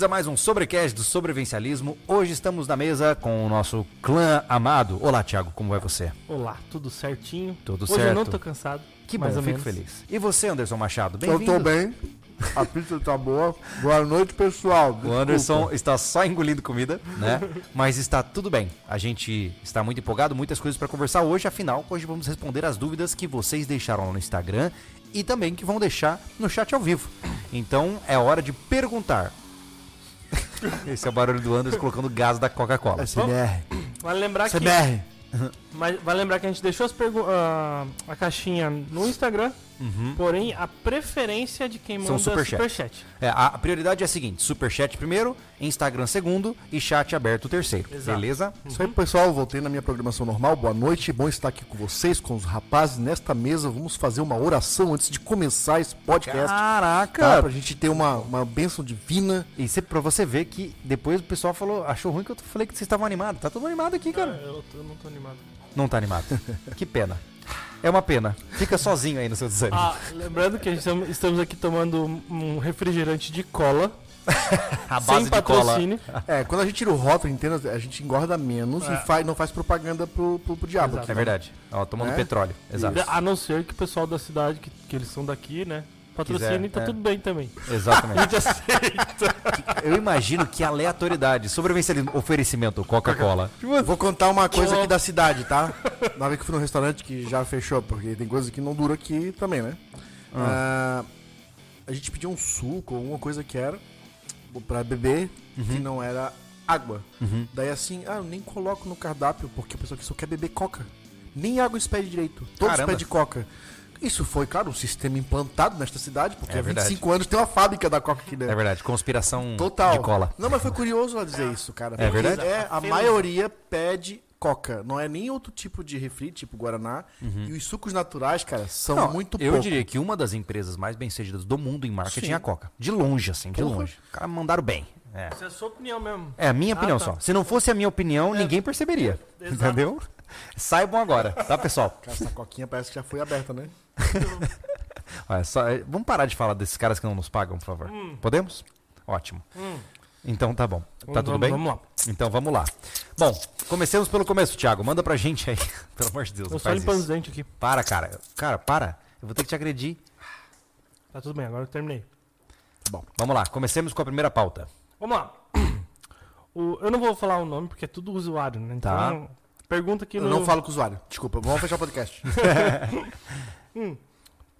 bem-vindos a mais um Sobrecast do Sobrevencialismo. Hoje estamos na mesa com o nosso clã amado. Olá, Thiago, como vai você? Olá, tudo certinho? Tudo Hoje certo. eu não tô cansado. Que bom, mais ou fico menos. feliz. E você, Anderson Machado? Eu Bem-vindo. tô bem. A pizza tá boa. Boa noite, pessoal. O Anderson está só engolindo comida, né? Mas está tudo bem. A gente está muito empolgado, muitas coisas para conversar hoje. Afinal, hoje vamos responder as dúvidas que vocês deixaram lá no Instagram e também que vão deixar no chat ao vivo. Então é hora de perguntar. Esse é o barulho do Anderson colocando gás da Coca-Cola. SMR. Vale lembrar que, CBR. mas vale lembrar que a gente deixou as pergu- ah, a caixinha no Instagram, porém a preferência de quem Uhum. São manda superchat. superchat. É, a a prioridade é a seguinte: superchat primeiro, Instagram segundo e chat aberto terceiro. Exato. Beleza? Isso aí, pessoal. Voltei na minha programação normal. Boa noite. Bom estar aqui com vocês, com os rapazes. Nesta mesa, vamos fazer uma oração antes de começar esse podcast. Caraca! Tá? Pra gente ter uma, uma bênção divina. E cê, pra você ver que depois o pessoal falou, achou ruim que eu falei que vocês estavam animados. Tá todo animado aqui, cara. Ah, eu, eu não tô animado. Não tá animado. que pena. É uma pena. Fica sozinho aí no seu desânimo. Ah, lembrando que a gente tam- estamos aqui tomando um refrigerante de cola, a sem patrocínio. É, quando a gente tira o rótulo inteiro, a gente engorda menos e faz, não faz propaganda pro, pro, pro diabo. Exato. É verdade. Ó, tomando Né? petróleo. Exato. A não ser que o pessoal da cidade, que, que eles são daqui, né? Patrocínio Quiser, e tá é. tudo bem também. A Exatamente. gente aceita. Eu imagino que aleatoriedade. Sobrevencialismo. Oferecimento Coca-Cola. Vou contar uma coisa aqui da cidade, tá? Na vez que eu fui no restaurante que já fechou, porque tem coisa que não dura aqui também, né? Ah, a gente pediu um suco ou alguma coisa que era pra beber que não era água. Daí assim, ah, eu nem coloco no cardápio porque a pessoa que só quer beber coca. Nem água expede direito. Todos Caramba. pedem coca. Isso foi, claro, um sistema implantado nesta cidade, porque É há verdade. 25 anos tem uma fábrica da coca aqui dentro. É verdade. Conspiração Total. de cola. Não, mas foi curioso ela dizer isso, cara. É verdade? É, a Feliz. maioria pede coca. Não é nem outro tipo de refri, tipo Guaraná. E os sucos naturais, cara, são Não, muito eu pouco. diria que uma das empresas mais bem-sucedidas do mundo em marketing Sim. é a Coca. De longe, assim, de Porra. longe. Os caras mandaram bem. É. Essa é a sua opinião mesmo. É a minha Ah, opinião tá. só. Se não fosse a minha opinião, ninguém perceberia. exato. Entendeu? Saibam agora, tá, pessoal? Cara, essa coquinha parece que já foi aberta, né? Olha, só- é, vamos parar de falar desses caras que não nos pagam, por favor. Podemos? Ótimo. Então tá bom. Tá Hum. Vamos- tudo bem? Vamos lá. Então vamos lá. Bom, comecemos pelo começo, Thiago. Manda pra gente aí. Pelo amor de Deus, Eu só limpando os dentes aqui. Para, cara. Cara, para. Eu vou ter que te agredir. Tá tudo bem, agora eu terminei. Bom, vamos lá. Comecemos com a primeira pauta. Vamos lá. O- eu não vou falar o nome porque é tudo usuário, né? Então, Tá. pergunta aqui Eu no... não falo com o usuário. Desculpa, vamos fechar o podcast.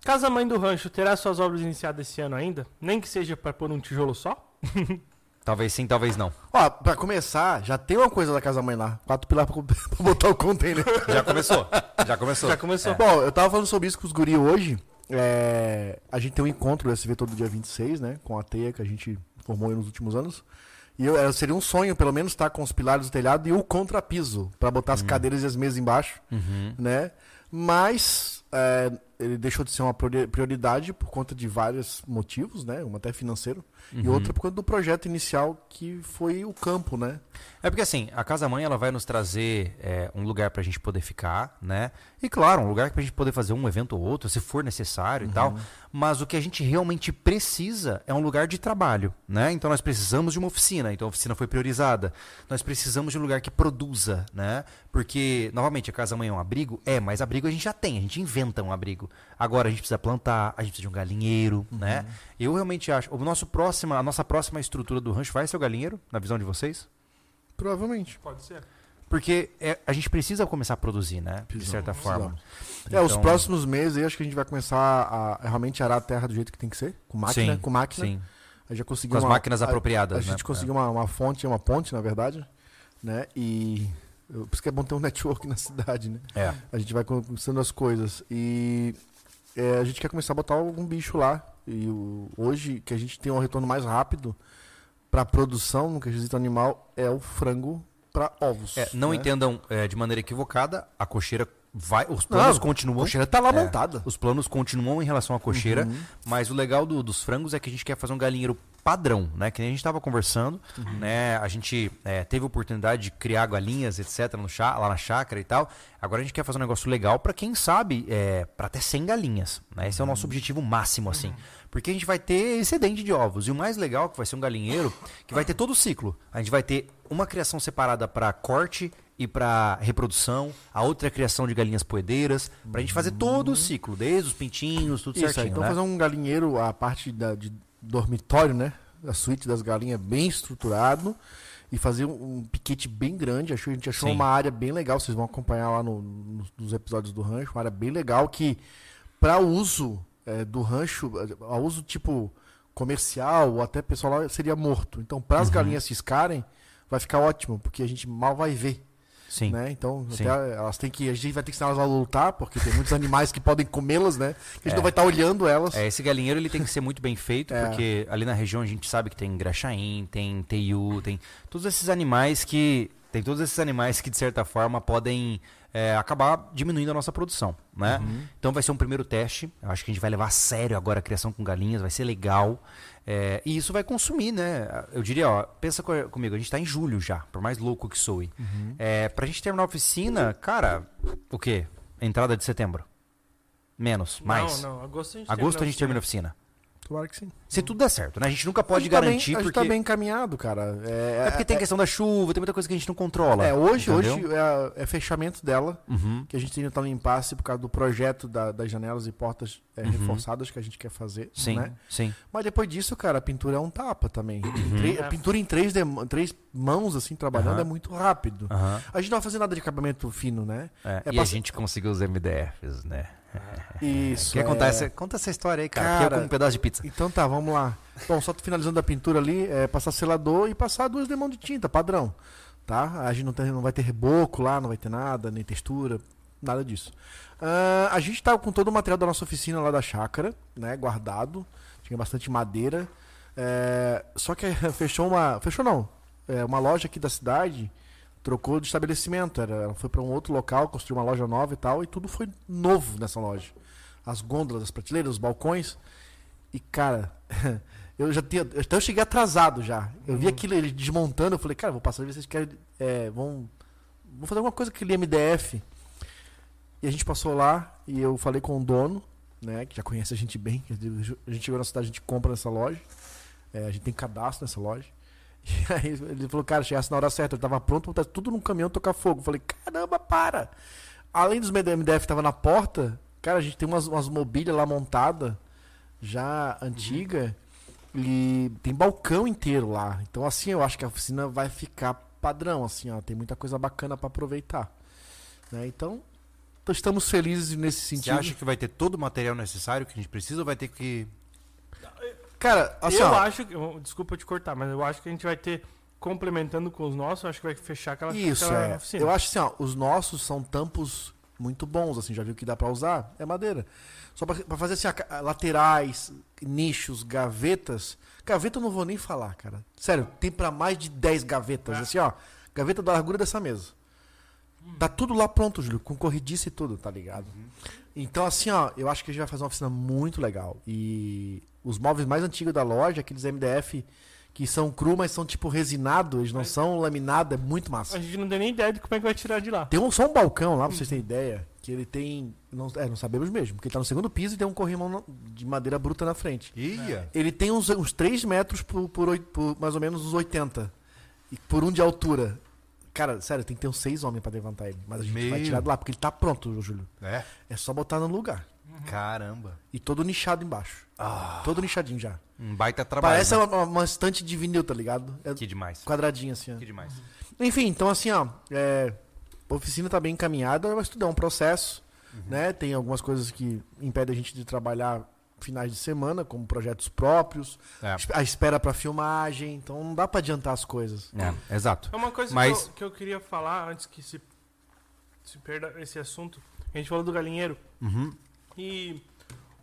Casa Mãe do Rancho terá suas obras iniciadas esse ano ainda? Nem que seja pra pôr um tijolo só? Talvez sim, talvez não. Ó, pra começar, já tem uma coisa da Casa Mãe lá. Quatro pilar pra, pra botar o container. Já começou. Já começou. Já começou. Bom, eu tava falando sobre isso com os guri hoje. É, a gente tem um encontro do SV todo dia 26, né? Com a teia que a gente formou aí nos últimos anos. E eu, é, seria um sonho, pelo menos, estar com os pilares do telhado e o contrapiso, pra botar as cadeiras e as mesas embaixo, né? Mas é, ele deixou de ser uma priori- prioridade por conta de vários motivos, né? Um até financeiro. E outra por conta do projeto inicial, que foi o campo, né? É porque assim, a Casa Mãe ela vai nos trazer é, um lugar pra gente poder ficar, né? E claro, um lugar pra gente poder fazer um evento ou outro, se for necessário e tal. Mas o que a gente realmente precisa é um lugar de trabalho, né? Então nós precisamos de uma oficina, então a oficina foi priorizada. Nós precisamos de um lugar que produza, né? Porque, novamente, a Casa Mãe é um abrigo? É, mas abrigo a gente já tem, a gente inventa um abrigo. Agora a gente precisa plantar, a gente precisa de um galinheiro, né? Eu realmente acho. O nosso próxima, a nossa próxima estrutura do rancho vai ser o galinheiro, na visão de vocês? Provavelmente. Pode ser. Porque é, a gente precisa começar a produzir, né? de Precisamos, certa forma. É, os Então- próximos meses aí acho que a gente vai começar a realmente arar a terra do jeito que tem que ser, com máquina, Sim, com máquina. Sim. A gente já conseguiu Com as uma- máquinas a- apropriadas, A, né? gente conseguiu uma, uma fonte, uma ponte, na verdade, né? E eu- por isso que é bom ter um network na cidade, né? É. A gente vai conquistando as coisas e é, a gente quer começar a botar algum bicho lá. E o- hoje que a gente tem um retorno mais rápido para produção no quesito animal é o frango para ovos. É, não né? entendam é, de maneira equivocada, a cocheira vai, os planos Não, continuam. A cocheira tá lá É, montada. Os planos continuam em relação à cocheira, Uhum. mas o legal do- dos frangos é que a gente quer fazer um galinheiro padrão, né? Que nem a gente estava conversando, Uhum. né? A gente é, teve a oportunidade de criar galinhas, etc, no chá, lá na chácara e tal. Agora a gente quer fazer um negócio legal para quem sabe, é, para até 100 galinhas, né? Esse é o Uhum. nosso objetivo máximo, assim. Porque a gente vai ter excedente de ovos. E o mais legal é que vai ser um galinheiro que vai ter todo o ciclo. A gente vai ter uma criação separada para corte e para reprodução, a outra é a criação de galinhas poedeiras, pra gente fazer todo o ciclo, desde os pintinhos, tudo Isso, aí, certinho, então né? fazer um galinheiro, a parte da, de dormitório, né? A suíte das galinhas bem estruturado e fazer um, um piquete bem grande. Achou, a gente achou Sim. uma área bem legal, vocês vão acompanhar lá no- no- nos episódios do rancho, uma área bem legal que para uso é, do rancho, a uso tipo comercial ou até pessoal lá seria morto. Então, para as Uhum. galinhas ciscarem, vai ficar ótimo, porque a gente mal vai ver. Sim. Né? Então, Sim. elas têm que. A gente vai ter que ensinar elas a lutar, porque tem muitos animais que podem comê-las, né? Que a gente É. não vai estar olhando elas. É, esse galinheiro ele tem que ser muito bem feito, É. porque ali na região a gente sabe que tem graxaim, tem teiu, tem todos esses animais que tem todos esses animais que de certa forma podem é, acabar diminuindo a nossa produção, né? Uhum. Então vai ser um primeiro teste. Eu acho que a gente vai levar a sério agora a criação com galinhas, vai ser legal. É, e isso vai consumir, né? Eu diria, ó, pensa co- comigo, a gente tá em julho já, por mais louco que soe. Uhum. É, pra gente terminar a oficina, cara, o quê? Entrada de setembro. Menos, mais. Não, não. Agosto a gente Agosto a gente termina a oficina. Claro que sim. Se tudo der certo, né? A gente nunca A pode gente tá bem- garantir a gente porque tá bem encaminhado, cara. É, é porque tem questão da chuva, tem muita coisa que a gente não controla. é, hoje, entendeu? hoje é, é fechamento dela, Uhum. que a gente ainda tá no impasse por causa do projeto da- das janelas e portas é, Uhum. reforçadas que a gente quer fazer. Sim, Né? sim. Mas depois disso, cara, a pintura é um tapa também. Uhum. É. A pintura em três, dem- três mãos, assim, trabalhando, é muito rápido. A gente não vai fazer nada de acabamento fino, né? É, É e pra- a gente conseguiu os MDFs, né? Isso. Quer é... contar essa, conta essa história aí, cara. Cara, eu como um pedaço de pizza. Então tá, vamos lá. Bom, só finalizando a pintura ali, é passar selador e passar duas demãos de tinta, padrão. Tá? A gente não, tem, não vai ter reboco lá, não vai ter nada, nem textura, nada disso. Ah, a gente tá com todo o material da nossa oficina lá da chácara, né? Guardado. Tinha bastante madeira. É, só que fechou uma. Fechou não. É, uma loja aqui da cidade trocou de estabelecimento. Era, ela foi para um outro local, construiu uma loja nova e tal, e tudo foi novo nessa loja. As gôndolas, as prateleiras, os balcões. E, cara, eu já tinha. Até eu cheguei atrasado já. Eu vi aquilo ele desmontando, eu falei, cara, vou passar ver se vocês querem. é, vão, vão fazer alguma coisa com aquele MDF. E a gente passou lá e eu falei com o dono, né? Que já conhece a gente bem. A gente chegou na cidade, a gente compra nessa loja. É, a gente tem cadastro nessa loja. E aí ele falou, cara, chegasse na hora certa, eu tava pronto, tá tudo num caminhão tocar fogo. Eu falei, caramba, para! Além dos MDF que tava na porta, cara, a gente tem umas, umas mobílias lá montada, já antiga, e tem balcão inteiro lá. Então, assim, eu acho que a oficina vai ficar padrão, assim, ó. Tem muita coisa bacana para aproveitar. Né? Então, estamos felizes nesse Você sentido. acha que vai ter todo o material necessário que a gente precisa ou vai ter que. Cara, assim, eu ó, acho que. Desculpa te cortar, mas eu acho que a gente vai ter. Complementando com os nossos, eu acho que vai fechar aquela, Isso, aquela é. oficina. Eu acho assim, ó, os nossos são tampos muito bons, assim, já viu que dá pra usar? É madeira. Só pra, pra fazer assim, laterais, nichos, gavetas. Gaveta eu não vou nem falar, cara. Sério, tem pra mais de 10 gavetas, assim, ó. Gaveta da largura dessa mesa. Tá tudo lá pronto, Júlio, com corridiça e tudo, tá ligado? Então, assim, ó, eu acho que a gente vai fazer uma oficina muito legal. E os móveis mais antigos da loja, aqueles MDF que são cru, mas são tipo resinado, eles não são laminados, é muito massa. A gente não tem nem ideia de como é que vai tirar de lá. Tem um, só um balcão lá, pra vocês terem ideia, que ele tem. Não, é, não sabemos mesmo, porque ele tá no segundo piso e tem um corrimão de madeira bruta na frente. Ia! Ele tem uns, uns 3 metros por, por, por mais ou menos uns 80. E por um de altura. Cara, sério, tem que ter uns 6 homens pra levantar ele. Mas a gente vai Meu. tirar de lá, porque ele tá pronto, Júlio. É? É só botar no lugar. Caramba. E todo nichado embaixo. Todo nichadinho já. Um baita trabalho. Parece né? uma, uma estante de vinil, tá ligado? É Que demais. quadradinho assim, ó. Que demais. Enfim, então assim, ó, é, a oficina tá bem encaminhada, mas tudo é um processo, Uhum. né? Tem algumas coisas que impedem a gente de trabalhar finais de semana, como projetos próprios, É. a espera para filmagem, então não dá para adiantar as coisas. É, exato. É uma coisa Mas- que, eu, que eu queria falar antes que se, se perda esse assunto. A gente falou do galinheiro. Uhum. E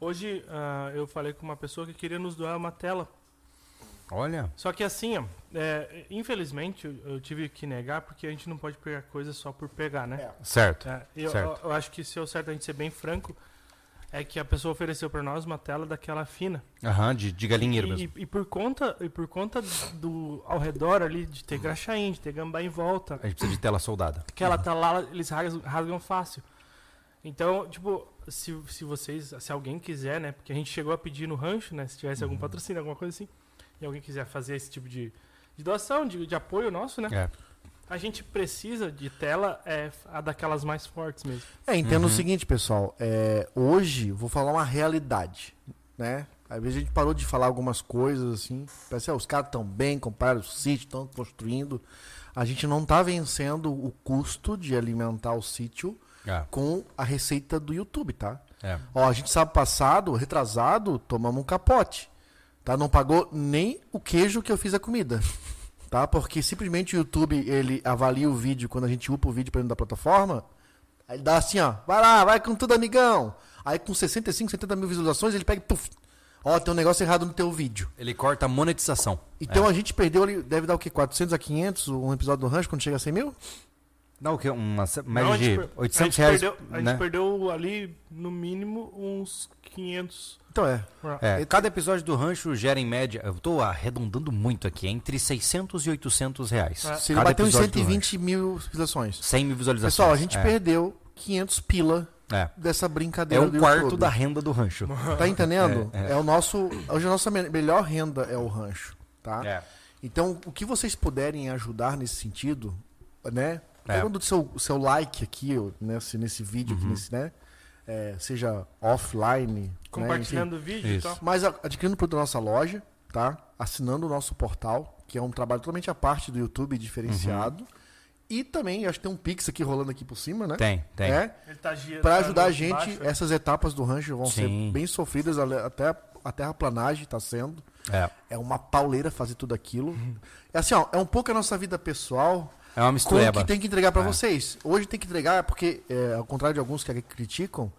hoje ah, eu falei com uma pessoa que queria nos doar uma tela Olha. Só que assim, ó, é, infelizmente eu, eu tive que negar porque a gente não pode pegar coisas só por pegar, né? Certo. É, eu, Certo. eu- eu acho que se é o certo a gente ser bem franco é que a pessoa ofereceu pra nós uma tela daquela fina. Aham, de, de galinheiro E, mesmo. e- e por conta e por conta do ao redor ali de ter graxaim, de ter gambá em volta, A gente precisa de tela soldada. que ela tá lá, eles rasgam, rasgam fácil. Então, tipo, se, se vocês, se alguém quiser, né, porque a gente chegou a pedir no rancho, né, se tivesse Uhum. algum patrocínio, alguma coisa assim, e alguém quiser fazer esse tipo de, de doação, de, de apoio nosso, né, É. a gente precisa de tela é, a daquelas mais fortes mesmo. É, entendo o Uhum. seguinte, pessoal. É, hoje, vou falar uma realidade, né? Às vezes a gente parou de falar algumas coisas assim. Parece, ah, os caras estão bem, compraram o sítio, estão construindo. A gente não tá vencendo o custo de alimentar o sítio É. com a receita do YouTube, tá? É. Ó, a gente sabe passado, retrasado, tomamos um capote. Tá? Não pagou nem o queijo que eu fiz a comida. Tá? Porque simplesmente o YouTube, ele avalia o vídeo quando a gente upa o vídeo pra dentro da plataforma. Aí ele dá assim, ó, vai lá, vai com tudo, amigão. Aí com 65, 70 mil visualizações, ele pega e puf. Ó, tem um negócio errado no teu vídeo. Ele corta a monetização. Então a gente perdeu ali, deve dar o quê? 400 a 500 um episódio do Rancho quando chega a 100 mil? Dá o quê? Uma se- Não, a de per- 800 a gente reais. Perdeu, a né? gente perdeu ali, no mínimo, uns 500. Então é. É, cada episódio do rancho gera em média, eu tô arredondando muito aqui, entre 600 e 800 reais. É. Se ele Cada bateu em episódio do 120 mil visualizações. rancho. 100 mil visualizações. Pessoal, a gente é. perdeu 500 pila É. dessa É brincadeira um do quarto YouTube. da renda do rancho. Tá entendendo? É, É, é. o nosso. Hoje a nossa me- melhor renda é o rancho. Tá? É. Então, o que vocês puderem ajudar nesse sentido, né? É. Pegando o seu, seu like aqui, nesse, nesse vídeo, Uhum. aqui, nesse, né? É, seja offline. né? Compartilhando o vídeo e Isso. tal. Enfim. Mas adquirindo o produto da nossa loja, tá? Assinando o nosso portal, que é um trabalho totalmente à parte do YouTube, diferenciado. E também, acho que tem um Pix aqui rolando aqui por cima, né? Uhum. Tem, tem. É. Ele tá Para ajudar a gente, baixo, né? essas etapas do rancho vão Sim. ser bem sofridas, até a terraplanagem está sendo. É. É uma pauleira fazer tudo aquilo. É assim, ó, é um pouco a nossa vida pessoal É uma mistureba. que tem que entregar para É. vocês. Hoje tem que entregar porque, é, ao contrário de alguns que criticam,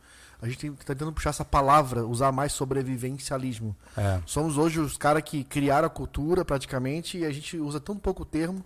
a gente tem- tá tentando puxar essa palavra, usar mais sobrevivencialismo. É. Somos hoje os caras que criaram a cultura praticamente e a gente usa tão pouco termo,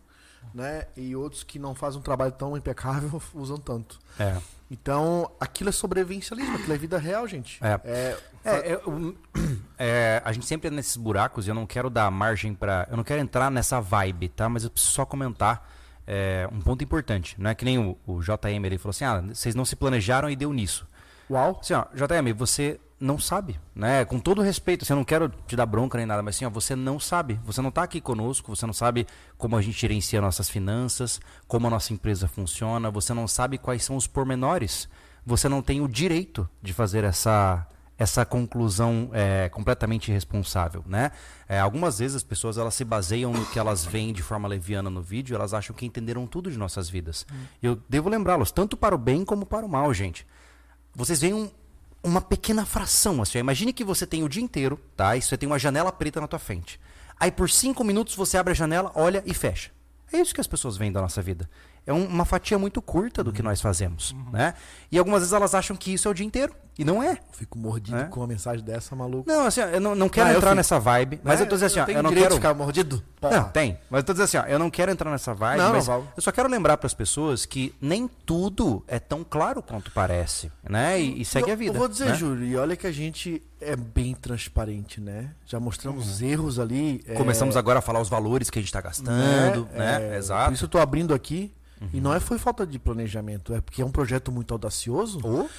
né? E outros que não fazem um trabalho tão impecável usam tanto. É. Então, aquilo é sobrevivencialismo, aquilo é vida real, gente. É. É, É, eu- é, a gente sempre é nesses buracos e eu não quero dar margem pra. Eu não quero entrar nessa vibe, tá? Mas eu preciso só comentar é, um ponto importante. Não é que nem o, o JM ele falou assim: ah, vocês não se planejaram e deu nisso. uau. Assim, ó, JM, você não sabe, né? Com todo respeito, assim, eu não quero te dar bronca nem nada, mas assim, ó, você não sabe. Você não tá aqui conosco, você não sabe como a gente gerencia nossas finanças, como a nossa empresa funciona, você não sabe quais são os pormenores. Você não tem o direito de fazer essa essa conclusão é, completamente irresponsável, né? É, algumas vezes as pessoas elas se baseiam no que elas veem de forma leviana no vídeo, elas acham que entenderam tudo de nossas vidas. E eu devo lembrá-los, tanto para o bem como para o mal, gente vocês veem um- uma pequena fração. Assim. Imagine que você tem o dia inteiro, tá? E você tem uma janela preta na tua frente. Aí por cinco minutos você abre a janela, olha e fecha. É isso que as pessoas veem da nossa vida. É um- uma fatia muito curta do que nós fazemos, né? E algumas vezes elas acham que isso é o dia inteiro. E não é. Fico mordido É? com uma mensagem dessa, maluco. Não, assim, ó, eu não, não quero Ah, eu entrar fico. nessa vibe, mas Né? eu tô dizendo assim, ó, tenho eu não quero... ficar mordido? Não, Porra. tem. Mas eu tô dizendo assim, ó, eu não quero entrar nessa vibe, Não, não, mas Val. eu só quero lembrar para as pessoas que nem tudo é tão claro quanto parece, né? E, e segue eu, a vida. Eu vou dizer, né? Júlio, e olha que a gente é bem transparente, né? Já mostramos erros ali. é, Uhum. Começamos agora a falar os valores que a gente está gastando, né? É, Exato. Por isso eu tô abrindo aqui. E não é foi falta de planejamento, é porque é um projeto muito audacioso. Ou-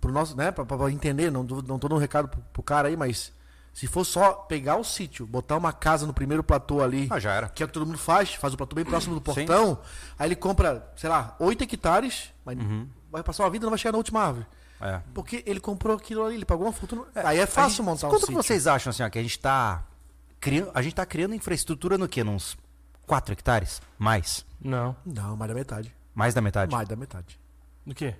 Pro nosso, né, pra entender, não, tô- não tô dando um recado pro, pro cara aí, mas se for só pegar o sítio, botar uma casa no primeiro platô ali, Ah, já era. que é o que todo mundo faz, faz o platô bem próximo do portão, aí ele compra, sei lá, 8 hectares, mas vai passar uma vida e não vai chegar na última árvore. É. Porque ele comprou aquilo ali, ele pagou uma fortuna. aí é fácil montar um Quanto sítio. que vocês acham assim, ó, que a gente tá criando, a gente tá criando infraestrutura no quê? Nos 4 hectares? Mais? Não. Não, mais da metade. Mais da metade? Mais da metade. Do quê?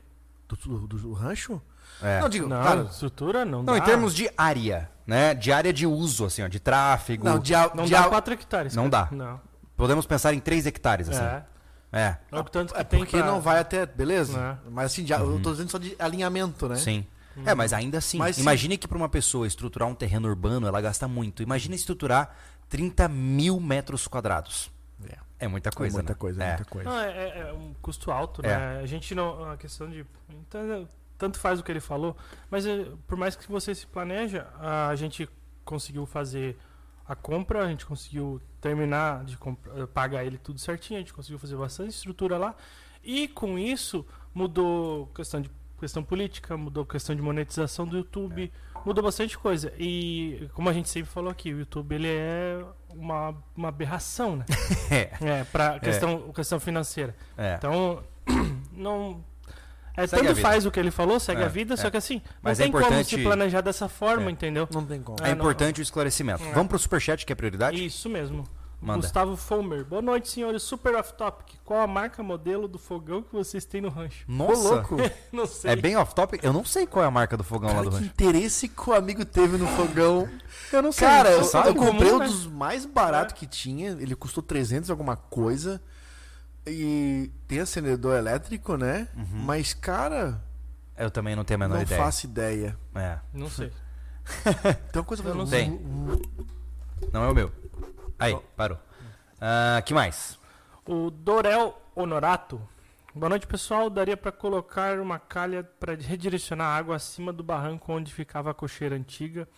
Do, do- do- do rancho? É. Não, digo, Não, cara, estrutura não, Não, dá. em termos de área, né? De área de uso, assim, ó, de tráfego. não, de, a- Não de dá a- 4 hectares. Não cara. dá. Não. Podemos pensar em 3 hectares, assim. É. É. Não, tanto que É tem porque pra- não vai até, beleza? É. Mas assim, de, eu tô dizendo só de alinhamento, né? Sim. É, mas ainda assim, Mas sim. imagine que para uma pessoa estruturar um terreno urbano, ela gasta muito. Imagine estruturar 30 mil metros quadrados. É, É muita coisa. é muita né? coisa, é É. muita coisa. Não, é, é- é um custo alto, É. né? A gente não. A questão de. então, tanto faz o que ele falou, mas é, por mais que você se planeja, a gente conseguiu fazer a compra, a gente conseguiu terminar de compra- pagar ele tudo certinho, a gente conseguiu fazer bastante estrutura lá. E com isso mudou questão de questão política, mudou questão de monetização do YouTube, mudou bastante coisa. E como a gente sempre falou aqui, o YouTube ele é uma, uma aberração, né? É, É, pra questão, questão financeira. é. Então, não. É, Segue tanto faz o que ele falou, segue É, a vida, é. só que assim, Mas não é tem como importante- se planejar dessa forma, É. entendeu? Não tem como. É É, não. importante o esclarecimento. É. Vamos pro superchat, que é prioridade? Isso mesmo. Manda. Gustavo Fomer. Boa noite, senhores. Super off-topic. Qual a marca modelo do fogão que vocês têm no rancho? Ô, Nossa, louco. Não sei. é bem off-topic. Eu não sei qual é a marca do fogão lá Cara, do que rancho. interesse que o amigo teve no fogão. Eu não Cara, eu, eu comprei Comum, um né? dos mais baratos que tinha. Ele custou 300 e alguma coisa. E tem acendedor elétrico, né? Mas, cara, Eu também não tenho a menor não ideia. faço ideia. É, Não sei. Tem uma coisa Eu não sei. não é o meu. Aí, parou. Ah, que mais? O Dorel Honorato. Boa noite, pessoal. Daria pra colocar uma calha para redirecionar a água acima do barranco onde ficava a cocheira antiga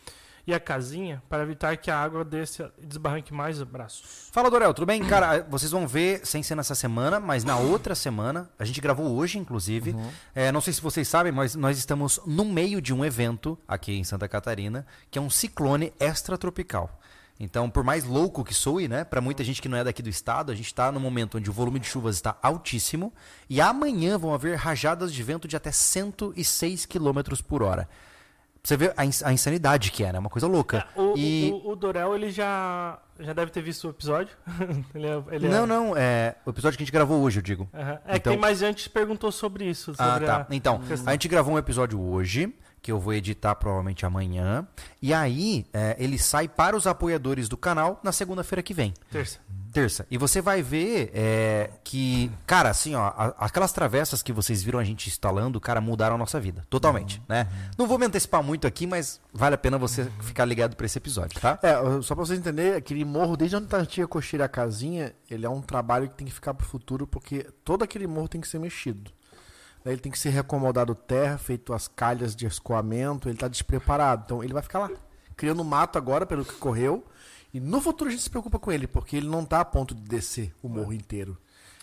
e a casinha para evitar que a água desça e desbarranque mais abraços. Fala, Dorel, tudo bem? Cara, vocês vão ver, sem ser nessa semana, mas na outra semana, a gente gravou hoje, inclusive. É, não sei se vocês sabem, mas nós estamos no meio de um evento aqui em Santa Catarina, que é um ciclone extratropical. Então, por mais louco que soe, né, para muita gente que não é daqui do estado, a gente está no momento onde o volume de chuvas está altíssimo e amanhã vão haver rajadas de vento de até 106 km por hora. Você vê a, ins- a insanidade que é, né? Uma coisa louca. É, o, e... o, o Dorel, ele já, já deve ter visto o episódio. ele é, ele é- Não, não, é o episódio que a gente gravou hoje, eu digo. Aham. É que Então- tem mais gente que perguntou sobre isso. Ah, Sobre tá. a- Então, questão. a gente gravou um episódio hoje, que eu vou editar provavelmente amanhã. E aí, é, ele sai para os apoiadores do canal na segunda-feira que vem. Terça. Terça. E você vai ver é, que, cara, assim, ó, aquelas travessas que vocês viram a gente instalando, cara, mudaram a nossa vida. Totalmente, né? Não vou me antecipar muito aqui, mas vale a pena você ficar ligado para esse episódio, tá? É, só pra vocês entenderem, aquele morro, desde onde tá a antiga cocheira a casinha, ele é um trabalho que tem que ficar pro futuro, porque todo aquele morro tem que ser mexido. Daí Ele tem que ser reacomodado terra, feito as calhas de escoamento, ele tá despreparado. Então ele vai ficar lá, criando mato agora, pelo que correu. E no futuro a gente se preocupa com ele, porque ele não tá a ponto de descer o morro inteiro.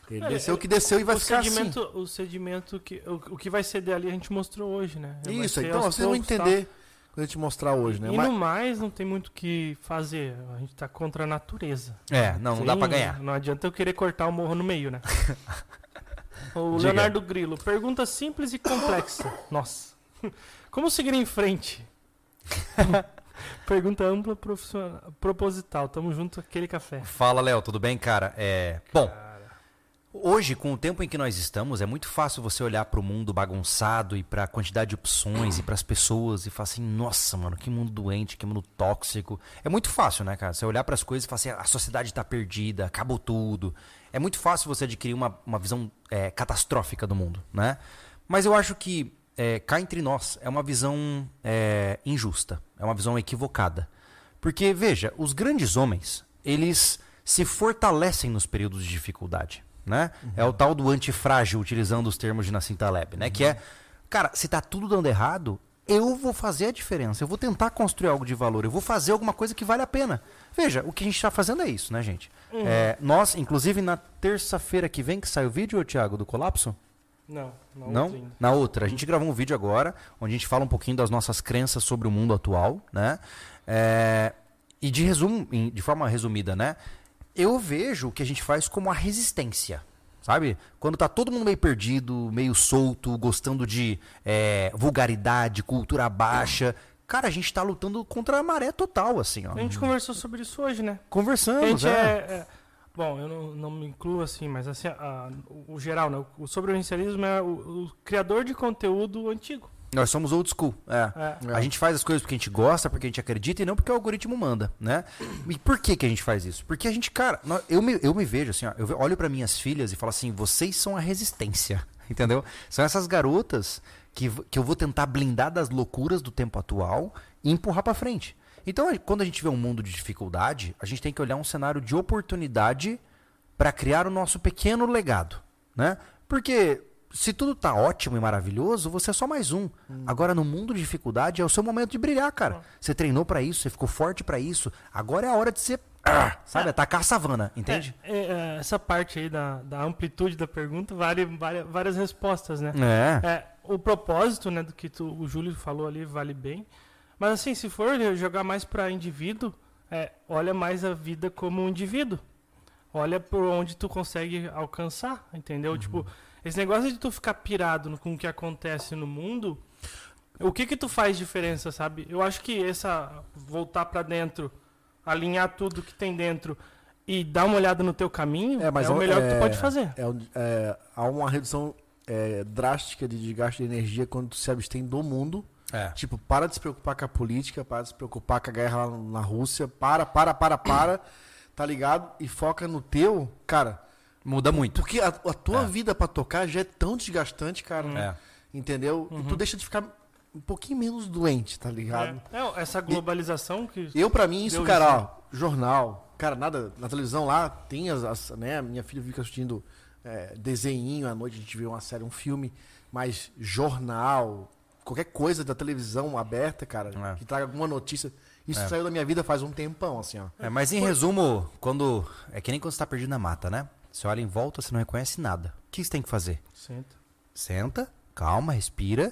Ele É, desceu o é, que desceu e vai ficar sedimento, O sedimento que. O, o que vai ceder ali a gente mostrou hoje, né? Assim. Isso, então vocês vão tá? entender quando a gente mostrar hoje, né? E Mas- no mais, não tem muito o que fazer. A gente tá contra a natureza. É, não, não dá Sim, pra ganhar. Não adianta eu querer cortar o morro no meio, né? o Diga. Leonardo Grilo. Pergunta simples e complexa. Nossa. Como seguir em frente? Pergunta ampla, profissional, proposital. Tamo junto, aquele café. Fala, Léo, tudo bem, cara? É, bom, hoje, com o tempo em que nós estamos, é muito fácil você olhar para o mundo bagunçado e para a quantidade de opções e para as pessoas e falar assim: nossa, mano, que mundo doente, que mundo tóxico. É muito fácil, né, cara? Você olhar para as coisas e falar assim: a sociedade está perdida, acabou tudo. É muito fácil você adquirir uma, uma visão é, catastrófica do mundo, né? Mas eu acho que é, cá entre nós é uma visão é, injusta, é uma visão equivocada. Porque, veja, os grandes homens, eles se fortalecem nos períodos de dificuldade, né? É o tal do antifrágil, utilizando os termos de Nassim Taleb, né? Que é, cara, se tá tudo dando errado, eu vou fazer a diferença, eu vou tentar construir algo de valor, eu vou fazer alguma coisa que vale a pena. Veja, o que a gente está fazendo é isso, né, gente? É, nós, inclusive, na terça-feira que vem, que sai o vídeo, ô, Thiago, do colapso? Não. Não? outra ainda. Na outra. A gente gravou um vídeo agora, onde a gente fala um pouquinho das nossas crenças sobre o mundo atual, né? É, e de resumo, de forma resumida, né? Eu vejo o que a gente faz como a resistência. Sabe? Quando tá todo mundo meio perdido, meio solto, gostando de é, vulgaridade, cultura baixa. Cara, a gente tá lutando contra a maré total, assim, ó. A gente conversou sobre isso hoje, né? A Conversamos, gente é. é, é- Bom, eu não, não me incluo assim, mas assim, a- o, o geral, né? O sobrevivencialismo é o, o criador de conteúdo antigo. Nós somos old school. É. É. A gente faz as coisas porque a gente gosta, porque a gente acredita e não porque o algoritmo manda, né? E por que, que a gente faz isso? Porque a gente, cara, eu me, eu me vejo assim, ó, eu olho para minhas filhas e falo assim, vocês são a resistência, entendeu? São essas garotas que, que eu vou tentar blindar das loucuras do tempo atual e empurrar para frente. Então, quando a gente vê um mundo de dificuldade, a gente tem que olhar um cenário de oportunidade para criar o nosso pequeno legado, né? Porque se tudo tá ótimo e maravilhoso, você é só mais um. Agora no mundo de dificuldade é o seu momento de brilhar, cara. Você treinou para isso, você ficou forte para isso. Agora é a hora de você, ah, sabe, atacar a savana, entende? É, é, essa parte aí da, da amplitude da pergunta vale, vale várias respostas, né? É. É, o propósito, né, do que tu- o Júlio falou ali vale bem. Mas assim, se for jogar mais para indivíduo, é, olha mais a vida como um indivíduo. Olha por onde tu consegue alcançar, entendeu? Uhum. Tipo, esse negócio de tu ficar pirado com o que acontece no mundo, o que que tu faz diferença, sabe? Eu acho que essa voltar para dentro, alinhar tudo que tem dentro e dar uma olhada no teu caminho é, mas o melhor que tu é- pode fazer. É, é, há uma redução é, drástica de desgaste de energia quando tu se abstém do mundo. É. Tipo, para de se preocupar com a política, para de se preocupar com a guerra lá na Rússia. Para, para, para, para. Tá ligado? E foca no teu. Cara, Muda muito. porque a, a tua É. vida pra tocar já é tão desgastante, cara. É. Entendeu? E tu deixa de ficar um pouquinho menos doente, tá ligado? É, é, essa globalização que Eu, pra mim, isso, cara, isso. ó, jornal, cara, nada, na televisão lá tem as, as- né, minha filha fica assistindo é, desenhinho à noite, a gente vê uma série, um filme, mas jornal, qualquer coisa da televisão aberta, cara, É. que traga alguma notícia, isso É. saiu da minha vida faz um tempão, assim, ó. É, mas em resumo, quando. É que nem quando você tá perdido na mata, né? Você olha em volta, você não reconhece nada. O que você tem que fazer? Senta. Senta, calma, respira,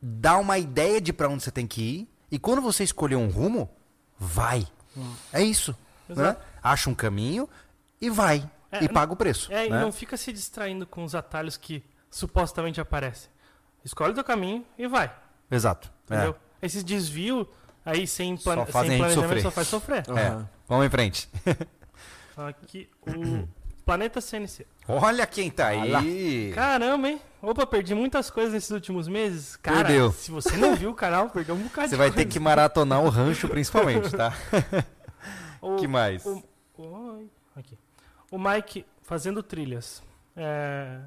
dá uma ideia de pra onde você tem que ir, e quando você escolher um rumo, vai. É isso. Né? Acha um caminho e vai. É, e paga o preço. É, e né? não fica se distraindo com os atalhos que supostamente aparecem. Escolhe teu caminho e vai. Exato. É. Entendeu? Esses desvios aí sem, Só plane... fazem sem planejamento sofrer. só faz sofrer. É. Aham. Vamos em frente. Aqui, o Planeta CNC. Olha quem tá aí. Caramba, hein? Opa, perdi muitas coisas nesses últimos meses. Cara, Perdeu. se você não viu o canal, perdeu um bocado Você vai ter coisa. que maratonar o rancho, principalmente, tá? O- que mais? O, Oi, aqui. o Mike fazendo trilhas. É,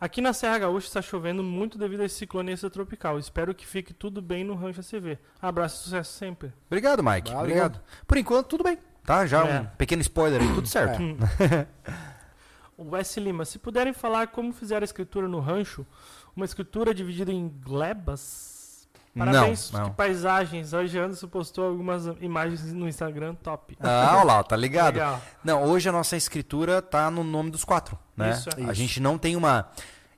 Aqui na Serra Gaúcha está chovendo muito devido a esse ciclone tropical. Espero que fique tudo bem no Rancho ACV. Abraço e sucesso sempre. Obrigado, Mike. Valeu. Obrigado. Por enquanto, tudo bem. Tá? Já É. um pequeno spoiler aí, tudo certo. O S. Lima, se puderem falar como fizeram a escritura no rancho, uma escritura dividida em glebas. Parabéns, Não, não. que paisagens. Hoje Anderson postou algumas imagens no Instagram, top. Ah, olha lá, tá ligado? Legal. Não, hoje a nossa escritura tá no nome dos quatro, né? Isso, é. A gente não tem uma...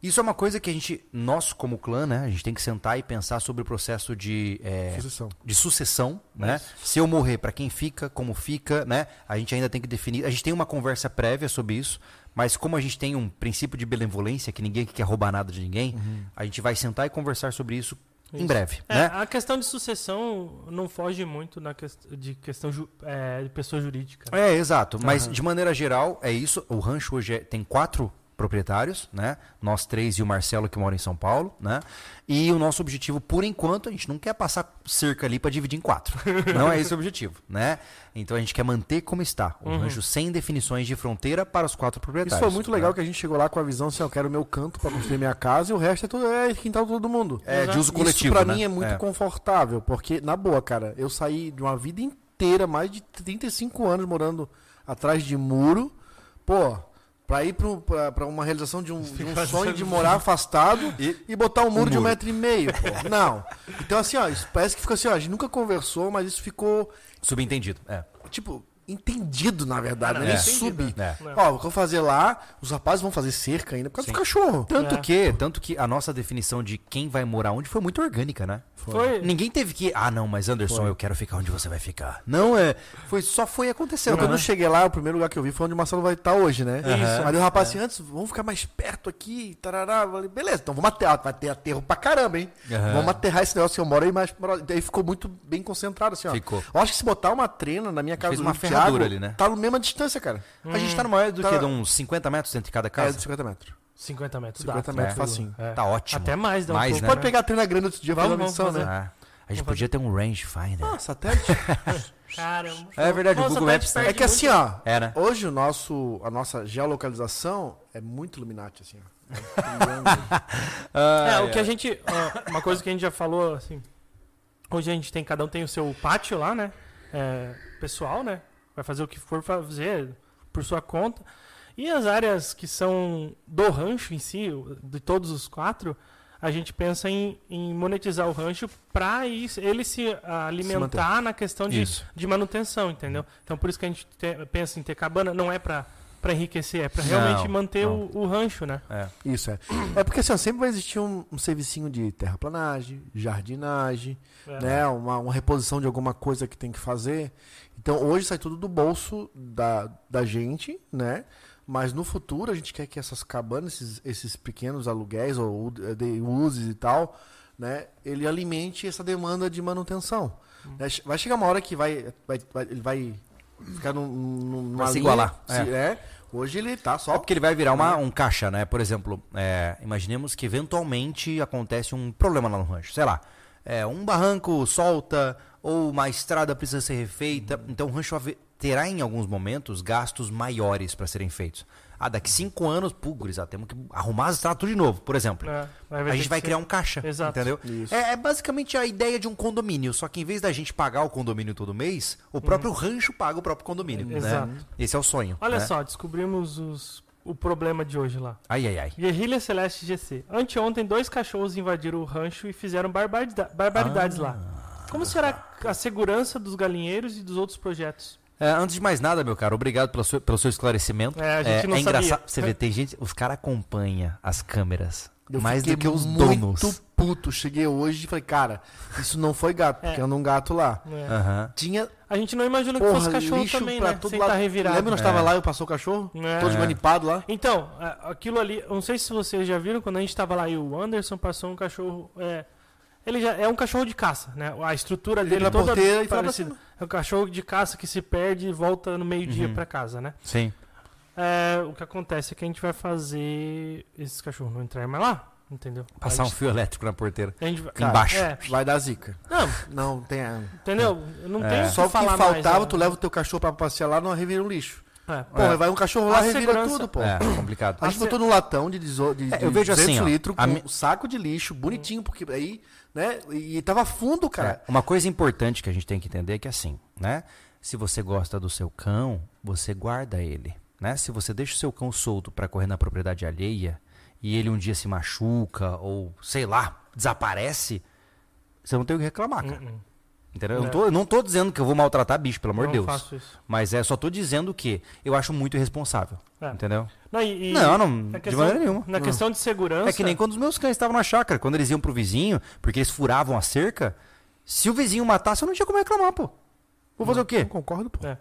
Isso é uma coisa que a gente, nós como clã, né? A gente tem que sentar e pensar sobre o processo de... é, Sucessão. de sucessão, né? Se eu morrer, pra quem fica, como fica, né? A gente ainda tem que definir. A gente tem uma conversa prévia sobre isso, mas como a gente tem um princípio de benevolência, que ninguém quer roubar nada de ninguém, a gente vai sentar e conversar sobre isso, em Isso. breve, É, né? A questão de sucessão não foge muito na quest de questão ju- é, de pessoa jurídica. É, exato. Mas de maneira geral, é isso. O rancho hoje é- tem quatro proprietários, né? Nós três e o Marcelo que mora em São Paulo, né? E o nosso objetivo, por enquanto, a gente não quer passar cerca ali para dividir em quatro. não é esse o objetivo, né? Então a gente quer manter como está, o rancho sem definições de fronteira para os quatro proprietários. Isso foi muito né? legal que a gente chegou lá com a visão assim, eu quero o meu canto pra construir minha casa e o resto é tudo é quintal de todo mundo. É, de uso coletivo, Isso pra né? mim é muito É. confortável, porque, na boa, cara, eu saí de uma vida inteira, mais de 35 anos morando atrás de muro, pô, pra ir pra uma realização de um, de um sonho de morar afastado e, botar um muro, de um muro. metro e meio, pô. Não. Então, assim, ó, parece que ficou assim, ó, a gente nunca conversou, mas isso ficou, Subentendido, é. tipo, entendido, na verdade, Ah, né? não, Nem entendido, sub. É. Não. Ó, o que eu vou fazer lá, os rapazes vão fazer cerca ainda por causa Sim. do cachorro. Tanto É. que, tanto que a nossa definição de quem vai morar onde foi muito orgânica, né? Foi. Ninguém teve que, ah, não, mas Anderson, Foi. eu quero ficar onde você vai ficar. Não é, foi só foi acontecendo, quando né? eu cheguei lá, o primeiro lugar que eu vi foi onde o Marcelo vai estar hoje, né? Isso. Aí o rapaz assim, antes, vamos ficar mais perto aqui, tarará. Eu falei, beleza, então vamos aterrar. Vai ter aterro pra caramba, hein? Aham. Vamos aterrar esse negócio que eu moro aí mais. Daí ficou muito bem concentrado, assim, ó. Ficou. Eu acho que se botar uma trena na minha casa Fez uma Thiago, ferradura ali, né? Tá na mesma distância, cara. A gente tá numa área do Tá. que? De uns 50 metros entre cada É, casa? de 50 metros. 50 metros. 50 dá, metros, tranquilo. facinho. É. Tá ótimo. Até mais, dá um Mais, pouco, né? Pode pegar a trena grande outro dia, fazer Vamos, uma missão, vamos né? Ah, a gente podia ter um rangefinder. Ah, satélite. Caramba. É verdade, o Google tá Maps, né? é que assim, ó, É, né? hoje o nosso, a nossa geolocalização é muito Illuminati, assim, ó. É, o que a gente. ó, uma coisa que a gente já falou, assim. Hoje a gente tem, cada um tem o seu pátio lá, né? É, pessoal, né? Vai fazer o que for fazer por sua conta. E as áreas que são do rancho em si, de todos os quatro, a gente pensa em, em monetizar o rancho para ele se alimentar se na questão de, de, manutenção, entendeu? Então por isso que a gente te, pensa em ter cabana, não é para para enriquecer, é para realmente não, manter não. O, o, rancho, né? É. Isso é. É porque assim, sempre vai existir um, um servicinho de terraplanagem, jardinagem, é. né? Uma, uma reposição de alguma coisa que tem que fazer. Então hoje sai tudo do bolso da, da gente, né? Mas no futuro a gente quer que essas cabanas, esses, esses pequenos aluguéis ou de uses e tal, né, ele alimente essa demanda de manutenção. Hum. Vai chegar uma hora que vai, vai, vai ele vai ficar num, numa vai se igualar. É. Se, é. Hoje ele tá só. É porque ele vai virar uma, um caixa, né? Por exemplo, é, imaginemos que eventualmente acontece um problema lá no rancho. Sei lá, é, um barranco solta ou uma estrada precisa ser refeita. Uhum. Então o rancho terá em alguns momentos gastos maiores para serem feitos. Ah, daqui cinco anos, pô, gurizada, temos que arrumar as estradas tudo de novo, por exemplo. É, a gente vai criar um caixa, Exato. entendeu? É, é, basicamente a ideia de um condomínio, só que em vez da gente pagar o condomínio todo mês, o próprio uhum. rancho paga o próprio condomínio. Né? Exato. Esse é o sonho. Olha né? só, descobrimos os, o problema de hoje lá. Ai, ai, ai. Guerrilha Celeste GC. Anteontem, dois cachorros invadiram o rancho e fizeram barbaridades ah. lá. Como será a segurança dos galinheiros e dos outros projetos? É, antes de mais nada, meu caro, obrigado pelo seu, pelo seu esclarecimento. É, a gente é, não é engraçado. Você vê, tem gente, os caras acompanham as câmeras eu mais do que os muito donos. muito puto. Cheguei hoje e falei, cara, isso não foi gato, porque é. anda um gato lá. É. Uhum. Tinha. A gente não imagina Porra, que fosse cachorro também, pra né? Todo lado. Tá revirado. Lembra nós é. tava lá e passou o cachorro? É. Todos manipados lá? Então, aquilo ali, não sei se vocês já viram, quando a gente tava lá e o Anderson passou um cachorro. É, ele já é um cachorro de caça, né? A estrutura dele é toda parecida. É um cachorro de caça que se perde e volta no meio-dia uhum. para casa, né? Sim. É, o que acontece é que a gente vai fazer esses cachorros não entrarem mais lá, entendeu? Passar um fio elétrico na porteira. Vai... Cara, Embaixo. É. Vai dar zica. Não, não tem. Entendeu? Não é. tem Só o que faltava, mais, tu leva o teu cachorro para passear lá, não revira o lixo. É. Pô, é. vai um cachorro lá e revira segurança... tudo, pô. É, complicado. A gente botou num latão de, de, de é, eu vejo 200 assim, litros com um saco de lixo, bonitinho, porque aí né? E tava fundo, cara. É, uma coisa importante que a gente tem que entender é que assim, né? Se você gosta do seu cão, você guarda ele, né? Se você deixa o seu cão solto para correr na propriedade alheia e ele um dia se machuca ou sei lá, desaparece, você não tem o que reclamar, cara. Uh -uh. Entendeu? É. Eu, não tô, eu não tô dizendo que eu vou maltratar bicho, pelo amor de Deus. Faço isso. Mas é, só tô dizendo que eu acho muito irresponsável. É. Entendeu? Não, e, não, não questão, de maneira nenhuma. Na não. questão de segurança. É que nem quando os meus cães estavam na chácara, quando eles iam pro vizinho, porque eles furavam a cerca, se o vizinho matasse, eu não tinha como reclamar, pô. Vou fazer não, o quê? concordo, pô. É.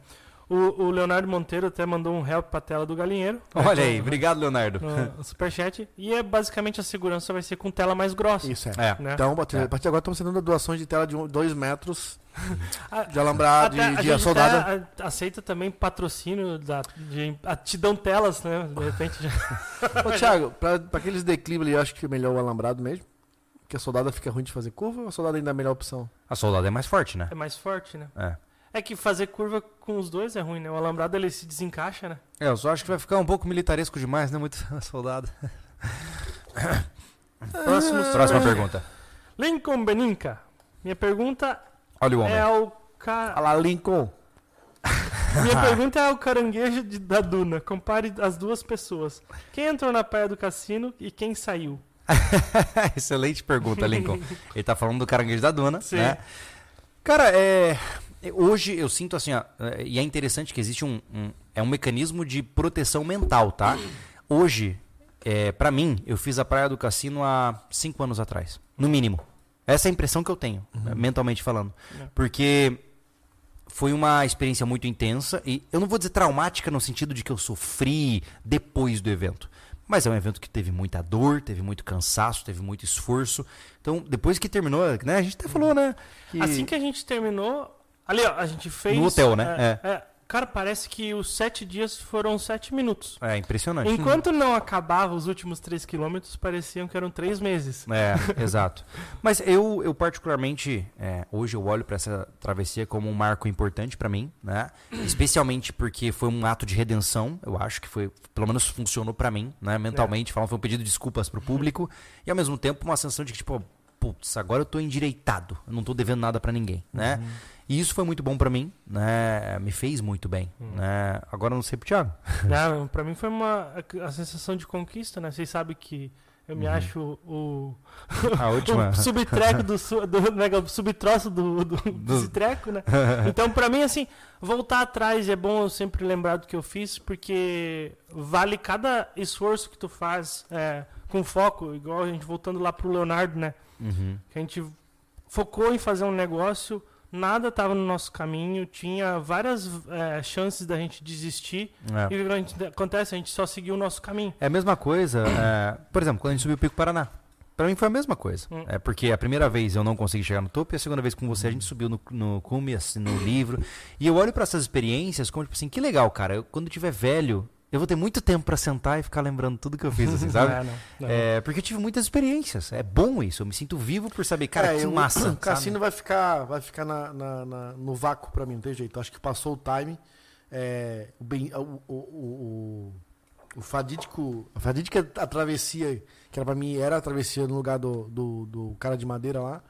O, o, Leonardo Monteiro até mandou um help pra tela do galinheiro. Olha aí, obrigado, Leonardo. No superchat. E é basicamente a segurança vai ser com tela mais grossa. Isso é. é. Né? Então, a partir é. de agora estamos sendo doações de tela de 2 metros de alambrado, de, de soldada. aceita também patrocínio da, de, a, te dão telas, né? De repente já. Ô, Thiago, pra, pra aqueles declives ali, eu acho que é melhor o alambrado mesmo. Porque a soldada fica ruim de fazer curva ou a soldada ainda é a melhor opção? A soldada é mais forte, né? É mais forte, né? É. É que fazer curva com os dois é ruim, né? O alambrado ele se desencaixa, né? É, eu só acho que vai ficar um pouco militaresco demais, né? Muito soldado. Próximo, Próxima pergunta. Lincoln Beninca. Minha pergunta Olha o homem. é ao cara. Olha lá, Lincoln. Minha pergunta é ao caranguejo de, da Duna. Compare as duas pessoas. Quem entrou na praia do cassino e quem saiu? Excelente pergunta, Lincoln. Ele tá falando do caranguejo da Duna, Sim. né? Cara, é Hoje eu sinto assim, ó, é, e é interessante que existe um, um, é um mecanismo de proteção mental, tá? Hoje, é, para mim, eu fiz a Praia do Cassino há cinco anos atrás, no mínimo. Essa é a impressão que eu tenho, uhum. Né, mentalmente falando. É. Porque foi uma experiência muito intensa e eu não vou dizer traumática no sentido de que eu sofri depois do evento. Mas é um evento que teve muita dor, teve muito cansaço, teve muito esforço. Então, depois que terminou, né? A gente até falou, né? Que... Assim que a gente terminou, Ali, ó, a gente fez. No hotel, né? É, é. é. Cara, parece que os sete dias foram sete minutos. É impressionante. Enquanto não acabava os últimos três quilômetros, pareciam que eram três meses. É, exato. Mas eu, eu particularmente, é, hoje eu olho para essa travessia como um marco importante para mim, né? Especialmente porque foi um ato de redenção, eu acho que foi, pelo menos funcionou para mim, né? Mentalmente, é. falando, foi um pedido de desculpas pro público e ao mesmo tempo uma sensação de que, tipo, putz, agora eu tô endireitado, eu não tô devendo nada para ninguém, né? E isso foi muito bom para mim, né? Me fez muito bem, né? Agora eu não sei pro Thiago. Não, pra mim foi uma a sensação de conquista, né? Vocês sabem que eu me acho o, A última. o subtreco do, do mega o subtroço do, do, desse treco, né? Então, pra mim, assim, voltar atrás é bom eu sempre lembrar do que eu fiz, porque vale cada esforço que tu faz é, com foco, igual a gente voltando lá pro Leonardo, né? Uhum. Que a gente focou em fazer um negócio, nada estava no nosso caminho, tinha várias é, chances da gente desistir. É. E o que a gente- acontece? A gente só seguiu o nosso caminho. É a mesma coisa, é, por exemplo, quando a gente subiu o Pico Paraná. Pra mim foi a mesma coisa. Hum. É porque a primeira vez eu não consegui chegar no topo e a segunda vez com você a gente subiu no, no cume, assim, no livro. E eu olho pra essas experiências como tipo assim, que legal, cara. Eu, quando eu tiver velho, eu vou ter muito tempo pra sentar e ficar lembrando tudo que eu fiz, assim, sabe? É, não, não. É, porque eu tive muitas experiências. É bom isso. Eu me sinto vivo por saber, cara, É, que eu- massa. O sabe? cassino vai ficar, vai ficar na, na- na- no vácuo pra mim, não tem jeito. Acho que passou o time. É, o, bem, o, o, o, o fadídico. A fadídica a travessia, que era pra mim era a travessia no lugar do, do, do cara de madeira lá,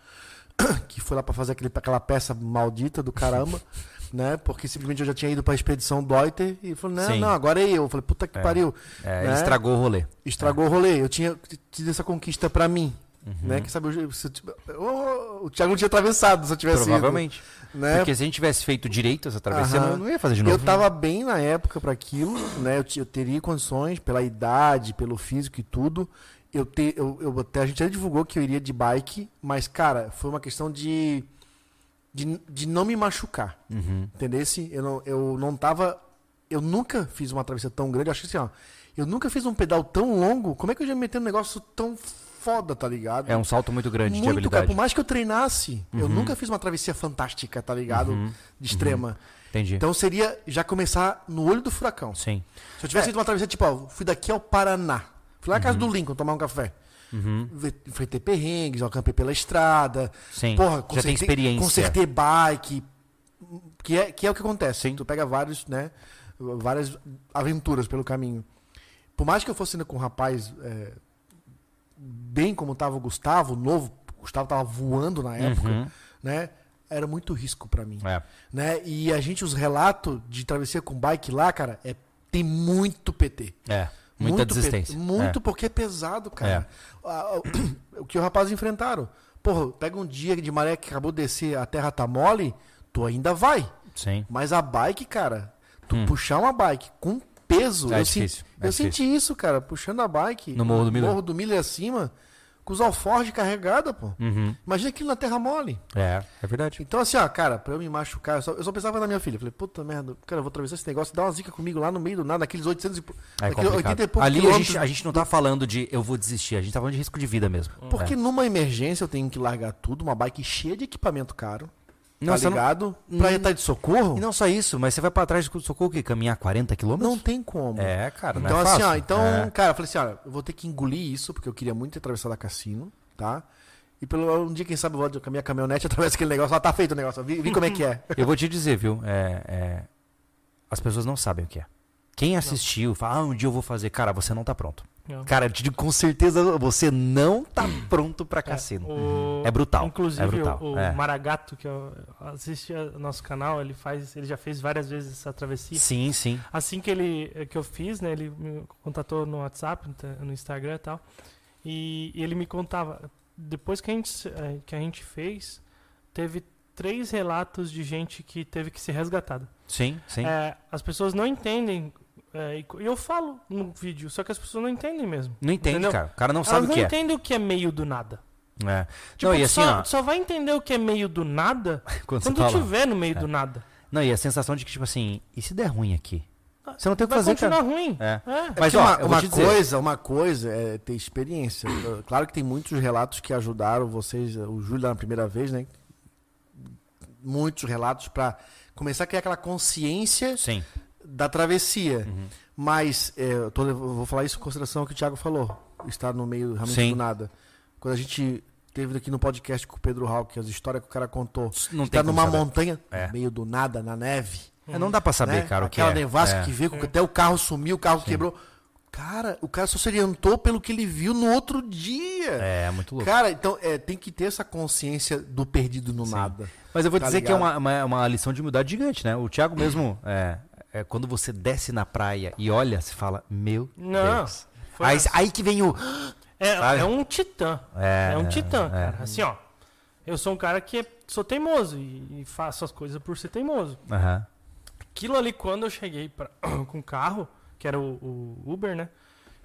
que foi lá pra fazer aquele, aquela peça maldita do caramba. Né? Porque simplesmente eu já tinha ido pra expedição Deuter e falou: Não, Sim. não, agora é eu. Eu falei: Puta que É. pariu. É, ele né? estragou o rolê. Estragou o rolê. Eu tinha tido essa conquista pra mim. Uhum. Né? Que sabe, eu- se eu o Thiago não tinha atravessado se eu tivesse ido, Provavelmente. né? Porque se a gente tivesse feito direito essa travessia, Aham. eu não ia fazer de novo. Eu tava bem na época pra aquilo, né? Eu, eu teria condições pela idade, pelo físico e tudo. Eu, te, eu, eu até a gente já divulgou que eu iria de bike, mas cara, foi uma questão de de, de não me machucar, Uhum. entendesse? Eu não, eu não tava eu nunca fiz uma travessia tão grande, eu acho que assim, ó, eu nunca fiz um pedal tão longo, como é que eu já me meter num negócio tão foda, tá ligado? É um salto muito grande de Muito, cara. habilidade. Por mais que eu treinasse, eu Uhum. nunca fiz uma travessia fantástica, tá ligado? Uhum. De extrema. Entendi. Então seria já começar no olho do furacão. Sim. Se eu tivesse feito uma travessia, tipo, ó, fui daqui ao Paraná. Fui lá na casa Uhum. do Lincoln tomar um café. Uhum. Enfrentei perrengues, acampei pela estrada. Sim. Porra, Já tem consertei, experiência. consertei bike. Que é, que é o que acontece. Sim. Tu pega vários, né? Várias aventuras pelo caminho. Por mais que eu fosse ainda com um rapaz é, bem como tava o Gustavo, novo, o Gustavo tava voando na época, Uhum. né? Era muito risco pra mim É. né? E a gente, os relatos de travessia com bike lá, cara, é, tem muito PT. É. Muita Muito desistência. Muito porque é pesado, cara. É. O que os rapazes enfrentaram. Porra, pega um dia de maré que acabou de descer, a terra tá mole, tu ainda vai. É. Sim. Mas a bike, cara, tu Hum. puxar uma bike com peso. É eu difícil, é eu senti isso, cara, puxando a bike. No Morro do Miller? Morro do Miller acima, com os alforjes carregados, pô. Uhum. Imagina aquilo na terra mole. É, é verdade. Então, assim, ó, cara, pra eu me machucar, eu só, eu só pensava na minha filha. Falei, puta merda, cara, eu vou atravessar esse negócio, dá uma zica comigo lá no meio do nada, naqueles 800 e. É complicado. 80 e poucos Ali a gente, a gente não tá falando de eu vou desistir, a gente tá falando de risco de vida mesmo. Porque É. numa emergência eu tenho que largar tudo, uma bike cheia de equipamento caro. Não, tá você não- ligado? Pra estar de socorro? E não só isso, mas você vai pra trás de socorro o quê? Caminhar 40 quilômetros? Não tem como. É, cara, não Então, é assim, fácil. ó, então, É. cara, eu falei assim, ó, eu vou ter que engolir isso, porque eu queria muito ter atravessado a cassino, tá? E pelo um dia, quem sabe, eu vou com a minha caminhonete através daquele negócio, lá tá feito o negócio, vi, vi como é que é. Eu vou te dizer, viu? é, é, as pessoas não sabem o que é. Quem assistiu, fala, ah, um dia eu vou fazer. Cara, você não tá pronto. Cara, eu te digo com certeza, você não tá pronto pra É, cassino. o- É brutal. Inclusive, é brutal. o, o é. Maragato, que assiste o nosso canal, ele faz, ele já fez várias vezes essa travessia. Sim, sim. Assim que ele que eu fiz, né, ele me contatou no WhatsApp, no Instagram e tal. E, e ele me contava, depois que a gente que a gente fez, teve três relatos de gente que teve que ser resgatada. Sim, sim. É, as pessoas não entendem é, eu falo no vídeo, só que as pessoas não entendem mesmo. Não entende, entendeu? cara. O cara não Elas sabe o não que é. entendem o que é meio do nada. é. Tipo, não, e tu assim, só, ó, só vai entender o que é meio do nada quando quando estiver no meio É. do nada. Não, e a sensação de que, tipo assim, e se der ruim aqui? Você não tem o que vai fazer, continuar cara. ruim. É. É. É Mas, ó, uma, uma coisa, uma coisa é ter experiência. Claro que tem muitos relatos que ajudaram vocês, o Júlio na primeira vez, né? Muitos relatos pra começar a criar aquela consciência Sim. Da travessia. Uhum. Mas é, eu, tô- eu vou falar isso em consideração ao que o Thiago falou. Estar no meio realmente Sim. do nada. Quando a gente teve aqui no podcast com o Pedro Hawk, as histórias que o cara contou. Não como numa saber. montanha, É. no meio do nada, na neve. É, não dá pra saber, né? cara, o que Aquela é. nevasca É. que veio, até o carro sumiu, o carro Sim. quebrou. Cara, o cara só se orientou pelo que ele viu no outro dia. É, muito louco. Cara, então é, tem que ter essa consciência do perdido no nada. Mas eu vou Tá dizer que é ligado? uma, uma, uma lição de humildade gigante, né? O Thiago mesmo, é, é, quando você desce na praia e olha, você fala, meu Não, Deus. Aí, assim. aí que vem o... É, é um titã. É, É, um titã, é. cara. Assim, ó. Eu sou um cara que é- sou teimoso e, e faço as coisas por ser teimoso. Aham. Aquilo ali, quando eu cheguei pra, com o carro, que era o, o Uber, né?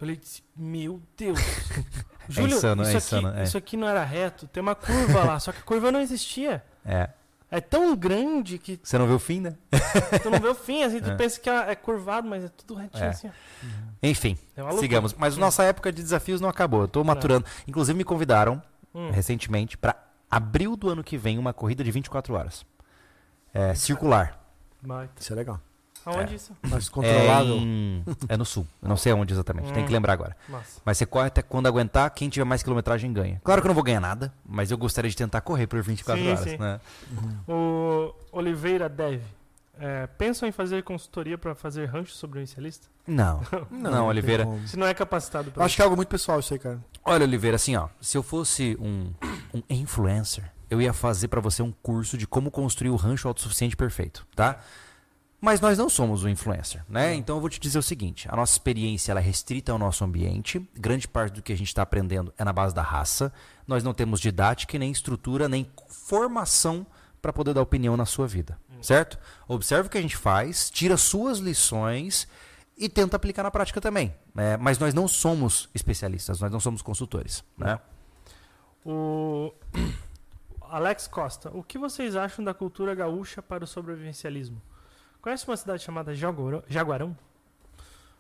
Eu disse, meu Deus. Júlio, insano, é isso, insano, aqui, é. isso aqui não era reto. Tem uma curva lá, só que a curva não existia. É. É tão grande que Você não vê o fim, né? tu não vê o fim. Assim, tu É. pensa que é é curvado, mas é tudo retinho É. assim. ó. Enfim, É uma loucura. sigamos. Mas nossa época de desafios não acabou. Eu tô maturando. Inclusive me convidaram Hum. recentemente para abril do ano que vem uma corrida de 24 horas. É, circular. Baita. Isso é legal. Aonde isso? Mais É, controlável. em- é no sul. Eu não sei aonde exatamente. Tem que Hum. lembrar agora. Massa. Mas você corre até quando aguentar, quem tiver mais quilometragem ganha. Claro que eu não vou ganhar nada, mas eu gostaria de tentar correr por 24 Sim, horas, sim. né? O Oliveira Dev. É, pensam em fazer consultoria para fazer rancho sobrevivencialista? Não. Não, Oliveira. tem como. Se não é capacitado Eu para acho que é algo muito pessoal isso aí, cara. Olha, Oliveira, assim, ó, se eu fosse um, um influencer, eu ia fazer pra você um curso de como construir o rancho autossuficiente perfeito, tá? Mas nós não somos um influencer, né? Então eu vou te dizer o seguinte: a nossa experiência ela é restrita ao nosso ambiente. Grande parte do que a gente está aprendendo é na base da raça. Nós não temos didática, nem estrutura, nem formação para poder dar opinião na sua vida, certo? Observe o que a gente faz, tira suas lições e tenta aplicar na prática também. né? Mas nós não somos especialistas, nós não somos consultores, né? O Alex Costa, o que vocês acham da cultura gaúcha para o sobrevivencialismo? Conhece uma cidade chamada Jaguarão? Jaguarão?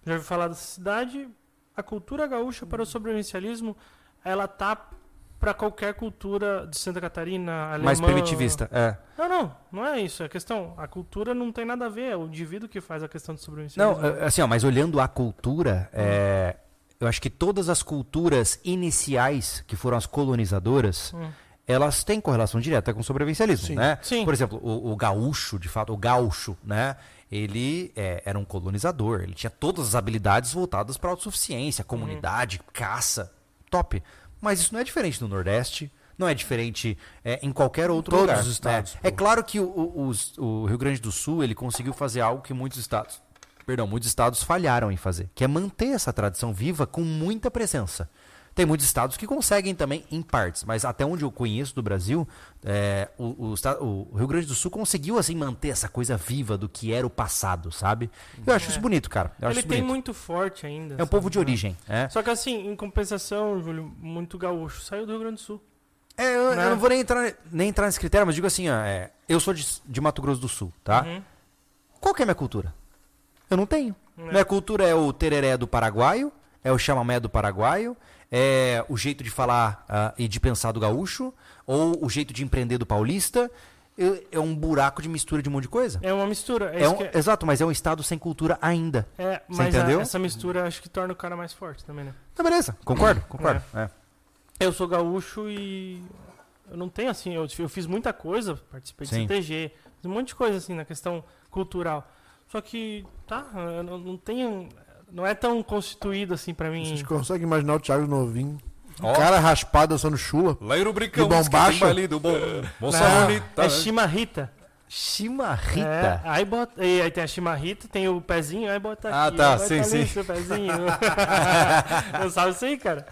Já ouviu falar dessa cidade? A cultura gaúcha para o sobrevivencialismo, ela tá para qualquer cultura de Santa Catarina, alemã... Mais primitivista, é. Não, não, não é isso. É questão. A cultura não tem nada a ver, é o indivíduo que faz a questão do Não, sobrevivencialismo. é, assim, ó, mas olhando a cultura, é, eu acho que todas as culturas iniciais, que foram as colonizadoras, Hum. Elas têm correlação direta com o sobrevivencialismo, Sim. né? Sim. Por exemplo, o, o gaúcho, de fato, o gaúcho, né? Ele é, era um colonizador, ele tinha todas as habilidades voltadas para a autossuficiência, comunidade, caça, top. Mas isso não é diferente no Nordeste, não é diferente é, em qualquer outro Todos lugar. os estados, né? É claro que o, o- o Rio Grande do Sul ele conseguiu fazer algo que muitos estados, perdão, muitos estados falharam em fazer, que é manter essa tradição viva com muita presença. Tem muitos estados que conseguem também em partes, mas até onde eu conheço do Brasil, é, o, o o Rio Grande do Sul conseguiu assim manter essa coisa viva do que era o passado, sabe? Eu acho É. isso bonito, cara. Eu acho Ele tem bonito. muito forte ainda. É um povo de origem. É, Só que assim, em compensação, Júlio, muito gaúcho, saiu do Rio Grande do Sul. É, eu, Né? eu não vou nem entrar, nem entrar nesse critério, mas digo assim, ó, é, eu sou de, de Mato Grosso do Sul, tá? Uhum. Qual que é a minha cultura? Eu não tenho. É. Minha cultura é o tereré do paraguaio, é o chamamé do paraguaio, é o jeito de falar ah, e de pensar do gaúcho, ou o jeito de empreender do paulista. É um buraco de mistura de um monte de coisa. É uma mistura. É É um- é, Exato, mas é um estado sem cultura ainda. é, Você mas a- entendeu? essa mistura acho que torna o cara mais forte também, né? Tá, beleza. Concordo, concordo. É. Eu sou gaúcho e eu não tenho assim, eu, eu fiz muita coisa, participei de Sim. CTG, fiz um monte de coisa assim na questão cultural. Só que, tá, eu não, não tenho, não é tão constituído assim pra mim. Vocês conseguem imaginar o Thiago novinho? Ó. Cara raspado dançando chula. Lá em Rubricão, De bombacha? do bom, moça Não, bonita. é chimarrita. Chimarrita. É, aí, bota, e aí tem a chimarrita, tem o pezinho, aí bota Ah, aqui. tá, aí bota sim, ali sim. Seu pezinho. Não sabe isso aí, cara?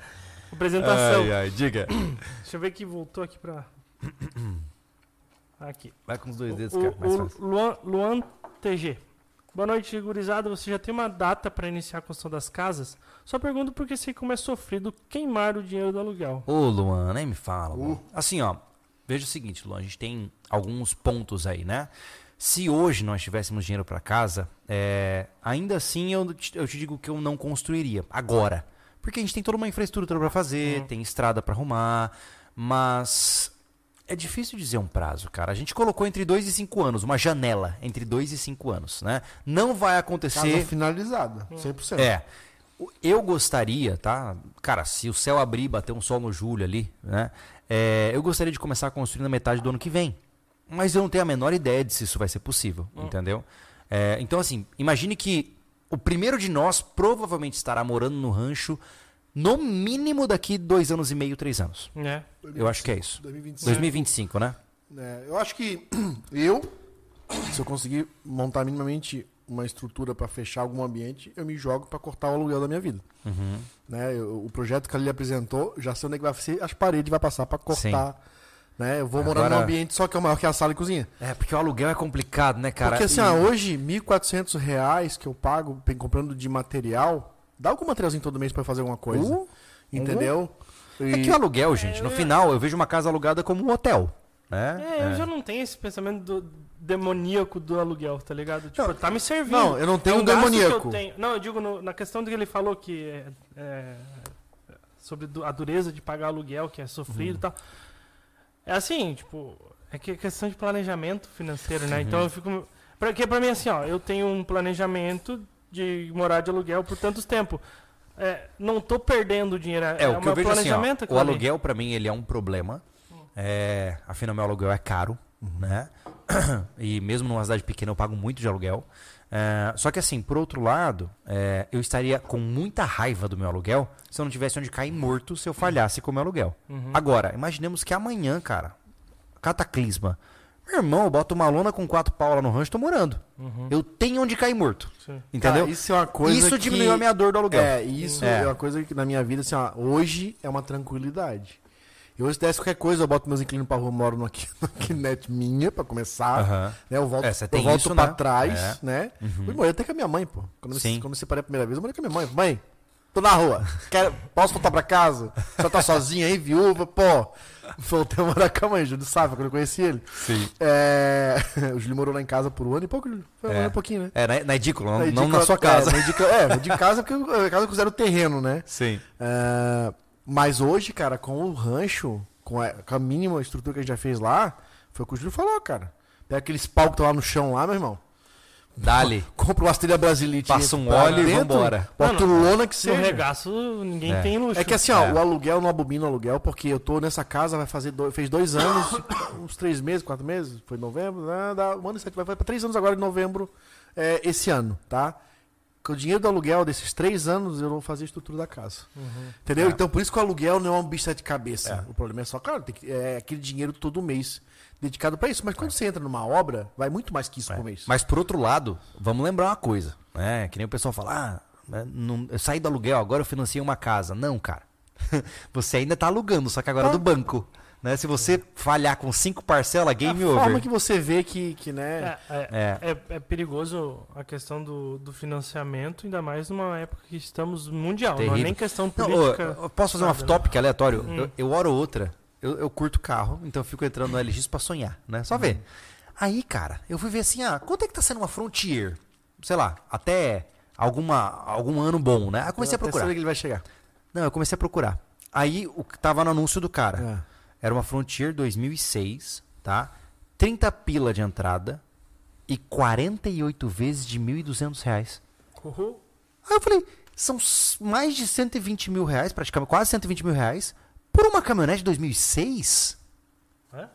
Apresentação. Ai, ai, diga. Deixa eu ver que voltou aqui pra. Aqui. Vai com os dois dedos, O, cara. Mais o fácil. Luan, Luan TG. Boa noite, gurizada. Você já tem uma data para iniciar a construção das casas? Só pergunto porque sei como é sofrido queimar o dinheiro do aluguel. Ô, Luan, nem me fala. Luan. Assim, ó. Veja o seguinte, Luan. A gente tem alguns pontos aí, né? Se hoje nós tivéssemos dinheiro para casa, é, ainda assim eu te, eu te digo que eu não construiria. Agora. Porque a gente tem toda uma infraestrutura para fazer, tem estrada para arrumar, mas é difícil dizer um prazo, cara. A gente colocou entre 2 e 5 anos, uma janela entre 2 e 5 anos, né? Não vai acontecer. Casa finalizada. 100%. É. O- Eu gostaria, tá? Cara, se o céu abrir e bater um sol no julho ali, né? É, eu gostaria de começar a construir na metade do ano que vem. Mas eu não tenho a menor ideia de se isso vai ser possível, entendeu? É, então, assim, imagine que o primeiro de nós provavelmente estará morando no rancho no mínimo daqui dois anos e meio, três anos. É. Eu acho que é isso. 2025. 2025, né? É, eu acho que eu, se eu conseguir montar minimamente uma estrutura para fechar algum ambiente, eu me jogo para cortar o aluguel da minha vida. Uhum. Né? Eu- o projeto que ele apresentou, já sei onde é que vai ser, as paredes vai passar para cortar. Né? Eu vou morar Agora- num ambiente só que é maior que a sala e cozinha. É, porque o aluguel é complicado, né, cara? Porque assim, E- ó, hoje, 1.400 reais que eu pago comprando de material, dá algum materialzinho todo mês para fazer alguma coisa. Uh, entendeu? É E- que o aluguel, gente, no final eu vejo uma casa alugada como um hotel. Né? É, eu já não tenho esse pensamento do demoníaco do aluguel, tá ligado? Tipo, Não, tá me servindo. não, eu não tenho É um demoníaco. eu tenho. Não, eu digo no- na questão do que ele falou que é, é, sobre a dureza de pagar aluguel, que é Uhum. sofrido e tal. É assim, tipo, é que é questão de planejamento financeiro, Uhum. né? Então eu fico. Porque pra mim, assim, ó, eu tenho um planejamento de morar de aluguel por tantos tempos. É, não tô perdendo dinheiro. É, o que eu vejo assim, ó, planejamento o aluguel pra mim ele é um problema. É, afinal, meu aluguel é caro, né? E mesmo numa cidade pequena eu pago muito de aluguel. É, só que assim, por outro lado, é, eu estaria com muita raiva do meu aluguel se eu não tivesse onde cair morto se eu falhasse com o meu aluguel. Uhum. Agora, imaginemos que amanhã, cara, cataclisma. Meu irmão, eu boto uma lona com quatro pau lá no rancho, tô morando. Uhum. Eu tenho onde cair morto. Sim. Entendeu? Cara, isso é uma coisa Isso que- diminuiu a minha dor do aluguel. É, isso É. é. uma coisa que na minha vida, assim, ó, hoje é uma tranquilidade. Eu, se desse qualquer coisa, eu boto meus inquilinos pra rua, eu moro numa kitnet minha, pra começar. Aham. Né, eu volto, É, você eu volto isso, pra né? trás, É. né? Uhum. Fui morar até com a minha mãe, pô. Quando, Sim. eu, quando eu separei a primeira vez, eu morei com a minha mãe. Mãe, tô na rua. Quero, posso voltar pra casa? Só tá sozinha aí, viúva? Pô, voltei a morar com a mãe, Júlio sabe, quando eu conheci ele. Sim. É... O Júlio morou lá em casa por um ano e pouco, Júlio. Foi um É. ano e pouquinho, né? É, na, na edícula, não, na sua casa. É, de, ca- é, de casa porque a casa considera o terreno, né? Sim. É, mas hoje, cara, com o rancho, com a, com a mínima estrutura que a gente já fez lá, foi o que o Júlio falou, cara. Pega aqueles pau que estão lá no chão lá, meu irmão. Dali. Compra uma astelha brasilite. Passa um óleo e vambora. Bota Não, lona que No seja. regaço, ninguém É. tem luxo. É que assim, ó, É. o aluguel não abomina o aluguel, porque eu tô nessa casa, vai fazer dois, fez dois anos, uns três meses, quatro meses, foi novembro, né, dá um ano e sete, vai, pra três anos agora em novembro, é, esse ano, tá? Com o dinheiro do aluguel desses três anos, eu vou fazer a estrutura da casa. Entendeu? É. Então, por isso que o aluguel não é um bicho de cabeça. É. O problema é só, claro, tem que, é aquele dinheiro todo mês dedicado pra isso. Mas quando você entra numa obra, vai muito mais que isso por mês. É. Mas por outro lado, vamos lembrar uma coisa, né? Que nem o pessoal fala, ah, né, não- eu saí do aluguel, agora eu financiei uma casa. Não, cara. Você ainda tá alugando, só que agora Tá. do banco. Né? Se você falhar com cinco parcelas, game a over. forma que você vê que, que né... É, é, É. é- é perigoso a questão do, do financiamento, ainda mais numa época que estamos mundial. Não é Terrível. nem questão Não, política. ô, eu posso fazer um nada, off-topic aleatório? Hum. Eu, eu hora ou outra, eu, eu curto carro, então eu fico entrando no LX pra sonhar, né? Só ver. Aí, cara, eu fui ver assim, ah, quanto é que tá sendo uma Frontier? Sei lá, até alguma, algum ano bom, né? Aí eu comecei a procurar. que ele vai chegar. Não, eu comecei a procurar. Aí o que tava no anúncio do cara. É. Era uma Frontier 2006, tá? 30 pila de entrada e 48 vezes de 1.200 reais. Uhul. Aí eu falei, são mais de 120 mil reais, praticamente quase 120 mil reais, por uma caminhonete de 2006? É?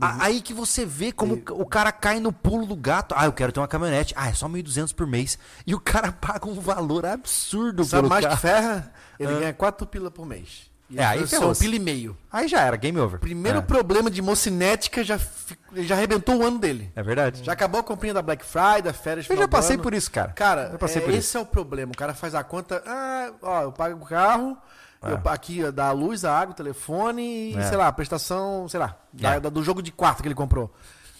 A- Aí que você vê como E- o cara cai no pulo do gato. Ah, eu quero ter uma caminhonete. Ah, é só 1.200 por mês. E o cara paga um valor absurdo Sabe pelo mais que carro. ferra? Ele Ah. ganha quatro pila por mês. E É, aí um pila e meio. Aí já era, game over. Primeiro é. problema de mocinética já, já arrebentou o ano dele. É verdade. Já acabou a comprinha da Black Friday, da férias Eu já passei por isso, cara. Cara, Eu passei é, por esse é o problema. O cara faz a conta, ah, ó, eu pago o carro. Eu, pa- aqui ó, dá a luz, a água, o telefone e, É. sei lá, a prestação, sei lá, da- É. da- do jogo de quarto que ele comprou.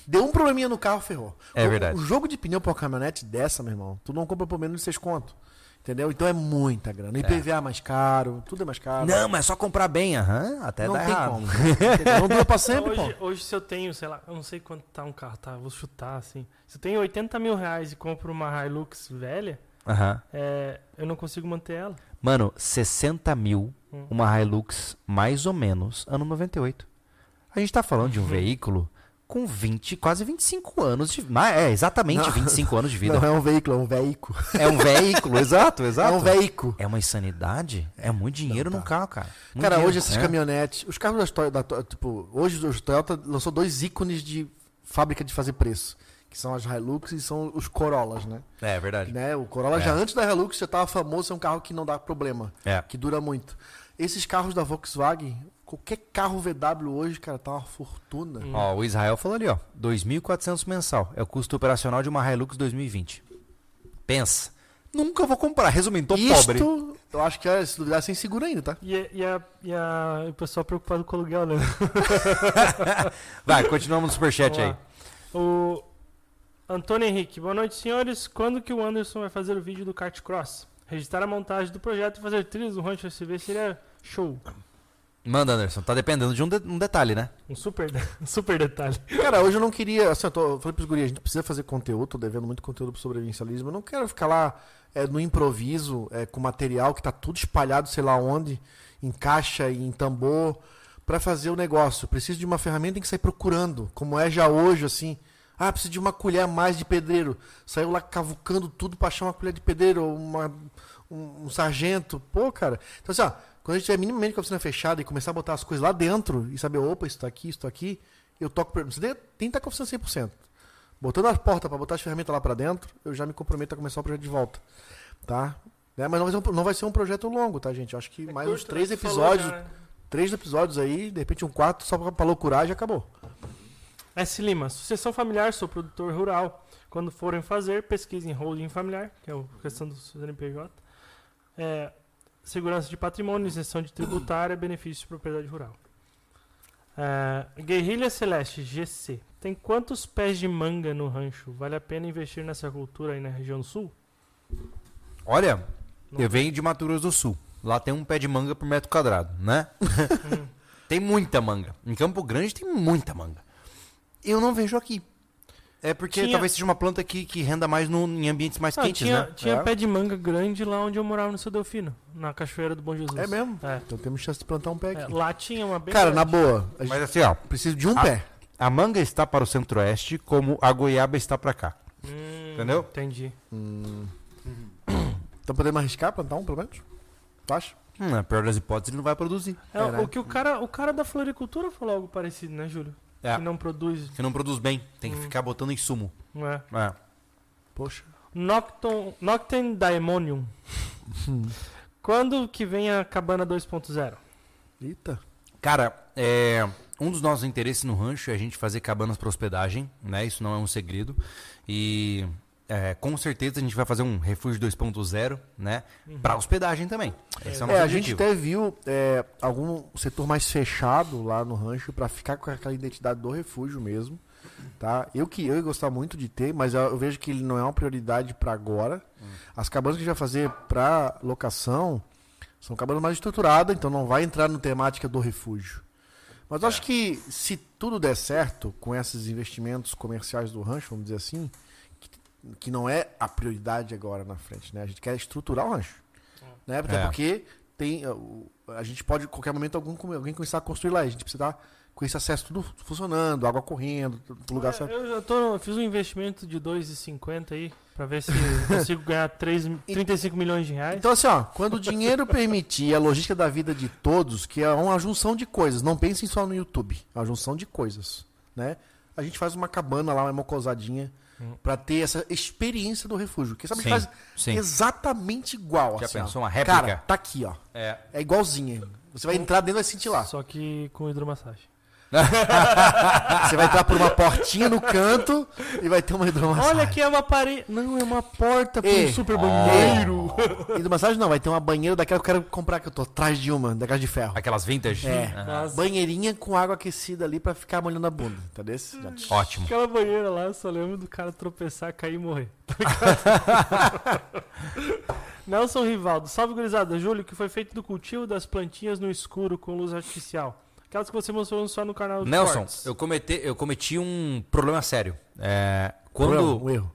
Deu um probleminha no carro, ferrou. É O- verdade. O jogo de pneu pra uma caminhonete dessa, meu irmão, tu não compra por menos de seis conto. Entendeu? Então é muita grana. O IPVA é mais caro, tudo é mais caro. Não, mas é só comprar bem, aham. Até não dá tem errado. como. Não, tem como. não dura pra sempre, hoje, pô. hoje, se eu tenho, sei lá, eu não sei quanto tá um carro, tá? Vou chutar assim. Se eu tenho 80 mil reais e compro uma Hilux velha, Aham. é, eu não consigo manter ela. Mano, 60 mil, Hum. uma Hilux, mais ou menos, ano 98. A gente tá falando de um veículo com 20, quase 25 anos de É, exatamente Não. 25 anos de vida. Não é um veículo, é um veículo. É um veículo, exato, exato. É um veículo. É uma insanidade. É muito dinheiro Não, tá. carro, cara. Muito Cara, dinheiro, hoje essas é. caminhonetes, os carros da Toyota, tipo, hoje o Toyota lançou dois ícones de fábrica de fazer preço, que são as Hilux e são os Corollas, né? É, verdade. né? O Corolla É. já antes da Hilux já tava famoso, é um carro que não dá problema, É. que dura muito. Esses carros da Volkswagen, qualquer carro VW hoje, cara, tá uma fortuna. Ó, o Israel falou ali, ó. 2.400 mensal. É o custo operacional de uma Hilux 2020. Pensa. Nunca vou comprar. Resumindo, tô pobre. Isto, eu acho que é, se duvidar, sem seguro ainda, tá? E, e, a, e a- o pessoal preocupado com o aluguel, né? Vai, continuamos no superchat aí. O Antônio Henrique, boa noite, senhores. Quando que o Anderson vai fazer o vídeo do kart cross? Registrar a montagem do projeto e fazer trilhos do Rancho SV seria show. Manda, Anderson. Tá dependendo de um, de- um detalhe, né? Um super, um super detalhe. Cara, hoje eu não queria. Assim, eu, tô, eu falei pros guris, a gente precisa fazer conteúdo, tô devendo muito conteúdo pro sobrevivencialismo. Eu não quero ficar lá é, no improviso, é, com material que tá tudo espalhado, sei lá onde, em caixa e em tambor, pra fazer o negócio. Eu preciso de uma ferramenta tem que sair procurando, como é já hoje, assim. Ah, preciso de uma colher a mais de pedreiro. Saiu lá cavucando tudo pra achar uma colher de pedreiro, ou uma, um, um sargento. Pô, cara. Então, assim, ó, quando a gente tiver minimamente com a oficina fechada e começar a botar as coisas lá dentro e saber, opa, isso tá aqui, isso tá aqui, eu toco. Você tem que estar com a oficina 100%. Botando as portas pra botar as ferramentas lá pra dentro, eu já me comprometo a começar o projeto de volta. Tá? Né? Mas não vai, ser um, não vai ser um projeto longo, tá, gente? Eu acho que mais uns três né? Falou episódios. já, né? Três episódios aí, de repente um quarto só pra, pra loucurar e já acabou. S. Lima, sucessão familiar, sou produtor rural. Quando forem fazer, pesquisem holding familiar, que é a questão do CNPJ. É, segurança de patrimônio, isenção de tributária, benefício de propriedade rural. É, Guerrilha Celeste, GC. Tem quantos pés de manga no rancho? Vale a pena investir nessa cultura aí na região sul? Olha, Não. eu venho de Mato Grosso do Sul. Lá tem um pé de manga por metro quadrado, né? tem muita manga. Em Campo Grande tem muita manga. Eu não vejo aqui. É porque Tinha- talvez seja uma planta que, que renda mais no- em ambientes mais Ah, quentes, tinha né? tinha É. pé de manga grande lá onde eu morava no Seu Delfino, na Cachoeira do Bom Jesus. É mesmo? É. Então temos chance de plantar um pé É, aqui. lá tinha uma bem Cara, na grande. boa, a gente Mas assim, ó, precisa de um Ah. pé. a manga está para o centro-oeste como a goiaba está para cá. Hum, Entendeu? Entendi. Então podemos arriscar plantar um, pelo menos? Tu acha? Hum, na pior das hipóteses, ele não vai produzir. É, É, né? O que o cara, o cara da floricultura falou algo parecido, né, Júlio? É. Que não produz, Que não produz bem. Tem que Hum. ficar botando insumo. é? É. Poxa. Nocton, Noctem Daemonium. Quando que vem a cabana 2.0? Eita. Cara, é, um dos nossos interesses no rancho é a gente fazer cabanas para hospedagem, né? Isso não é um segredo. E é, com certeza a gente vai fazer um refúgio 2.0, né? Para hospedagem também. Esse é o É, nosso a gente até viu é, algum setor mais fechado lá no rancho pra ficar com aquela identidade do refúgio mesmo, tá? Eu que eu ia gostar muito de ter, mas eu, eu vejo que ele não é uma prioridade pra agora. As cabanas que a gente vai fazer pra locação são cabanas mais estruturadas, então não vai entrar na temática do refúgio. Mas eu acho que se tudo der certo com esses investimentos comerciais do rancho, vamos dizer assim, que, não é a prioridade agora na frente, né? A gente quer estruturar o rancho. Né? Até É. porque tem, o- a gente pode, a qualquer momento, algum, alguém começar a construir lá. A gente precisa estar com esse acesso tudo funcionando, água correndo, lugar É, certo. eu já tô, eu fiz um investimento de 2,50 aí, pra ver se consigo ganhar 3, 35 milhões de reais. Então, assim, ó, quando o dinheiro permitir a logística da vida de todos, que é uma junção de coisas, não pensem só no YouTube, é uma junção de coisas, né? A gente faz uma cabana lá, uma mocosadinha, Hum. pra ter essa experiência do refúgio. Que sabe, Sim, faz sim. exatamente igual. Já assim, ó. pensou uma réplica? Cara, tá aqui, ó. É. É igualzinha. Você vai entrar dentro e vai sentir lá. Só que com hidromassagem. Você vai entrar por uma portinha no canto e vai ter uma hidromassagem. Olha que é uma parede. Não, é uma porta para Ei. um super Oh. banheiro. Hidromassagem não, vai ter uma banheira daquela que eu quero comprar, que eu tô atrás de uma, daquela de ferro. Aquelas vintage? É. Nossa. Banheirinha com água aquecida ali pra ficar molhando a bunda, tá desse? Já- Ótimo. Aquela banheira lá, eu só lembro do cara tropeçar, cair e morrer. Nelson Rivaldo, salve gurizada. Júlio, que foi feito do cultivo das plantinhas no escuro com luz artificial. Aquelas que você mostrou só no canal do Nelson, Cortes. eu cometi, eu cometi um problema sério. É, quando Problema, um erro.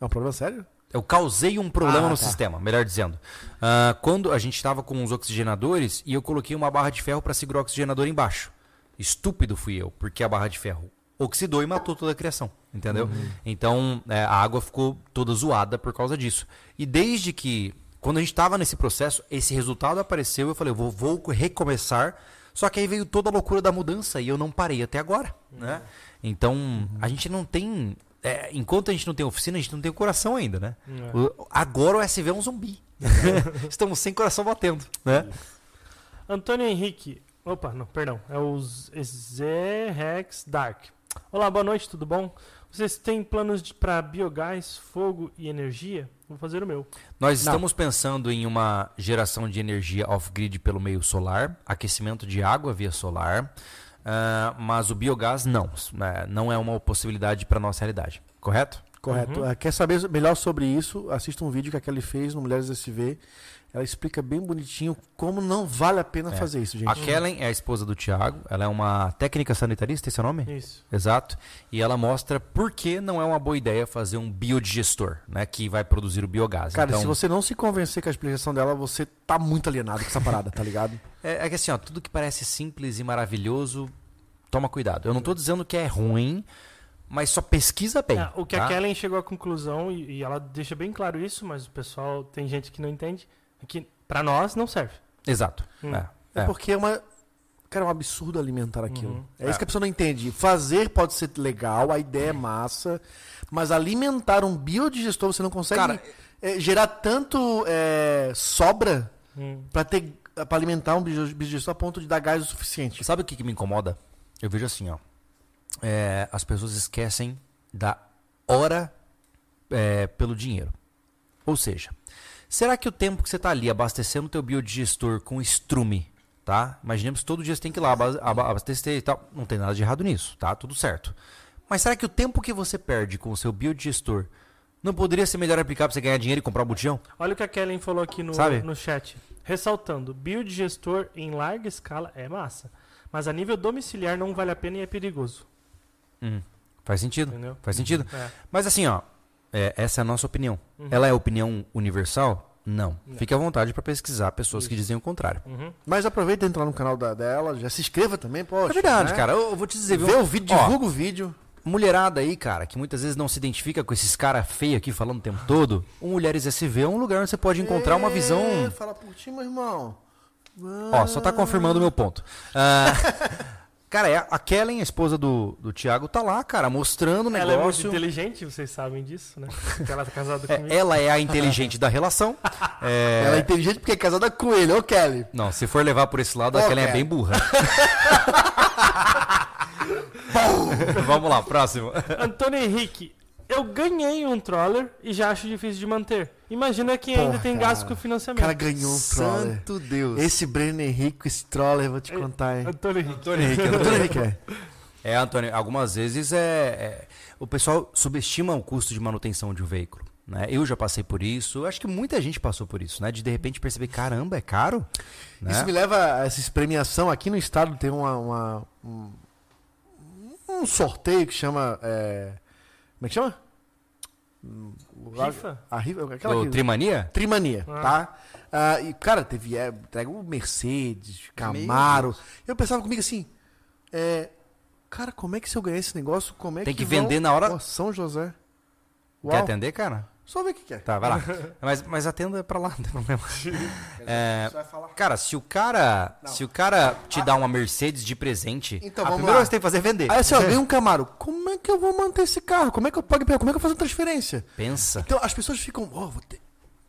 É um problema sério? eu causei um problema Ah, no tá. sistema, melhor dizendo. Ah, quando a gente estava com os oxigenadores e eu coloquei uma barra de ferro para segurar o oxigenador embaixo. Estúpido fui eu, porque a barra de ferro oxidou e matou toda a criação, entendeu? Então é, a água ficou toda zoada por causa disso. E desde que, quando a gente estava nesse processo, esse resultado apareceu, eu falei, eu vou, vou recomeçar. Só que aí veio toda a loucura da mudança e eu não parei até agora, né? Então a gente não tem é, enquanto a gente não tem oficina, a gente não tem coração ainda, né? É. O- agora o SV é um zumbi. Estamos sem coração batendo, né? Antônio Henrique. Opa, não, perdão. É o Z Rex Dark. Olá, boa noite, tudo bom? Vocês têm planos para biogás, fogo e energia? Vou fazer o meu. Nós Não. estamos pensando em uma geração de energia off-grid pelo meio solar, aquecimento de água via solar, ah, mas o biogás não, né, não é uma possibilidade para nossa realidade, correto? Correto. Uhum. Ah, Quer saber melhor sobre isso? Assista um vídeo que a Kelly fez no Mulheres SV. Ela explica bem bonitinho como não vale a pena É. fazer isso, gente. A Kellen é a esposa do Tiago, ela é uma técnica sanitarista, esse é o nome? Isso. Exato. E ela mostra por que não é uma boa ideia fazer um biodigestor, né, que vai produzir o biogás. Cara, então, se você não se convencer com a explicação dela, você tá muito alienado com essa parada, tá ligado? É, é que assim, ó, tudo que parece simples e maravilhoso, toma cuidado. Eu não tô dizendo que é ruim, mas só pesquisa bem. É, o que tá? a Kellen chegou à conclusão, e, e ela deixa bem claro isso, mas o pessoal tem gente que não entende, que para nós não serve. Exato. Hum. É, É, é. porque é uma. Cara, é um absurdo alimentar aquilo. Uhum. É isso É. que a pessoa não entende. Fazer pode ser legal, a ideia é massa, mas alimentar um biodigestor você não consegue Cara, é, gerar tanto é, sobra Hum. pra ter para alimentar um bio- biodigestor a ponto de dar gás o suficiente. Sabe o que, que me incomoda? Eu vejo assim, ó. É, as pessoas esquecem da hora é, pelo dinheiro. Ou seja, será que o tempo que você está ali abastecendo o teu biodigestor com estrume, tá? Imaginemos que todo dia você tem que ir lá aba- aba- abastecer e tal. Não tem nada de errado nisso, tá? Tudo certo. Mas será que o tempo que você perde com o seu biodigestor não poderia ser melhor aplicado para você ganhar dinheiro e comprar um botijão? Olha o que a Kellen falou aqui no, Sabe? no chat. Ressaltando, biodigestor em larga escala é massa, mas a nível domiciliar não vale a pena e é perigoso. Faz sentido? Entendeu? Faz sentido? É. Mas assim, ó, é, essa é a nossa opinião. Uhum. Ela é opinião universal? Não. Não. Fique à vontade para pesquisar pessoas que dizem o contrário. Uhum. Mas aproveita e entra lá no canal da- dela, já se inscreva também, poxa. é verdade, né? cara. Eu, eu vou te dizer, viu? Vê o vídeo, Ó, divulga o vídeo. mulherada aí, cara, que muitas vezes não se identifica com esses caras feios aqui falando o tempo todo. O Mulheres SV é um lugar onde você pode encontrar uma É, visão. Fala por ti, meu irmão. Ó, só tá confirmando o meu ponto. Ah, cara, é a Kellen, a esposa do, do Thiago, tá lá, cara, mostrando o Ela é muito negócio. inteligente, vocês sabem disso, né? Porque ela tá casada É, comigo. ela é a inteligente da relação. É, Ela é inteligente porque é casada com ele, ô Kelly. Não, se for levar por esse lado, Ô, a Kellen é Kelly. bem burra. Vamos lá, próximo. Antônio Henrique, eu ganhei um troller e já acho difícil de manter. Imagina quem ainda Porra, tem cara. gasto com O financiamento. cara ganhou um troller. Santo Deus. Esse Breno Henrique, esse troller, eu vou te É, contar, hein. Antônio Henrique. Antônio Henrique. Antônio Henrique é. É, Antônio, algumas vezes é, é- o pessoal subestima o custo de manutenção de um veículo. Né? Eu já passei por isso, acho que muita gente passou por isso, né? De de repente perceber, caramba, é caro? Né? Isso me leva a essa premiação. Aqui no estado tem uma, uma- um, um sorteio que chama. é, como é que chama? O- Rifa? A rifa. Aquela Do que- Trimania? Trimania, Ah. tá? Ah, e, cara, teve. É, entrega o Mercedes, Camaro. Eu pensava comigo assim. É, cara, como é que se eu ganhar esse negócio, como é Tem que vão- vender na hora- Ó, São José. Quer Uau. atender, cara? Só ver o que que é. Tá, vai lá. mas, mas atenda pra lá, não tem problema. É, Você vai falar. cara, se o cara, Não. se o cara te dá uma Mercedes de presente, Então, a vamos primeira lá. coisa que você tem que fazer é vender. Aí assim, ó, ganhei um Camaro. Como é que eu vou manter esse carro? Como é que eu pago? Como é que eu faço a transferência? Pensa. Então as pessoas ficam, ó, vou ter.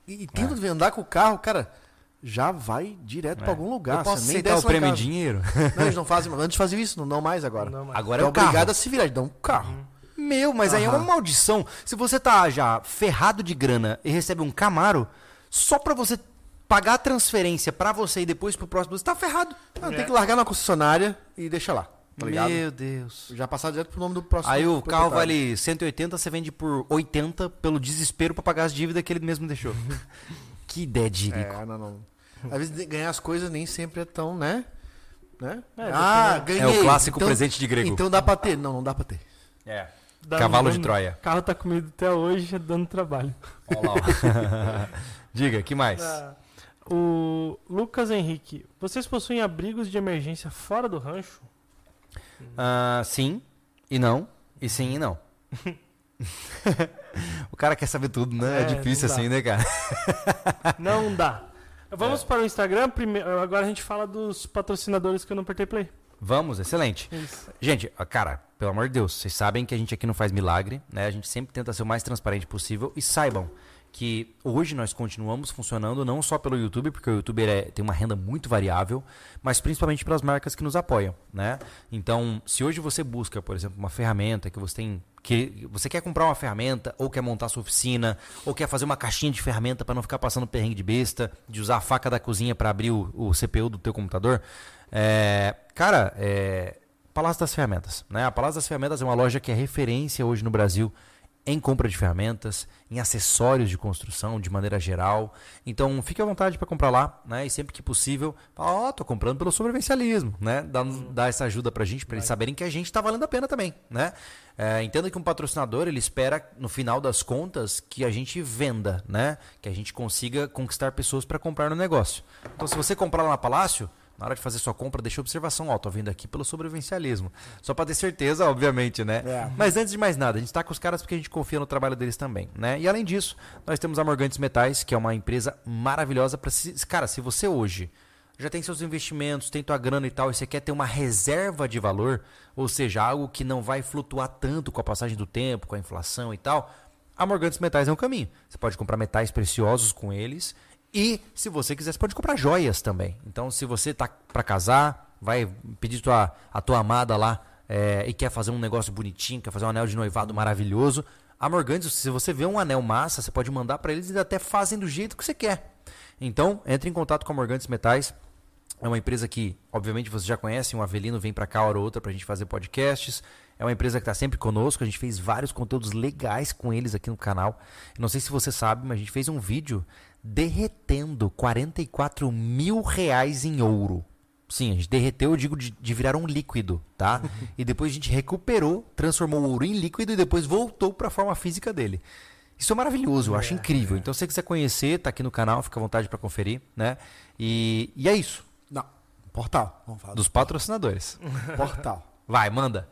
E, e tentam andar com o carro, cara, já vai direto pra algum lugar. Eu posso você nem o prêmio em dinheiro? Não, eles não fazem, antes faziam isso, não dão mais agora. Não, mas- Agora é é o carro. obrigado a se virar, dão um carro. Meu, mas aí é uma maldição. Se você tá já ferrado de grana e recebe um Camaro, só pra você pagar a transferência pra você e depois pro próximo, você tá ferrado. Não, É. Tem que largar na concessionária e deixa lá. Tá ligado? Meu Deus. Já passar direto pro nome do próximo. Aí o carro proprietário. vale 180, você vende por 80 pelo desespero pra pagar as dívidas que ele mesmo deixou. que ideia de rico. É, não, não. Às vezes ganhar as coisas nem sempre é tão, né? né? É, ah, ganhei. É o clássico então, presente de grego. Então dá pra ter? Não, não dá pra ter. É. Cavalo de Troia. O carro tá comigo até hoje, já dando trabalho. Olha lá, ó. Diga, que mais? Ah, o Lucas Henrique, vocês possuem abrigos de emergência fora do rancho? Ah, sim e não. E sim e não. o cara quer saber tudo, né? É, É, difícil assim, né, cara? Não dá. É. Vamos para o Instagram. Primeiro, agora a gente fala dos patrocinadores que eu não apertei play. Vamos, excelente. Isso. Gente, cara, pelo amor de Deus, vocês sabem que a gente aqui não faz milagre, né? A gente sempre tenta ser o mais transparente possível e saibam que hoje nós continuamos funcionando não só pelo YouTube, porque o YouTube é, tem uma renda muito variável, mas principalmente pelas marcas que nos apoiam, né? Então, se hoje você busca, por exemplo, uma ferramenta que você tem que você quer comprar uma ferramenta ou quer montar sua oficina ou quer fazer uma caixinha de ferramenta para não ficar passando perrengue de besta, de usar a faca da cozinha para abrir o, o, CPU do teu computador, é, cara, é, Palácio das Ferramentas, né? A Palácio das Ferramentas é uma loja que é referência hoje no Brasil em compra de ferramentas, em acessórios de construção de maneira geral. Então, fique à vontade para comprar lá, né? E sempre que possível, ó, oh, tô comprando pelo sobrevivencialismo, né? Dá, dá essa ajuda pra gente, para eles saberem que a gente está valendo a pena também, né? É, entenda que um patrocinador, ele espera, no final das contas, que a gente venda, né? Que a gente consiga conquistar pessoas para comprar no negócio. Então, se você comprar lá na Palácio, na hora de fazer sua compra, deixa observação. Ó, tô vindo aqui pelo sobrevivencialismo. Só para ter certeza, obviamente, né? É. Mas antes de mais nada, a gente está com os caras porque a gente confia no trabalho deles também, né? E além disso, nós temos a Morgantes Metais, que é uma empresa maravilhosa para cara, se você hoje já tem seus investimentos, tem tua grana e tal, e você quer ter uma reserva de valor, ou seja, algo que não vai flutuar tanto com a passagem do tempo, com a inflação e tal, a Morgantes Metais é um caminho. Você pode comprar metais preciosos com eles e se você quiser, você pode comprar joias também. Então, se você tá para casar, vai pedir tua, a tua amada lá é, e quer fazer um negócio bonitinho, quer fazer um anel de noivado maravilhoso, a Morgantes, se você vê um anel massa, você pode mandar para eles e até fazem do jeito que você quer. Então, entre em contato com a Morgantes Metais. É uma empresa que, obviamente, você já conhece. Um Avelino vem para cá hora ou outra para a gente fazer podcasts. É uma empresa que está sempre conosco. A gente fez vários conteúdos legais com eles aqui no canal. Não sei se você sabe, mas a gente fez um vídeo derretendo 44 mil reais em ouro. Sim, a gente derreteu, eu digo, de, de virar um líquido, tá? e depois a gente recuperou, transformou o ouro em líquido e depois voltou para a forma física dele. Isso é maravilhoso, eu acho é, incrível. É. Então, se você quiser conhecer, tá aqui no canal, fica à vontade para conferir, né? E, e é isso. Não, portal. Vamos falar dos patrocinadores. portal. Vai, manda.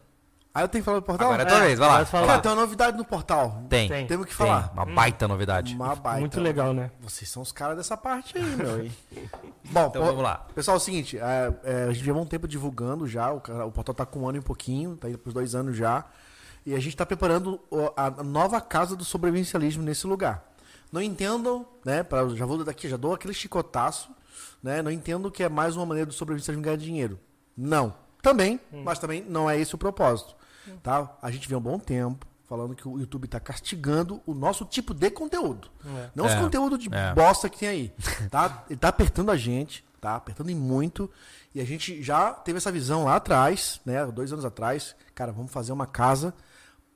Aí eu tenho que falar do portal? Agora é tua é, vez, vai lá. Cara, tem uma novidade no portal. Tem. tem. Temos que falar. Tem. Uma baita novidade. Uma baita. Muito legal, né? Vocês são os caras dessa parte aí, meu. Bom, então vamos lá. Pessoal, é o seguinte, é, é, a gente levou um tempo divulgando já, o, o portal tá com um ano e um pouquinho, tá indo pros dois anos já. E a gente está preparando a nova casa do sobrevivencialismo nesse lugar. Não entendam, né? Pra, já vou daqui, já dou aquele chicotaço, né? Não entendo que é mais uma maneira do sobrevivencialismo ganhar dinheiro. Não. Também, hum. mas também não é esse o propósito. Tá? A gente vê um bom tempo falando que o YouTube está castigando o nosso tipo de conteúdo. É. Não os é. conteúdos de é. bosta que tem aí. Tá? Ele está apertando a gente, tá? Apertando em muito. E a gente já teve essa visão lá atrás, né? Dois anos atrás. Cara, vamos fazer uma casa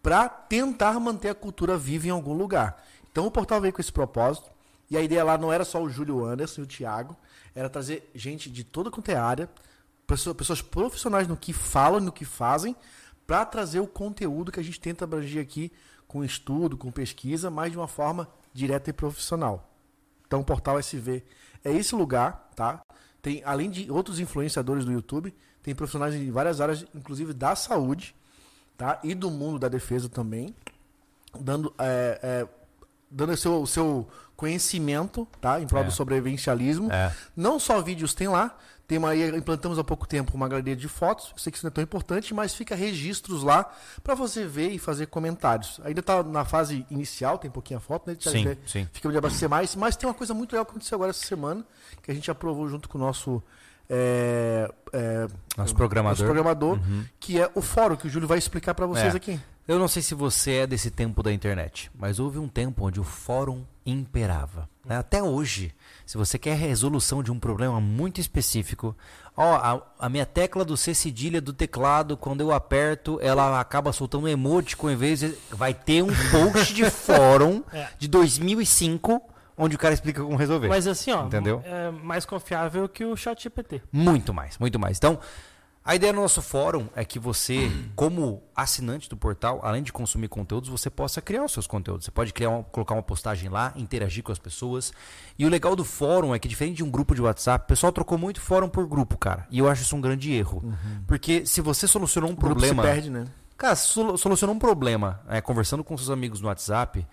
para tentar manter a cultura viva em algum lugar. Então o portal veio com esse propósito. E a ideia lá não era só o Júlio Anderson e o Thiago, era trazer gente de toda quanto é área, pessoas, pessoas profissionais no que falam, no que fazem, para trazer o conteúdo que a gente tenta abranger aqui com estudo, com pesquisa, mas de uma forma direta e profissional. Então o portal SV é esse lugar, tá? Tem além de outros influenciadores do YouTube, tem profissionais em várias áreas, inclusive da saúde, tá? E do mundo da defesa também, dando é, é, dando o seu, seu conhecimento, tá? Em prol é. do sobrevivencialismo. É. Não só vídeos tem lá, tem uma, implantamos há pouco tempo uma galeria de fotos. Eu sei que isso não é tão importante, mas fica registros lá para você ver e fazer comentários. Ainda está na fase inicial, tem pouquinha foto, né? Sim, ver, sim. Fica de abastecer mais. Mas tem uma coisa muito legal que aconteceu agora essa semana, que a gente aprovou junto com o nosso. É, é, nosso programador, nosso programador uhum. que é o fórum que o Júlio vai explicar para vocês é. aqui. Eu não sei se você é desse tempo da internet, mas houve um tempo onde o fórum imperava. Né? Até hoje, se você quer resolução de um problema muito específico, ó, a, a, minha tecla do C cedilha do teclado, quando eu aperto, ela acaba soltando um emoticon em vez de, vai ter um post de fórum é. de 2005 onde o cara explica como resolver. Mas assim, ó, entendeu? É mais confiável que o ChatGPT. Muito mais, muito mais. Então, a ideia do nosso fórum é que você, como assinante do portal, além de consumir conteúdos, você possa criar os seus conteúdos. Você pode criar uma, colocar uma postagem lá, interagir com as pessoas. E o legal do fórum é que, diferente de um grupo de WhatsApp, o pessoal trocou muito fórum por grupo, cara. E eu acho isso um grande erro. Uhum. Porque se você solucionou um o problema. se perde, né? Cara, solucionou um problema é, conversando com seus amigos no WhatsApp,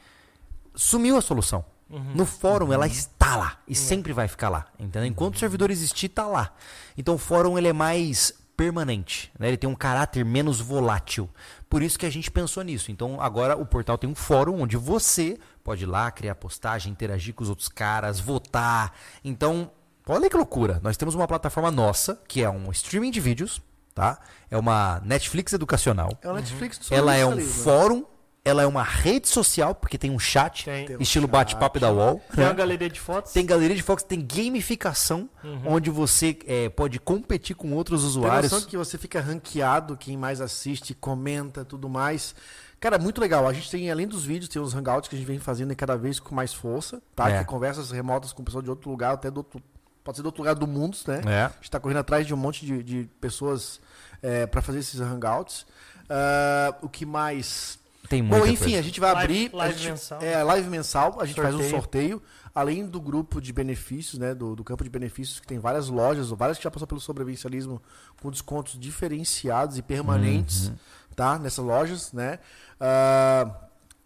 sumiu a solução. Uhum. No fórum uhum. ela está lá e uhum. sempre vai ficar lá, entendeu? Enquanto o servidor existir, está lá. Então o fórum ele é mais permanente, né? ele tem um caráter menos volátil. Por isso que a gente pensou nisso. Então agora o portal tem um fórum onde você pode ir lá, criar postagem, interagir com os outros caras, votar. Então, olha que loucura. Nós temos uma plataforma nossa, que é um streaming de vídeos, tá? É uma Netflix educacional. É o Netflix do Ela é um fórum, ela é uma rede social, porque tem um chat, Tem. Tem um estilo chat. bate-papo da UOL. Tem uma galeria de fotos. Tem galeria de fotos, tem gamificação, onde você é, pode competir com outros Tem usuários. noção que você fica ranqueado, quem mais assiste, comenta, tudo mais. Cara, muito legal. A gente tem, além dos vídeos, tem os hangouts que a gente vem fazendo cada vez com mais força, tá? É. Que conversas remotas com pessoas de outro lugar, até do outro, pode ser do outro lugar do mundo, né? É. A gente tá correndo atrás de um monte de, de pessoas é, para fazer esses hangouts. Ah, o que mais? Tem muita Bom, enfim, coisa. a gente vai Live- abrir. live gente- mensal. É, live mensal. A gente faz um Sorteio. sorteio. Além do grupo de benefícios, né? Do, do campo de benefícios, que tem várias lojas, ou várias que já passou pelo sobrevivencialismo com descontos diferenciados e permanentes, Uhum. tá? Nessas lojas, né? Ah,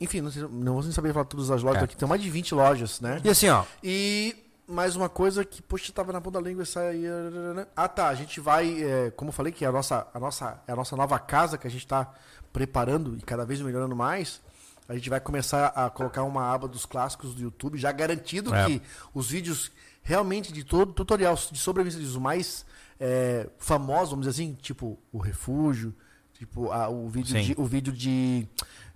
enfim, não, sei, não vou nem saber falar todas as lojas É. aqui. Tem mais de 20 lojas, né? E assim, ó, E mais uma coisa que, poxa, tava na ponta da língua essa aí. Ah, tá. A gente vai, é, como eu falei, que é a nossa, a nossa, é a nossa nova casa que a gente está preparando e cada vez melhorando mais. A gente vai começar a colocar uma aba dos clássicos do YouTube, já garantido É. que os vídeos realmente de todo tutorial de sobrevivência mais é, famosos, vamos dizer assim, tipo o refúgio, tipo a- o vídeo Sim. de, o vídeo de,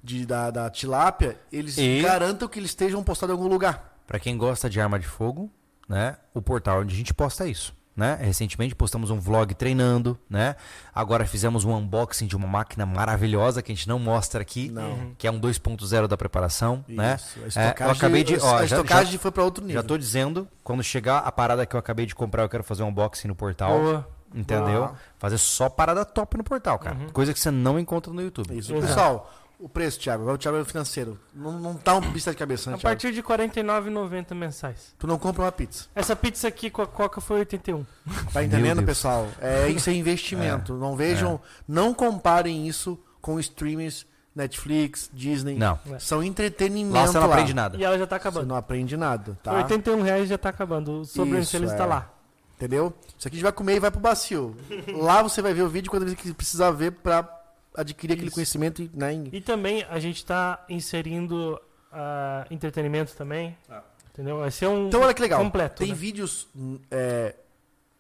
de- da, da tilápia, eles E- garantam que eles estejam postados em algum lugar. Pra quem gosta de arma de fogo, né? O portal onde a gente posta isso, né? Recentemente postamos um vlog treinando, né? Agora fizemos um unboxing de uma máquina maravilhosa que a gente não mostra aqui, Não. que é um 2.0 da preparação, né? Isso, a É, estocagem, eu acabei de, ó, a já, estocagem já, foi para outro nível. já tô dizendo, quando chegar a parada que eu acabei de comprar, eu quero fazer um unboxing no portal, Boa. entendeu? Boa. Fazer só parada top no portal, cara. Coisa que você não encontra no YouTube. Isso. Pessoal, o preço, Thiago, agora o Thiago é o financeiro. Não, não tá um bicho de cabeça, né, A Thiago? partir de R$ 49,90 mensais. Tu não compra uma pizza. Essa pizza aqui com a Coca foi 81. Tá entendendo, Deus. pessoal? É, isso é investimento. Não vejam, não comparem isso com streamers Netflix, Disney. Não. São entretenimento Lá você não lá. aprende nada. E ela já tá Você acabando. não aprende nada, tá? 81 reais já tá acabando. O sobrancelha Isso, está é. lá. Entendeu? Isso aqui a gente vai comer e vai pro bacio. Lá você vai ver o vídeo quando você precisar ver pra adquirir aquele Isso. conhecimento e, né, em- E também a gente tá inserindo ah, entretenimento também. Entendeu? Vai ser um Então olha que legal. completo. Tem né? vídeos hum, é,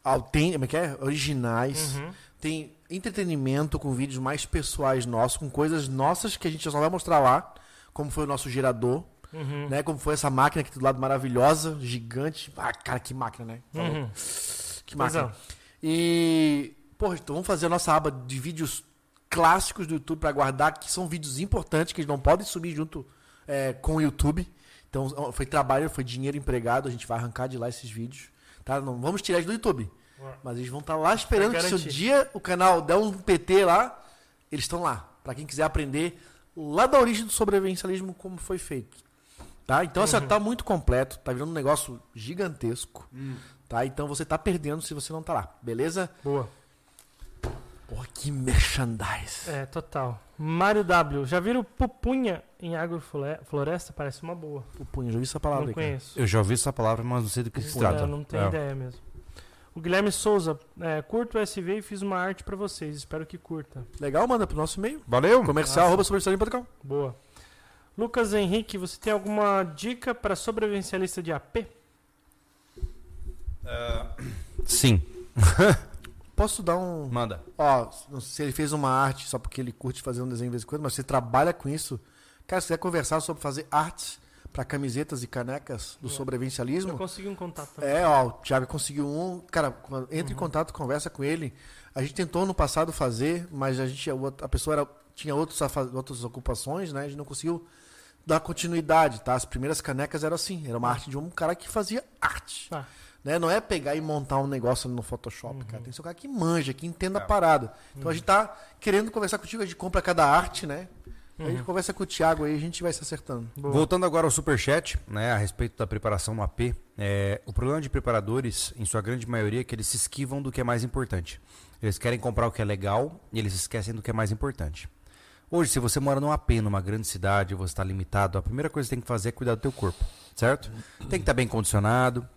autênticos, como é que é? Originais. Uhum. Tem entretenimento com vídeos mais pessoais nossos, com coisas nossas que a gente só vai mostrar lá, como foi o nosso gerador, Uhum. né? Como foi essa máquina aqui do lado maravilhosa, gigante. Ah, cara, que máquina, né? Uhum. Que máquina. é. E, pô, então vamos fazer a nossa aba de vídeos clássicos do YouTube para guardar, que são vídeos importantes, que eles não podem subir junto é, com o YouTube. Então, foi trabalho, foi dinheiro empregado, a gente vai arrancar de lá esses vídeos. Tá? Não vamos tirar eles do YouTube. Mas eles vão estar lá esperando que se o dia o canal der um PT lá, eles estão lá. Para quem quiser aprender lá da origem do sobrevivencialismo, como foi feito. Tá? Então, assim, ó, tá muito completo, tá virando um negócio gigantesco. Tá? Então você tá perdendo se você não tá lá, beleza? Boa. Porra, que merchandise. É, total. Mário W. Já viram pupunha em agrofloresta? Parece uma boa. O punho, já vi essa palavra não aí, conheço. Eu já ouvi essa palavra, mas não sei do que se É, trata. não tenho É. ideia mesmo. O Guilherme Souza, é, curto o SV e fiz uma arte pra vocês. Espero que curta. Legal, manda pro nosso e-mail. Valeu! Comercial, arroba. Boa. Lucas Henrique, você tem alguma dica para sobrevivencialista de AP? Sim, Posso dar um. manda. Ó, não sei se ele fez uma arte só porque ele curte fazer um desenho de vez em quando, mas você trabalha com isso. Cara, se quiser conversar sobre fazer artes para camisetas e canecas do Eu sobrevivencialismo, consegui um contato também. É, ó, o Thiago conseguiu um. Cara, entra em contato, conversa com ele. A gente tentou no passado fazer, mas a gente a pessoa era, tinha outros, outras ocupações, né? A gente não conseguiu dar continuidade, tá? As primeiras canecas eram assim, era uma arte de um cara que fazia arte. Ah. Né? Não é pegar e montar um negócio no Photoshop, cara. Tem que ser um cara que manja, que entenda É. a parada. Então a gente tá querendo conversar contigo, a gente compra cada arte, né? Aí A gente conversa com o Thiago aí, a gente vai se acertando. Boa. Voltando agora ao superchat, né, a respeito da preparação no AP, é, o problema de preparadores, em sua grande maioria, é que eles se esquivam do que é mais importante. Eles querem comprar o que é legal e eles esquecem do que é mais importante. Hoje, se você mora num AP, numa grande cidade, você está limitado, a primeira coisa que você tem que fazer é cuidar do teu corpo, certo? Tem que estar bem condicionado,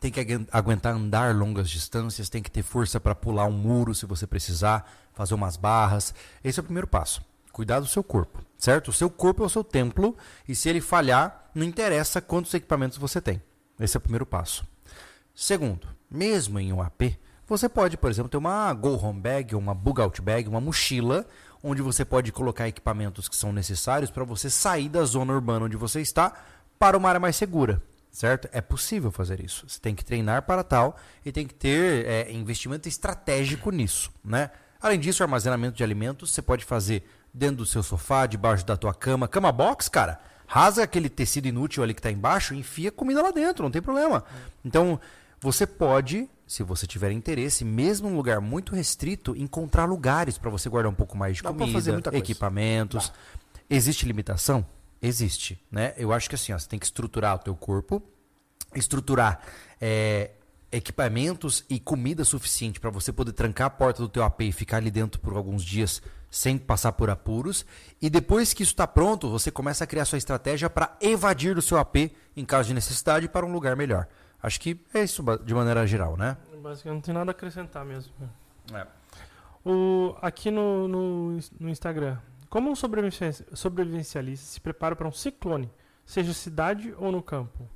tem que agu- aguentar andar longas distâncias, tem que ter força para pular um muro se você precisar, fazer umas barras. Esse é o primeiro passo. Cuidar do seu corpo, certo? O seu corpo é o seu templo e se ele falhar, não interessa quantos equipamentos você tem. Esse é o primeiro passo. Segundo, mesmo em um AP, você pode, por exemplo, ter uma Go Home Bag, uma Bug Out Bag, uma mochila, onde você pode colocar equipamentos que são necessários para você sair da zona urbana onde você está para uma área mais segura, certo? É possível fazer isso. Você tem que treinar para tal e tem que ter é, investimento estratégico nisso, né? Além disso, o armazenamento de alimentos você pode fazer dentro do seu sofá, debaixo da tua cama, cama box, cara. Rasga aquele tecido inútil ali que está embaixo e enfia comida lá dentro, não tem problema. Então, você pode, se você tiver interesse, mesmo em um lugar muito restrito, encontrar lugares para você guardar um pouco mais de Dá comida, fazer equipamentos. Existe limitação? Existe, né? Eu acho que assim, ó, você tem que estruturar o teu corpo, estruturar é, equipamentos e comida suficiente para você poder trancar a porta do teu AP e ficar ali dentro por alguns dias sem passar por apuros. E depois que isso está pronto, você começa a criar sua estratégia para evadir do seu AP em caso de necessidade para um lugar melhor. Acho que é isso de maneira geral, né? Basicamente não tem nada a acrescentar mesmo. É. O, aqui no, no, no Instagram, como um sobrevivencia- sobrevivencialista se prepara para um ciclone, seja cidade ou no campo?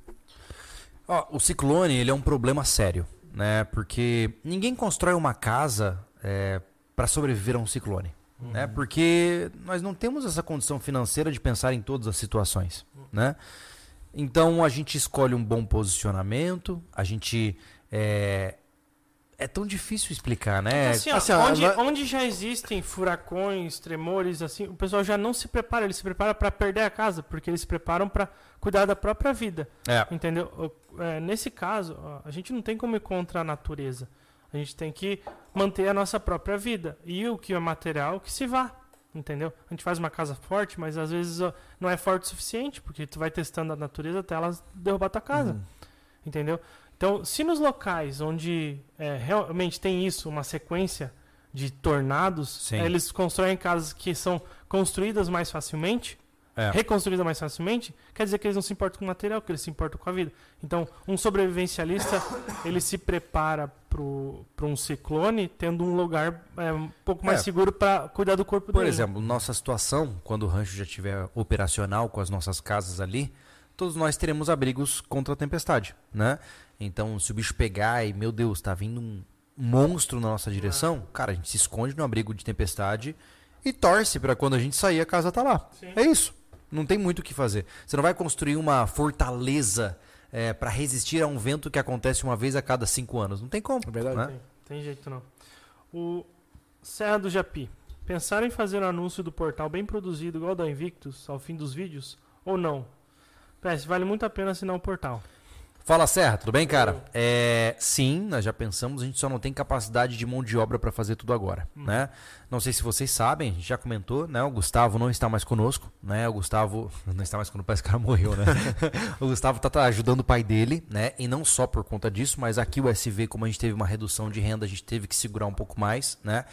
Ó, o ciclone ele é um problema sério, né? Porque ninguém constrói uma casa para sobreviver a um ciclone, né? Porque nós não temos essa condição financeira de pensar em todas as situações, né? Então a gente escolhe um bom posicionamento, a gente é, é tão difícil explicar, né? Assim, ó, assim, ó, onde, vai- onde já existem furacões, tremores, assim, o pessoal já não se prepara, ele se prepara para perder a casa, porque eles se preparam para cuidar da própria vida. É. Entendeu? É, nesse caso, ó, a gente não tem como ir contra a natureza. A gente tem que manter a nossa própria vida. E o que é material, que se vá. Entendeu? A gente faz uma casa forte, mas às vezes ó, não é forte o suficiente, porque tu vai testando a natureza até ela derrubar tua casa. Uhum. Entendeu? Então, se nos locais onde é, realmente tem isso, uma sequência de tornados, Sim. eles constroem casas que são construídas mais facilmente, É. reconstruídas mais facilmente, quer dizer que eles não se importam com o material, que eles se importam com a vida. Então, um sobrevivencialista, ele se prepara para um ciclone, tendo um lugar é, um pouco mais É. seguro para cuidar do corpo Por dele. exemplo, nossa situação, quando o rancho já estiver operacional com as nossas casas ali, todos nós teremos abrigos contra a tempestade, né? Então, se o bicho pegar e, meu Deus, tá vindo um monstro na nossa direção, cara, a gente se esconde no abrigo de tempestade e torce para quando a gente sair a casa tá lá. Sim. É isso. Não tem muito o que fazer. Você não vai construir uma fortaleza para resistir a um vento que acontece uma vez a cada cinco anos. Não tem como. É verdade. né? Tem, tem jeito não. O Serra do Japi. Pensaram em fazer um anúncio do portal bem produzido, igual da Invictus, ao fim dos vídeos? Ou não? PS, vale muito a pena assinar o portal. Fala Serra, tudo bem, cara? É, sim, nós já pensamos, a gente só não tem capacidade de mão de obra para fazer tudo agora, né? Não sei se vocês sabem, a gente já comentou, né? O Gustavo não está mais conosco, né? O Gustavo não está mais conosco, parece que o cara morreu, né? o Gustavo tá, tá ajudando o pai dele, né? E não só por conta disso, mas aqui o SV, como a gente teve uma redução de renda, a gente teve que segurar um pouco mais, né?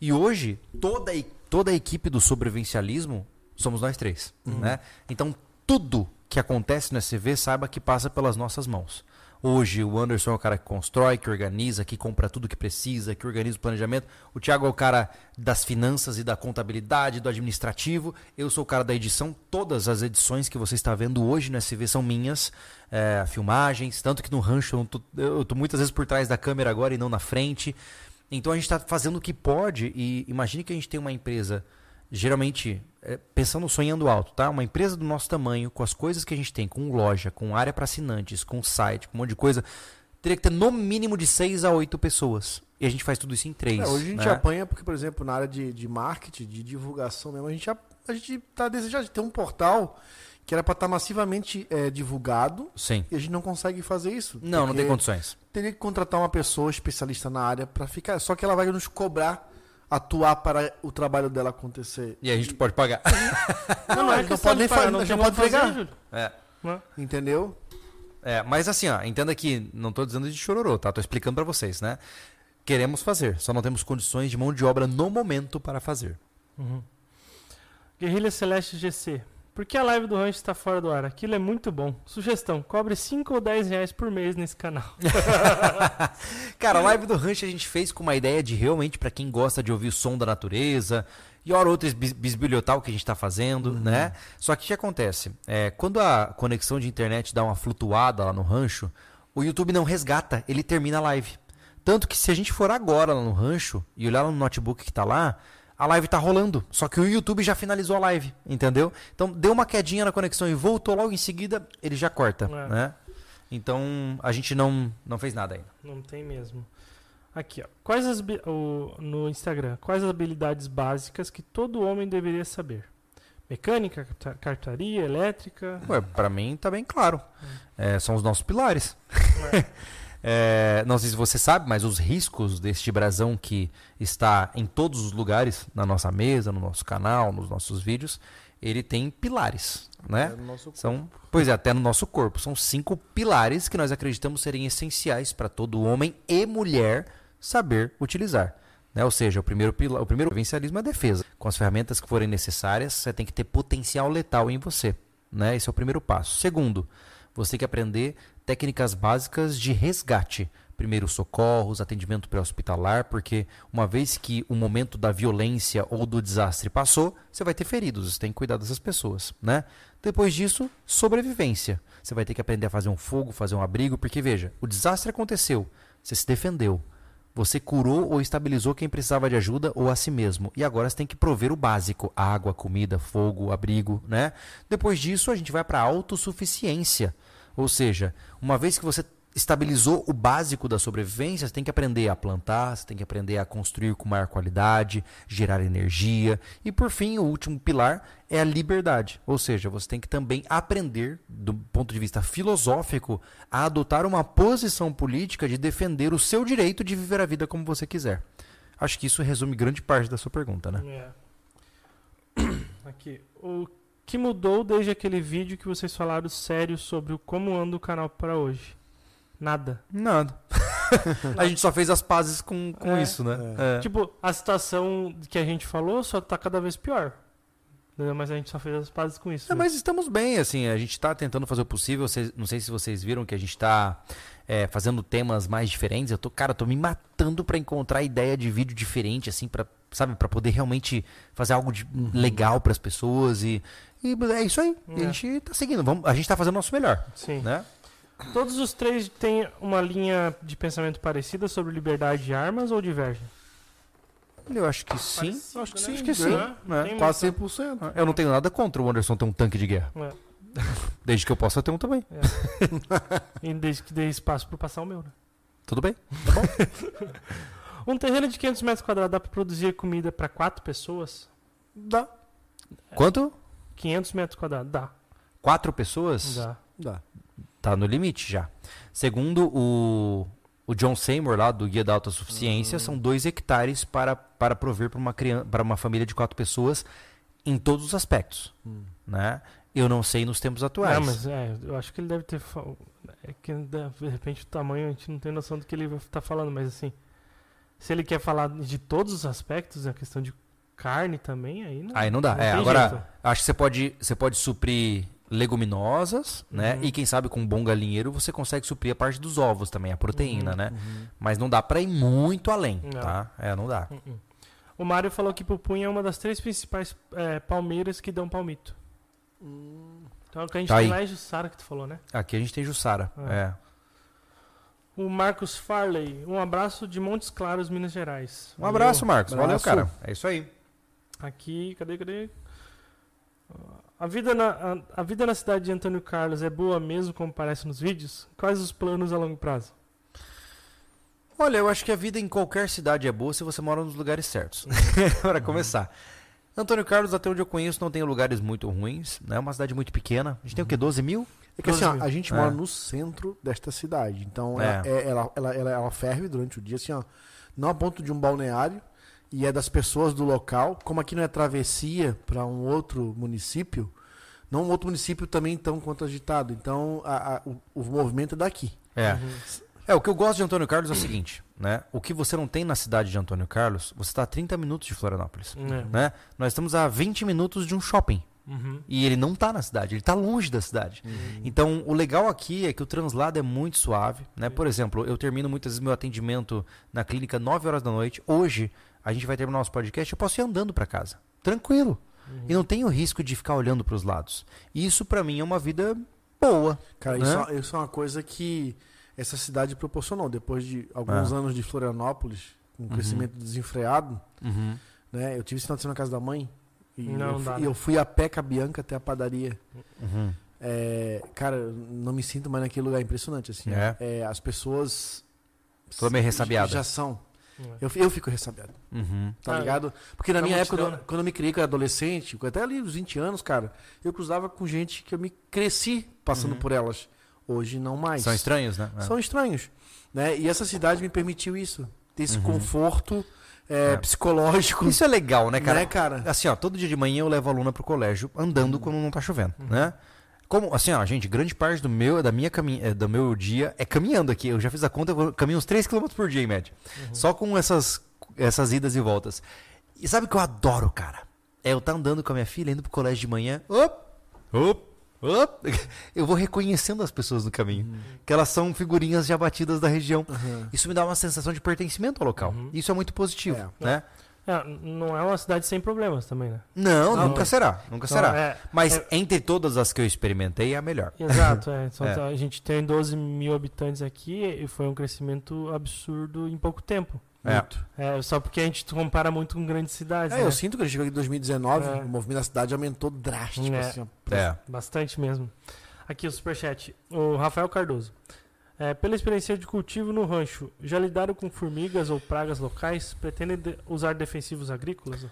E hoje, toda, a toda a equipe do sobrevivencialismo somos nós três, né? Então, tudo que acontece no SV, saiba que passa pelas nossas mãos. Hoje, o Anderson é o cara que constrói, que organiza, que compra tudo que precisa, que organiza o planejamento. O Thiago é o cara das finanças e da contabilidade, do administrativo. Eu sou o cara da edição. Todas as edições que você está vendo hoje no SV são minhas. É, filmagens, tanto que no rancho eu, tô, eu tô muitas vezes por trás da câmera agora e não na frente. Então a gente está fazendo o que pode e imagine que a gente tem uma empresa, geralmente, pensando, sonhando alto, tá? Uma empresa do nosso tamanho, com as coisas que a gente tem, com loja, com área para assinantes, com site, com um monte de coisa, teria que ter no mínimo de 6 a 8 pessoas. E a gente faz tudo isso em três. É, hoje a gente né? apanha porque, por exemplo, na área de, de marketing, de divulgação mesmo, a gente, a, a gente tá desejando de ter um portal que era para estar massivamente é, divulgado Sim. e a gente não consegue fazer isso. Não, não tem condições. Teria que contratar uma pessoa especialista na área para ficar. Só que ela vai nos cobrar atuar para o trabalho dela acontecer. E a gente pode pagar. Não, a gente não pode nem pagar, fazer, a gente não pode fazer. É. Entendeu? É, mas assim, ó, entenda que não tô dizendo de chororô, tá? Tô explicando pra vocês, né? Queremos fazer, só não temos condições de mão de obra no momento para fazer. Uhum. Guerrilha Celeste GC. Por que a live do rancho está fora do ar? Aquilo é muito bom. Sugestão: cobre 5 ou 10 reais por mês nesse canal. Cara, a live do rancho a gente fez com uma ideia de realmente para quem gosta de ouvir o som da natureza e hora outra bis- bisbilhotar o que a gente está fazendo, né? Só que o que acontece? É, quando a conexão de internet dá uma flutuada lá no rancho, o YouTube não resgata, ele termina a live. Tanto que se a gente for agora lá no rancho e olhar no notebook que tá lá, a live tá rolando. Só que o YouTube já finalizou a live, entendeu? Então deu uma quedinha na conexão e voltou logo em seguida, ele já corta, É. né? Então a gente não, não fez nada ainda. Não tem mesmo. Aqui, ó. Quais as o- no Instagram, quais as habilidades básicas que todo homem deveria saber? Mecânica, carta- cartaria, elétrica. Ué, pra mim tá bem claro. É, são os nossos pilares. É, não sei se você sabe, mas os riscos deste brasão que está em todos os lugares, na nossa mesa, no nosso canal, nos nossos vídeos, ele tem pilares, né? É no nosso São, pois é, até no nosso corpo. São cinco pilares que nós acreditamos serem essenciais para todo homem e mulher saber utilizar. Né? Ou seja, o primeiro, pila, o primeiro vivencialismo é a defesa. Com as ferramentas que forem necessárias, você tem que ter potencial letal em você. Né? Esse é o primeiro passo. Segundo, você tem que aprender técnicas básicas de resgate. Primeiro, socorros, atendimento pré-hospitalar, porque uma vez que o momento da violência ou do desastre passou, você vai ter feridos, você tem que cuidar dessas pessoas, né? Depois disso, sobrevivência. Você vai ter que aprender a fazer um fogo, fazer um abrigo, porque veja, o desastre aconteceu, você se defendeu, você curou ou estabilizou quem precisava de ajuda ou a si mesmo. E agora você tem que prover o básico: água, comida, fogo, abrigo, né? Depois disso, a gente vai para autossuficiência. Ou seja, uma vez que você estabilizou o básico da sobrevivência, você tem que aprender a plantar, você tem que aprender a construir com maior qualidade, gerar energia. E por fim, o último pilar é a liberdade. Ou seja, você tem que também aprender, do ponto de vista filosófico, a adotar uma posição política de defender o seu direito de viver a vida como você quiser. Acho que isso resume grande parte da sua pergunta, né? É. Aqui. O que mudou desde aquele vídeo que vocês falaram sério sobre o como anda o canal para hoje? Nada. Nada. a gente só fez as pazes com, com É. isso, né? É. Tipo, a situação que a gente falou só tá cada vez pior. Entendeu? Mas a gente só fez as pazes com isso. É, né? mas estamos bem, assim, a gente está tentando fazer o possível. Vocês- não sei se vocês viram que a gente está fazendo temas mais diferentes. Eu tô, cara, eu tô me matando para encontrar ideia de vídeo diferente, assim, para sabe, para poder realmente fazer algo de- legal para as pessoas e, e é isso aí. É. A gente tá seguindo, vamos, a gente tá fazendo o nosso melhor, Sim. né? Todos os três têm uma linha de pensamento parecida sobre liberdade de armas ou divergem? Eu acho que sim. Parecido, acho que né? sim, Acho que sim. Né? né? Quase muita- 100%. Eu não tenho nada contra o Anderson ter um tanque de guerra. É. Desde que eu possa ter um também. E desde que dê espaço para passar o meu, né? Tudo bem? Um terreno de 500 metros quadrados dá para produzir comida para quatro pessoas? Dá. Quanto? 500 metros quadrados, dá. Quatro pessoas? Dá. Dá. Tá no limite já. Segundo o, o John Seymour, lá do Guia da Autossuficiência, são dois hectares para, para prover para uma, criança, para uma família de quatro pessoas em todos os aspectos. Né? Eu não sei nos tempos atuais. Não, mas é, eu acho que ele deve ter. É que de repente o tamanho a gente não tem noção do que ele estar falando, mas assim. Se ele quer falar de todos os aspectos, a questão de carne também, aí não. Aí não dá. é, tem agora, jeito. acho que você pode, você pode suprir leguminosas, né? Uhum. E quem sabe com um bom galinheiro você consegue suprir a parte dos ovos também, a proteína, Uhum, né? Mas não dá para ir muito além, Não. tá? É, não dá. Uh-uh. O Mário falou que Pupunha é uma das três principais é, palmeiras que dão palmito. Então é o que a gente Tá tem aí. lá é Jussara que tu falou, né? Aqui a gente tem Jussara. É. É. O Marcos Farley, um abraço de Montes Claros, Minas Gerais. Um abraço, Marcos. Valeu, Abraço. cara. É isso aí. Aqui, cadê, cadê? A vida, na, a, a vida na cidade de Antônio Carlos é boa mesmo, como parece nos vídeos? Quais os planos a longo prazo? Olha, eu acho que a vida em qualquer cidade é boa se você mora nos lugares certos. Para começar. Antônio Carlos, até onde eu conheço, não tem lugares muito ruins. É uma cidade muito pequena. A gente tem o quê? 12 mil? É que assim, ó, 12 mil. a gente É. mora no centro desta cidade. Então, É. ela, é- ela, ela, ela, ela ferve durante o dia, assim, ó. Não a ponto de um balneário. E é das pessoas do local. Como aqui não é travessia para um outro município, não um outro município também tão quanto agitado. Então, a- a- o, o movimento é daqui. É. Uhum. É, o que eu gosto de Antônio Carlos é o seguinte, né? O que você não tem na cidade de Antônio Carlos, você está a 30 minutos de Florianópolis. É. Né? Nós estamos a 20 minutos de um shopping. Uhum. E ele não tá na cidade, ele tá longe da cidade. Então, o legal aqui é que o translado é muito suave, né? Por exemplo, eu termino muitas vezes meu atendimento na clínica 9 horas da noite. Hoje, a gente vai terminar nosso podcast, eu posso ir andando para casa, tranquilo. E não tenho risco de ficar olhando para os lados. Isso para mim é uma vida boa. Cara, né? isso, é- isso é uma coisa que essa cidade proporcionou. Depois de alguns É. anos de Florianópolis, com um crescimento desenfreado, Uhum. né? Eu tive esse final de semana na casa da mãe. E Não eu, dá, fui, né? eu fui a pé com a Bianca até a padaria. Uhum. É, cara, não me sinto mais naquele lugar impressionante, assim. É. É, as pessoas. Tô meio ressabiada. Já são. É. Eu, eu fico ressabiado, Uhum. tá Ah, ligado? Porque na da minha época, quando- quando eu me criei, era adolescente, até ali os 20 anos, cara, eu cruzava com gente que eu me cresci passando Uhum. por elas. Hoje não mais. São estranhos, né? É. São estranhos. Né? E essa cidade me permitiu isso. Ter esse Uhum. conforto é, É. psicológico. Isso é legal, né, cara? Né, cara? Assim, ó, todo dia de manhã eu levo a aluna pro colégio andando quando não tá chovendo, né? Como, assim, ó, gente, grande parte do meu, da minha caminha, eh, do meu dia é caminhando aqui. Eu já fiz a conta, eu caminho uns 3 km por dia, em média. Só com essas, essas idas e voltas. E sabe o que eu adoro, cara? É eu estar andando com a minha filha, indo pro colégio de manhã. Op, op, op. Eu vou reconhecendo as pessoas no caminho. Que elas são figurinhas já batidas da região. Uhum. Isso me dá uma sensação de pertencimento ao local. Uhum. Isso é muito positivo, É. né? É, não é uma cidade sem problemas também, né? Não, Não. nunca será. Nunca Então, será. é- Mas é- entre todas as que eu experimentei, é a melhor. Exato, é. É. tá- A gente tem 12 mil habitantes aqui e foi um crescimento absurdo em pouco tempo. É. Muito. É, só porque a gente compara muito com grandes cidades. É, né? eu sinto que quando chegou aqui em 2019, É. o movimento da cidade aumentou drástico. É. Assim. É. Bastante mesmo. Aqui o superchat. O Rafael Cardoso. É, pela experiência de cultivo no rancho, já lidaram com formigas ou pragas locais? Pretendem de- usar defensivos agrícolas?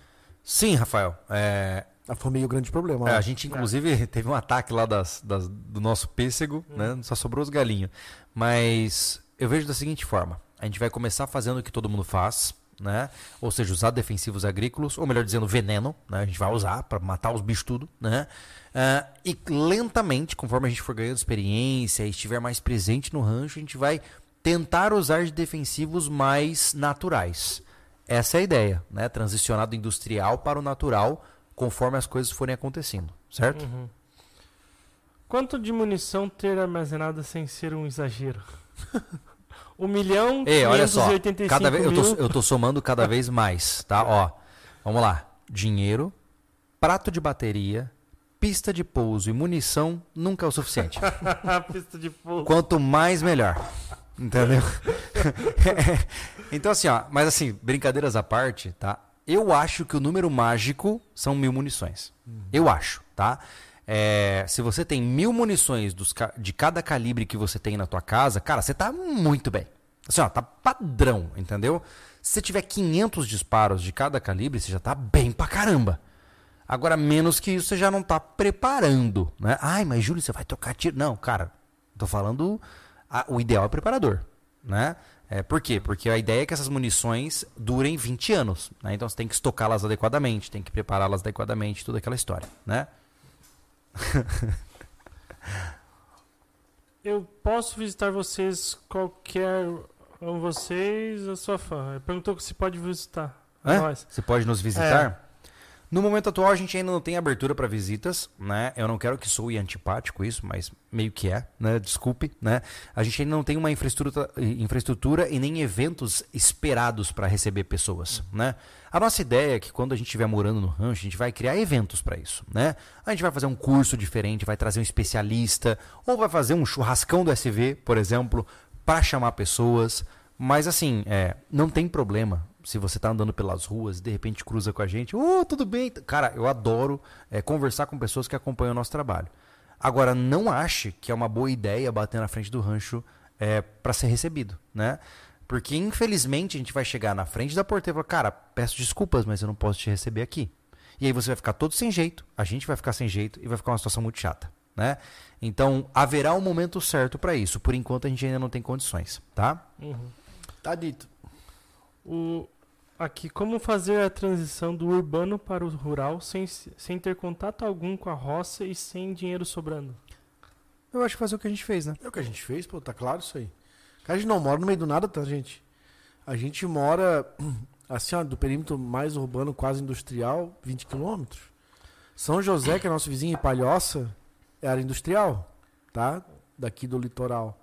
Sim, Rafael. É, A formiga é o grande problema. é, né? a gente, inclusive, teve um ataque lá das, das- do nosso pêssego, né? Só sobrou os galinhos. Mas eu vejo da seguinte forma: a gente vai começar fazendo o que todo mundo faz, né? Ou seja, usar defensivos agrícolas, ou melhor dizendo, veneno, né? A gente vai usar para matar os bichos tudo, né? Ah, e lentamente, conforme a gente for ganhando experiência e estiver mais presente no rancho, a gente vai tentar usar de defensivos mais naturais. Essa é a ideia, né? Transicionar do industrial para o natural conforme as coisas forem acontecendo, certo? Uhum. Quanto de munição ter armazenada sem ser um exagero? um milhão Ei, olha só, 585 cada vez, eu, tô, eu tô somando cada vez mais, tá? Ó, vamos lá. Dinheiro, prato de bateria, pista de pouso e munição nunca é o suficiente. pista de fogo. Quanto mais, melhor. Entendeu? então, assim, ó, mas assim, brincadeiras à parte, tá? Eu acho que o número mágico são mil munições. Eu acho, tá? É, se você tem mil munições dos de cada calibre que você tem na tua casa, cara, você tá muito bem. Assim, ó, tá padrão, entendeu? Se você tiver 500 disparos de cada calibre, você já tá bem pra caramba. Agora, menos que isso, você já não tá preparando, né? Ai, mas Júlio, você vai tocar tiro. Não, cara, tô falando. a- o ideal é preparador, né? É, por quê? Porque a ideia é que essas munições durem 20 anos, né? Então você tem que estocá-las adequadamente, tem que prepará-las adequadamente, toda aquela história, né? Eu posso visitar vocês qualquer um vocês, a sua fã. Ele perguntou se pode visitar. É? Nós. Você pode nos visitar? No momento atual, a gente ainda não tem abertura para visitas, né? Eu não quero que soe antipático isso, mas meio que é, né? Desculpe, né? A gente ainda não tem uma infraestrutura, infraestrutura e nem eventos esperados para receber pessoas, né? A nossa ideia é que quando a gente estiver morando no rancho, a gente vai criar eventos para isso, né? A gente vai fazer um curso diferente, vai trazer um especialista, ou vai fazer um churrascão do SV, por exemplo, para chamar pessoas. Mas assim, é, não tem problema se você tá andando pelas ruas e de repente cruza com a gente. Ô, tudo bem? Cara, eu adoro é, conversar com pessoas que acompanham o nosso trabalho. Agora, não ache que é uma boa ideia bater na frente do rancho é, para ser recebido, né? Porque, infelizmente, a gente vai chegar na frente da porteira e falar, cara, peço desculpas, mas eu não posso te receber aqui. E aí você vai ficar todo sem jeito, a gente vai ficar sem jeito e vai ficar uma situação muito chata, né? Então, haverá um momento certo para isso. Por enquanto, a gente ainda não tem condições, tá? Uhum. Tá dito. O, aqui, como fazer a transição do urbano para o rural sem, sem ter contato algum com a roça e sem dinheiro sobrando? Eu acho que fazer o que a gente fez, né? É o que a gente fez, pô, tá claro isso aí. Cara, a gente não mora no meio do nada, tá, gente? A gente mora, assim, ó, do perímetro mais urbano, quase industrial, 20 quilômetros. São José, que é nosso vizinho, e Palhoça, é área industrial, tá? Daqui do litoral.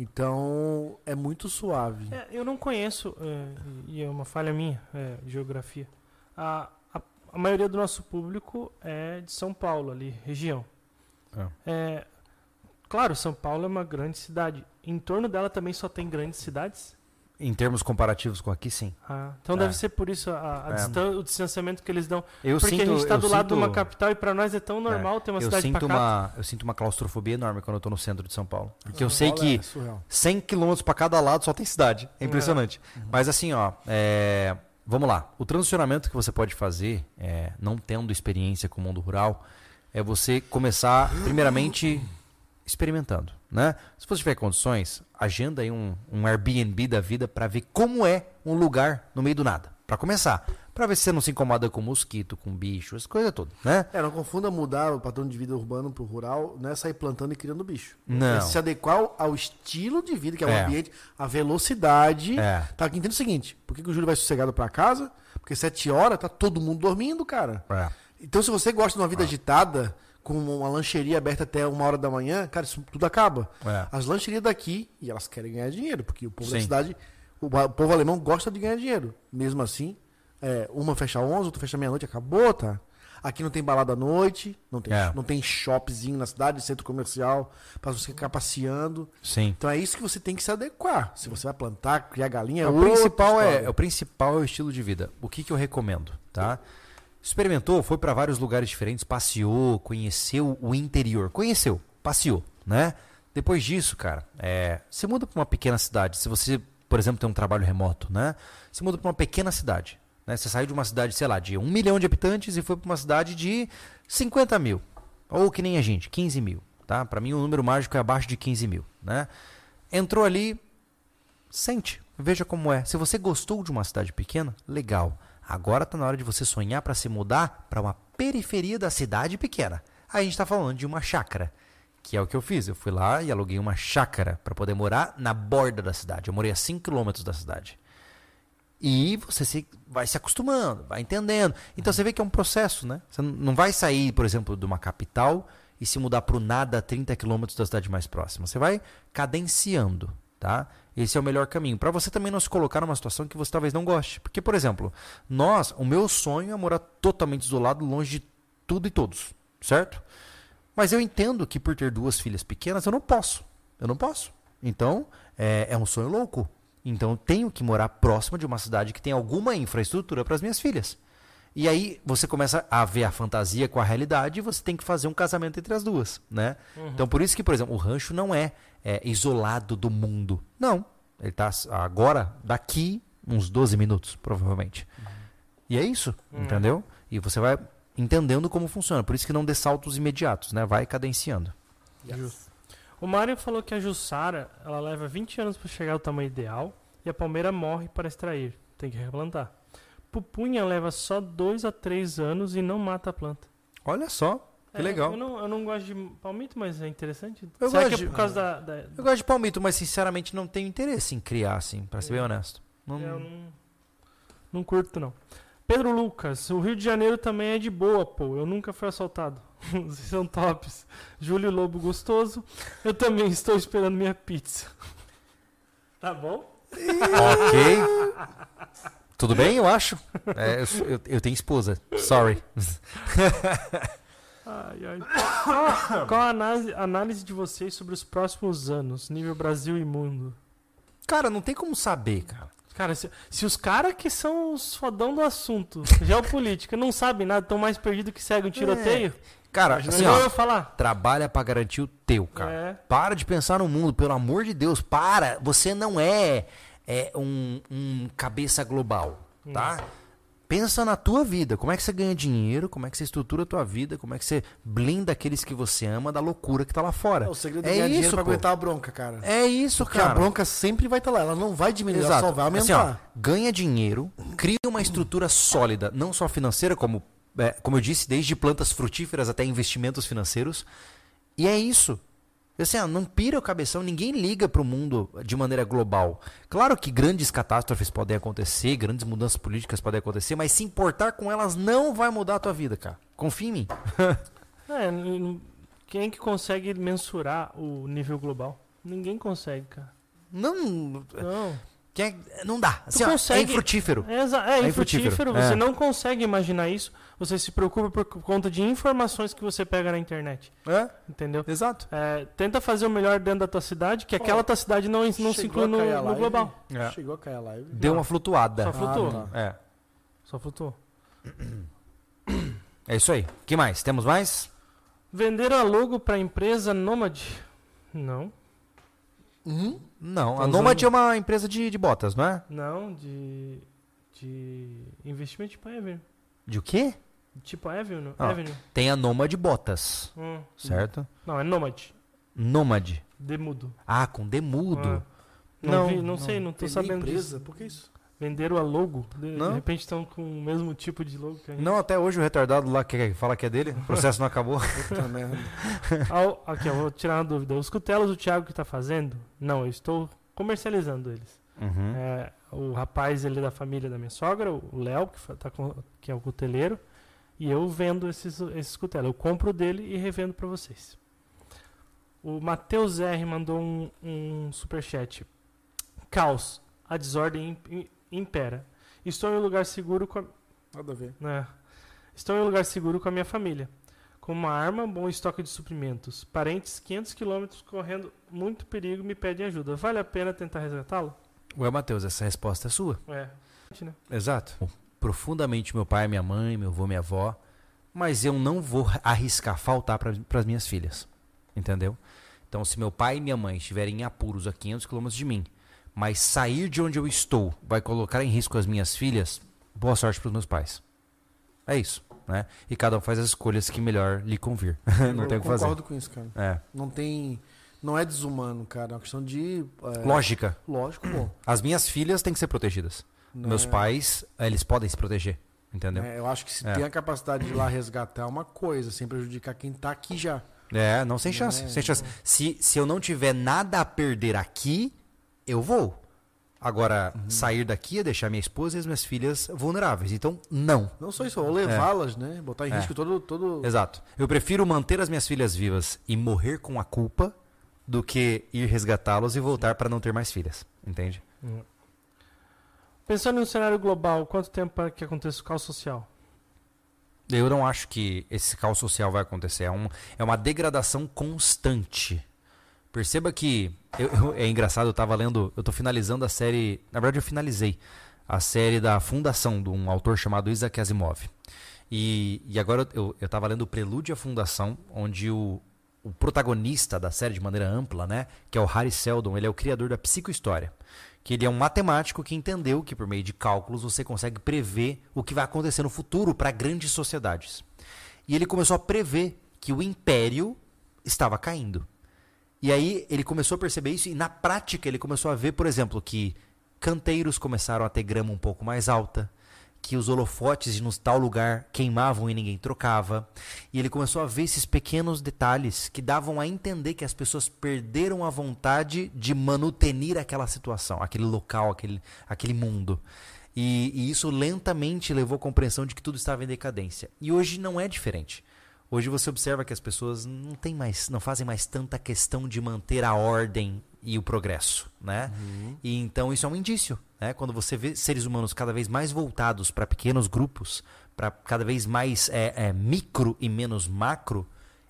Então, é muito suave. É, eu não conheço, é, e é uma falha minha, é, geografia. A, a, a, maioria do nosso público é de São Paulo, ali, região. É. claro, São Paulo é uma grande cidade. Em torno dela também só tem grandes cidades? Em termos comparativos com aqui, sim. Ah, então é. deve ser por isso a, a é. o distanciamento que eles dão. Eu Porque sinto, a gente está do lado sinto... de uma capital e para nós é tão é. normal é. ter uma eu cidade sinto uma Eu sinto uma claustrofobia enorme quando eu estou no centro de São Paulo. Porque eu sei que é 100 quilômetros para cada lado só tem cidade. É impressionante. Uhum. Mas assim, ó, é... vamos lá. O transicionamento que você pode fazer, não tendo experiência com o mundo rural, é você começar, primeiramente, experimentando. Né? Se você tiver condições, agenda aí um, um Airbnb da vida para ver como é um lugar no meio do nada. Para começar. Para ver se você não se incomoda com mosquito, com bicho, essa coisa toda, né? É, não confunda mudar o padrão de vida urbano pro rural, não é sair plantando e criando bicho. Não. É se adequar ao estilo de vida, que é o é. ambiente, a velocidade. É. Tá aqui entende o seguinte: por que, que o Júlio vai sossegado para casa? Porque sete horas tá todo mundo dormindo, cara. É. Então, se você gosta de uma vida agitada, com uma lancheria aberta até uma hora da manhã, cara, isso tudo acaba. É. As lancherias daqui, e elas querem ganhar dinheiro, porque o povo Sim. da cidade, o, povo alemão gosta de ganhar dinheiro. Mesmo assim, é, uma fecha 11, outra fecha meia-noite, acabou, tá? Aqui não tem balada à noite, não tem, é. não tem shoppingzinho na cidade, centro comercial, para você ficar passeando. Sim. Então é isso que você tem que se adequar. Se você vai plantar, criar galinha, é, o principal é o principal é o estilo de vida. O que, que eu recomendo, tá? Experimentou, foi para vários lugares diferentes, passeou, conheceu o interior. Conheceu, passeou, né? Depois disso, cara, é, você muda para uma pequena cidade. Se você, por exemplo, tem um trabalho remoto, né? Você muda para uma pequena cidade. Né? Você saiu de uma cidade, sei lá, de um milhão de habitantes e foi para uma cidade de 50 mil. Ou que nem a gente, 15 mil. Tá? Para mim, o número mágico é abaixo de 15 mil. Né? Entrou ali, sente, veja como é. Se você gostou de uma cidade pequena, legal. Agora está na hora de você sonhar para se mudar para uma periferia da cidade pequena. Aí a gente está falando de uma chácara, que é o que eu fiz. Eu fui lá e aluguei uma chácara para poder morar na borda da cidade. Eu morei a 5 km da cidade. E você se, vai se acostumando, vai entendendo. Então você vê que é um processo, né? Você não vai sair, por exemplo, de uma capital e se mudar para o nada a 30 quilômetros da cidade mais próxima. Você vai cadenciando, tá? Esse é o melhor caminho. Para você também não se colocar numa situação que você talvez não goste. Porque, por exemplo, nós, o meu sonho é morar totalmente isolado, longe de tudo e todos, certo? Mas eu entendo que por ter duas filhas pequenas, eu não posso. Eu não posso. Então, é, é um sonho louco. Então, eu tenho que morar próximo de uma cidade que tem alguma infraestrutura para as minhas filhas. E aí você começa a ver a fantasia com a realidade e você tem que fazer um casamento entre as duas, né? Uhum. Então por isso que, por exemplo, o rancho não é, é isolado do mundo. Não. Ele está agora, daqui, uns 12 minutos, provavelmente. Uhum. E é isso, uhum. entendeu? E você vai entendendo como funciona. Por isso que não dê saltos imediatos, né? Vai cadenciando. Yes. O Mário falou que a Jussara, ela leva 20 anos para chegar ao tamanho ideal e a palmeira morre para extrair. Tem que replantar pupunha leva só dois a três anos e não mata a planta. Olha só, que é, legal. Eu não, eu não gosto de palmito, mas é interessante. Eu Será gosto que é por causa da, da, Eu gosto de palmito, mas sinceramente não tenho interesse em criar, assim, pra ser é. bem honesto. Não... É, eu não, não curto, não. Pedro Lucas, o Rio de Janeiro também é de boa, pô. Eu nunca fui assaltado. Vocês são tops. Júlio Lobo gostoso. Eu também estou esperando minha pizza. Tá bom? ok. Tudo bem, eu acho. É, eu, eu, eu, tenho esposa. Sorry. ai, ai. Qual a análise, análise de vocês sobre os próximos anos, nível Brasil e mundo? Cara, não tem como saber, cara. Cara, se, se os caras que são os fodão do assunto, geopolítica, não sabem nada, estão mais perdidos que segue um tiroteio. É. Cara, assim, ó, eu falar. trabalha para garantir o teu, cara. É. Para de pensar no mundo, pelo amor de Deus, para. Você não é é um, um cabeça global, tá? Pensa na tua vida, como é que você ganha dinheiro, como é que você estrutura a tua vida, como é que você blinda aqueles que você ama da loucura que tá lá fora. É, o segredo é, é ganhar isso, dinheiro pra pô. aguentar a bronca, cara. É isso, Porque cara. Porque a bronca sempre vai estar tá lá, ela não vai diminuir, Exato. ela só vai aumentar. Assim, ó, ganha dinheiro, cria uma estrutura sólida, não só financeira, como, é, como eu disse, desde plantas frutíferas até investimentos financeiros. E é isso. Assim, ó, não pira o cabeção, ninguém liga pro mundo de maneira global. Claro que grandes catástrofes podem acontecer, grandes mudanças políticas podem acontecer, mas se importar com elas não vai mudar a tua vida, cara. Confia em mim. É, quem que consegue mensurar o nível global? Ninguém consegue, cara. Não, Não. é- não dá. Assim, ó, é consegue- infrutífero. É, exa- é, É infrutífero. infrutífero, Você é. não consegue imaginar isso. Você se preocupa por conta de informações que você pega na internet. É, Entendeu? exato. É, tenta fazer o melhor dentro da tua cidade, que aquela tua cidade não, não se inclui no, no global. É. Chegou a cair a live. Deu Não. uma flutuada. Só flutuou. Ah, tá. É. Só flutuou. É isso aí. que mais? Temos mais? Vender a logo para empresa Nomad? Não. Uhum. Não. Tá a Nomad é uma empresa de, de botas, não é? Não, de. De investimento tipo Avenue. De o quê? Tipo Avenue. Ah. Avenue. Tem a Nomad Botas, Hum. certo? Não, é Nomad. Nomad. Demudo. Ah, com demudo. Ah. Não, Não, vi, não, não. sei, não tô sabendo empresa? disso. Por que isso? Venderam a logo. De, de repente estão com o mesmo tipo de logo que a gente. Não, até hoje o retardado lá que fala que é dele, o processo não acabou. Puta merda. Aqui, eu vou tirar uma dúvida. Os cutelos do Thiago que tá fazendo? Não, eu estou comercializando eles. Uhum. É, o rapaz ele é da família da minha sogra, o Léo, que, tá com- que é o cuteleiro, e eu vendo esses, esses cutelos. Eu compro dele e revendo para vocês. O Matheus R mandou um, um superchat. Caos, a desordem im- im- impera. Estou em um lugar seguro com a, Nada a ver. né? Estou em um lugar seguro com a minha família. Com uma arma, bom estoque de suprimentos. Parentes 500 quilômetros correndo muito perigo me pedem ajuda. Vale a pena tentar resgatá-lo? Ué, Matheus, essa resposta é sua. É. Né? Exato. Profundamente meu pai, minha mãe, meu avô, minha avó. Mas eu não vou arriscar faltar para as minhas filhas. Entendeu? Então, se meu pai e minha mãe estiverem em apuros a 500 quilômetros de mim, mas sair de onde eu estou vai colocar em risco as minhas filhas, boa sorte para os meus pais. É isso. Né? E cada um faz as escolhas que melhor lhe convir. não eu tem o que fazer. concordo com isso, cara. É. Não tem. Não é desumano, cara. É uma questão de. é, Lógica. Lógico, pô. As minhas filhas têm que ser protegidas. Não Meus é- pais, eles podem se proteger. Entendeu? é, eu acho que se É. tem a capacidade de ir lá resgatar é uma coisa, sem prejudicar quem tá aqui já. É, não, sem chance, É, sem chance. Se, se eu não tiver nada a perder aqui, eu vou. Agora, Uhum. sair daqui é deixar minha esposa e as minhas filhas vulneráveis. Então, não. Não só isso, ou levá-las, né? Botar em É. risco todo. todo... Exato. Eu prefiro manter as minhas filhas vivas e morrer com a culpa do que ir resgatá-los e voltar para não ter mais filhas. Entende? Pensando em um cenário global, quanto tempo para que aconteça o caos social? Eu não acho que esse caos social vai acontecer. É, um, é uma degradação constante. Perceba que. eu- eu- é engraçado, eu tava lendo. Eu tô finalizando a série. Na verdade, eu finalizei a série da Fundação, de um autor chamado Isaac Asimov. E, e agora eu, eu tava lendo o Prelúdio à Fundação, onde o, o protagonista da série, de maneira ampla, né? Que é o Harry Seldon, ele é o criador da psicohistória. Que ele é um matemático que entendeu que por meio de cálculos você consegue prever o que vai acontecer no futuro para grandes sociedades. E ele começou a prever que o império estava caindo. E aí ele começou a perceber isso e na prática ele começou a ver, por exemplo, que canteiros começaram a ter grama um pouco mais alta, que os holofotes de tal lugar queimavam e ninguém trocava. E ele começou a ver esses pequenos detalhes que davam a entender que as pessoas perderam a vontade de manutenir aquela situação, aquele local, aquele, aquele mundo. E, e isso lentamente levou à compreensão de que tudo estava em decadência. E hoje não é diferente. Hoje você observa que as pessoas não têm mais, não fazem mais tanta questão de manter a ordem e o progresso, né? E então isso é um indício, né? Quando você vê seres humanos cada vez mais voltados para pequenos grupos, para cada vez mais é, é, micro e menos macro,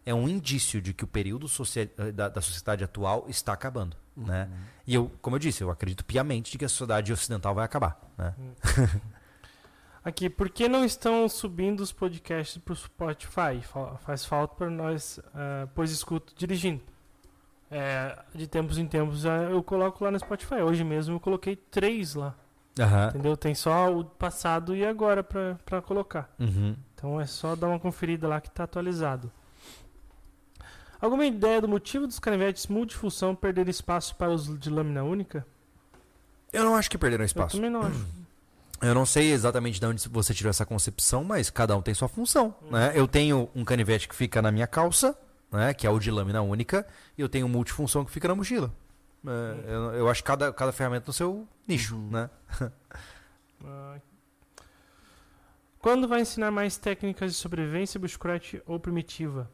é um indício de que o período socia- da, da sociedade atual está acabando, né? E eu, como eu disse, eu acredito piamente de que a sociedade ocidental vai acabar, né? Aqui, por que não estão subindo os podcasts para o Spotify? Fa- Faz falta para nós, ah, pois escuto dirigindo. É, de tempos em tempos ah, eu coloco lá no Spotify. Hoje mesmo eu coloquei três lá, Aham. entendeu? Tem só o passado e agora para colocar. Uhum. Então é só dar uma conferida lá que está atualizado. Alguma ideia do motivo dos canivetes multifunção perder espaço para os de lâmina única? Eu não acho que perderam Eu espaço. também não acho. Eu não sei exatamente de onde você tirou essa concepção, mas cada um tem sua função. Né? Eu tenho um canivete que fica na minha calça né, que é o de lâmina única, e eu tenho um multifunção que fica na mochila. É, eu, eu acho cada, cada ferramenta no seu nicho, né? Ah, Quando vai ensinar mais técnicas de sobrevivência, bushcraft ou primitiva?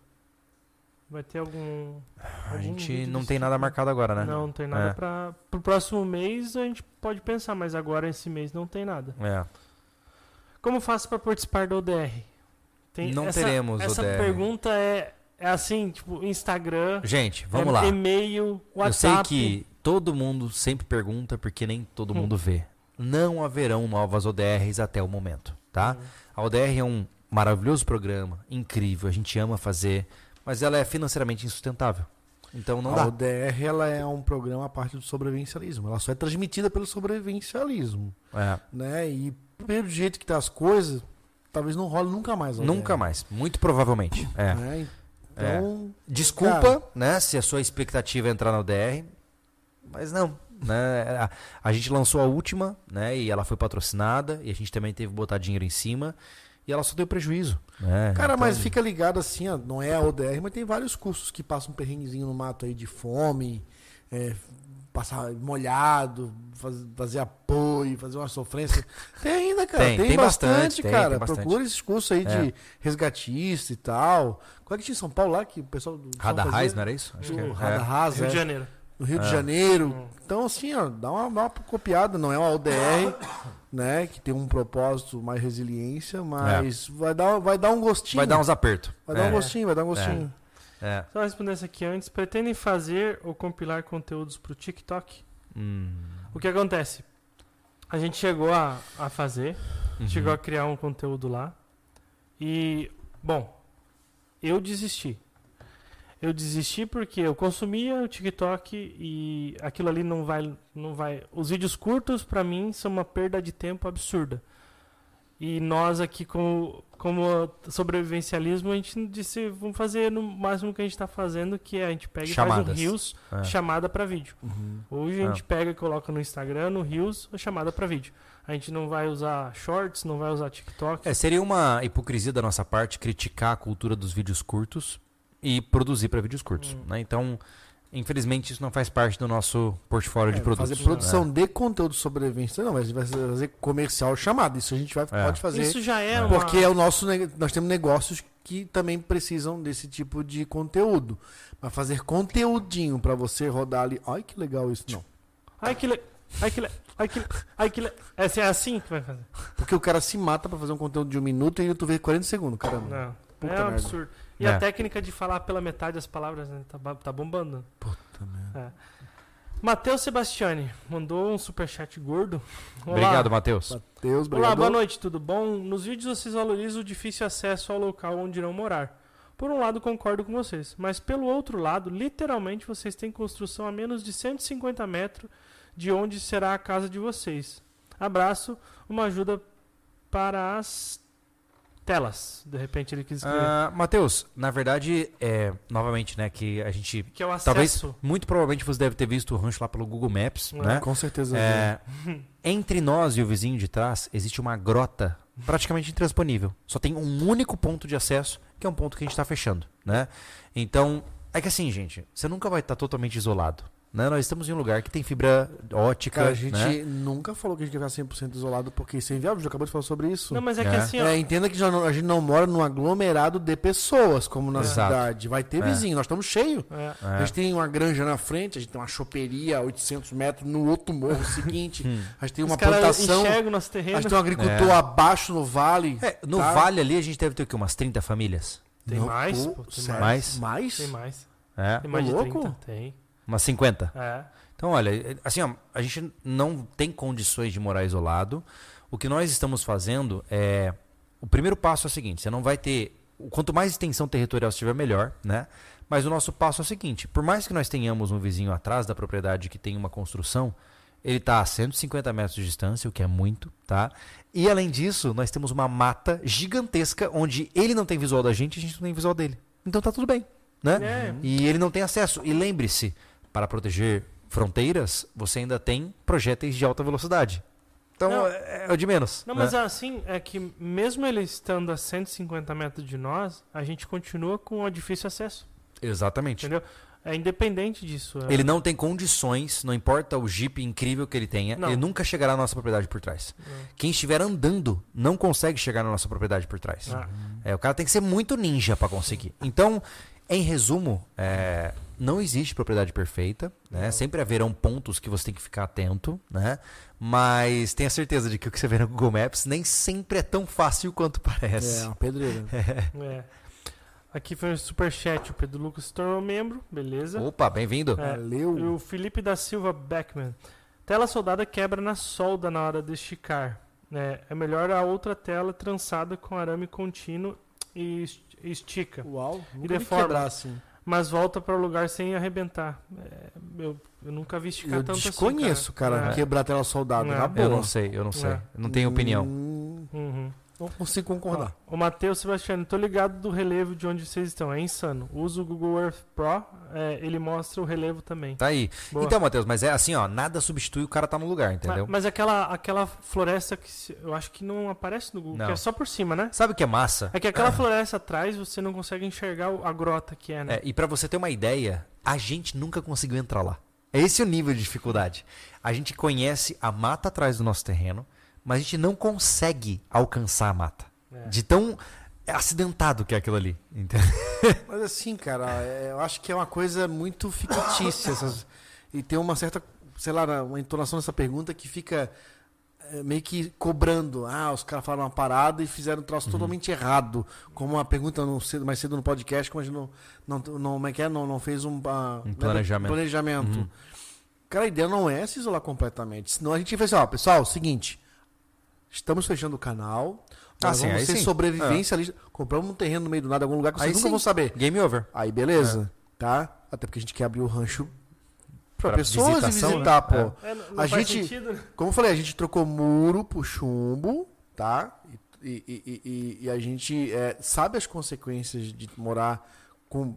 Vai ter algum. A algum gente vídeo não tem nada tipo? marcado agora, né? Não, não tem nada É. pra. Pro próximo mês a gente pode pensar, mas agora esse mês não tem nada. É. Como faço pra participar do ODR? Tem- Não essa, teremos Essa ODR. pergunta é, é assim, tipo, Instagram, Gente, vamos é- lá. e-mail, Eu WhatsApp. sei que todo mundo sempre pergunta porque nem todo Hum. mundo vê. Não haverão novas ODRs até o momento, tá? Hum. A ODR é um maravilhoso programa, incrível, a gente ama fazer, mas ela é financeiramente insustentável. Então não a dá. ODR ela é um programa à parte do sobrevivencialismo. Ela só é transmitida pelo sobrevivencialismo. É, Né? E pelo jeito que tá as coisas, talvez não role nunca mais. a ODR, nunca mais, muito provavelmente. É. Né? Então, Desculpa, Cara. né, se a sua expectativa é entrar na ODR, mas não. Né? A, a gente lançou a última, né, e ela foi patrocinada, e a gente também teve que botar dinheiro em cima, e ela só deu prejuízo. Né? Cara, Então, mas fica ligado assim, ó, não é a ODR, mas tem vários cursos que passam um perrenguezinho no mato aí de fome, é, passar molhado, faz- fazer apoio, fazer uma sofrência. Tem ainda, cara. Tem, Tem, tem bastante, bastante, tem, cara. tem bastante. Procura esses cursos aí É. de resgatista e tal. Qual é que tinha em São Paulo lá que o pessoal do Rada São Raiz, fazia? não era isso? Acho que O é. Rada É. Rio de é. Janeiro. no Rio de É. Janeiro. Hum. Então, assim, ó, dá uma, uma copiada, não é uma ODR, né? Que tem um propósito mais resiliência, mas vai, dar, vai dar um gostinho. Vai dar uns apertos. Vai dar é. um gostinho, vai dar um gostinho. É. Só responder essa aqui antes. Pretendem fazer ou compilar conteúdos pro TikTok? Hum. O que acontece? A gente chegou a, a fazer, Uhum. chegou a criar um conteúdo lá. E, bom, eu desisti. Eu desisti porque eu consumia o TikTok e aquilo ali não vai. Não vai os vídeos curtos, pra mim, são uma perda de tempo absurda. E nós aqui, como, como sobrevivencialismo, a gente disse, vamos fazer no máximo que a gente tá fazendo, que é a gente pega e faz Chamadas. um Reels, É. chamada pra vídeo. Uhum. Hoje a gente pega e coloca no Instagram, no a chamada pra vídeo. A gente não vai usar shorts, não vai usar TikTok. É, seria uma hipocrisia da nossa parte criticar a cultura dos vídeos curtos e produzir para vídeos curtos. Hum. né? Então, infelizmente, isso não faz parte do nosso portfólio de É, produtos. fazer produção de conteúdo de sobrevivência, não, mas a gente vai fazer comercial chamado. Isso a gente vai, É. pode fazer. Isso já é, É. uma... Porque é o nosso, nós temos negócios que também precisam desse tipo de conteúdo. Mas fazer conteúdinho pra você rodar ali. Ai, que legal isso, não. Ai que le... Ai que le... Ai que le... Ai que le... Essa é assim que vai fazer. Porque o cara se mata pra fazer um conteúdo de um minuto e tu vê 40 segundos, caramba. Não. Puta é um merda. absurdo. E É. a técnica de falar pela metade as palavras né, tá, tá bombando. Puta merda. Matheus Sebastiani mandou um superchat gordo. Olá. Obrigado, Matheus. Matheus, obrigado. Olá, boa noite, tudo bom? Nos vídeos vocês valorizam o difícil acesso ao local onde irão morar. Por um lado, concordo com vocês, mas pelo outro lado, literalmente vocês têm construção a menos de 150 metros de onde será a casa de vocês. Abraço, uma ajuda para as telas. De repente ele quis escrever. Ah, Matheus, na verdade, é, novamente, né, que a gente. que é o acesso. Talvez, muito provavelmente você deve ter visto o rancho lá pelo Google Maps, É. né? Com certeza. É, entre nós e o vizinho de trás existe uma grota praticamente intransponível. Só tem um único ponto de acesso, que é um ponto que a gente está fechando, né? Então, é que assim, gente, você nunca vai estar totalmente isolado. Né? Nós estamos em um lugar que tem fibra ótica. Cara, a gente né? nunca falou que a gente ia ficar 100% isolado, porque isso é inviável. Já acabou de falar sobre isso. Não, mas é, que É. assim, ó, É, entenda que já não- a gente não mora num aglomerado de pessoas, como na Exato. cidade. Vai ter É. vizinho, nós estamos cheios. é, É. A gente tem uma granja na frente, a gente tem uma choperia a 800 metros no outro morro seguinte. Hum. A gente tem os uma caras plantação. nosso A terreno. gente tem um agricultor É. abaixo no vale. É, no tá? vale ali a gente deve ter o quê? Umas 30 famílias? Tem Não, mais, pô, tem mais. Mais? Tem mais. É. Tem mais Ô, de louco. 30. Tem. Umas 50. É. Então, olha, assim, ó, a gente não tem condições de morar isolado. O que nós estamos fazendo é. O primeiro passo é o seguinte: você não vai ter. Quanto mais extensão territorial você tiver, melhor, né? Mas o nosso passo é o seguinte: por mais que nós tenhamos um vizinho atrás da propriedade que tem uma construção, ele está a 150 metros de distância, o que é muito, tá? E além disso, nós temos uma mata gigantesca onde ele não tem visual da gente e a gente não tem visual dele. Então tá tudo bem, né? É. E ele não tem acesso. E lembre-se, para proteger fronteiras, você ainda tem projéteis de alta velocidade. Então Não. é, é o de menos. Não, né? mas assim, é que mesmo ele estando a 150 metros de nós, a gente continua com o difícil acesso. Exatamente. Entendeu? É independente disso. é- Ele não tem condições, não importa o Jeep incrível que ele tenha, Não. ele nunca chegará na nossa propriedade por trás. Não. Quem estiver andando não consegue chegar na nossa propriedade por trás. Ah, É, o cara tem que ser muito ninja para conseguir. Então, em resumo, é, não existe propriedade perfeita, né? Sempre haverão pontos que você tem que ficar atento, né? Mas tenha certeza de que o que você vê no Google Maps nem sempre é tão fácil quanto parece. É, uma pedreira. é. Aqui foi um superchat. O Pedro Lucas se tornou membro. Beleza. Opa, bem-vindo. É, Valeu. E o Felipe da Silva Beckman. Tela soldada quebra na solda na hora de esticar. É, é melhor a outra tela trançada com arame contínuo e estica. Uau, nunca vi deforma. quebrar assim. Mas volta para o lugar sem arrebentar. É, eu, eu nunca vi esticar Eu tanto desconheço, assim, cara, É. quebrar tela soldado. É. Na boa. Eu não sei, eu não sei. É. Eu não tenho opinião. Hum, Uhum. Não consigo concordar. Ó, O Matheus Sebastiano, tô ligado do relevo de onde vocês estão. É insano. Uso o Google Earth Pro, é, ele mostra o relevo também. Tá aí. Boa. Então, Matheus, mas é assim, ó, nada substitui o cara tá no lugar, entendeu? Mas, mas aquela, aquela floresta que eu acho que não aparece no Google, Não. que é só por cima, né? Sabe o que é massa? É que aquela floresta atrás você não consegue enxergar a grota que é, né? É, e pra você ter uma ideia, a gente nunca conseguiu entrar lá. É esse o nível de dificuldade. A gente conhece a mata atrás do nosso terreno, mas a gente não consegue alcançar a mata. É. De tão acidentado que é aquilo ali. entendeu? Mas assim, cara, é, eu acho que é uma coisa muito fictícia. essas- e tem uma certa, sei lá, uma entonação nessa pergunta que fica é, meio que cobrando. Ah, os caras falaram uma parada e fizeram um troço totalmente errado. Como uma pergunta no mais cedo no podcast, como a gente não, não, não, como é que é? não, não fez um, ah, Um planejamento. planejamento. Uhum. Cara, a ideia não é se isolar completamente. Senão a gente vai assim, ó, pessoal, seguinte. Estamos fechando o canal. Ah, sim, vamos ter sim. sobrevivência ali. Compramos um terreno no meio do nada, algum lugar que vocês Aí nunca sim. vão saber. Game over. Aí beleza, tá? Até porque a gente quer abrir o rancho pra, Pra pessoas e visitação, visitar, né? pô. É, não, não A gente- sentido, né? Como eu falei, a gente trocou muro pro chumbo, tá? E, e- e- e- e a gente é, sabe as consequências de morar com.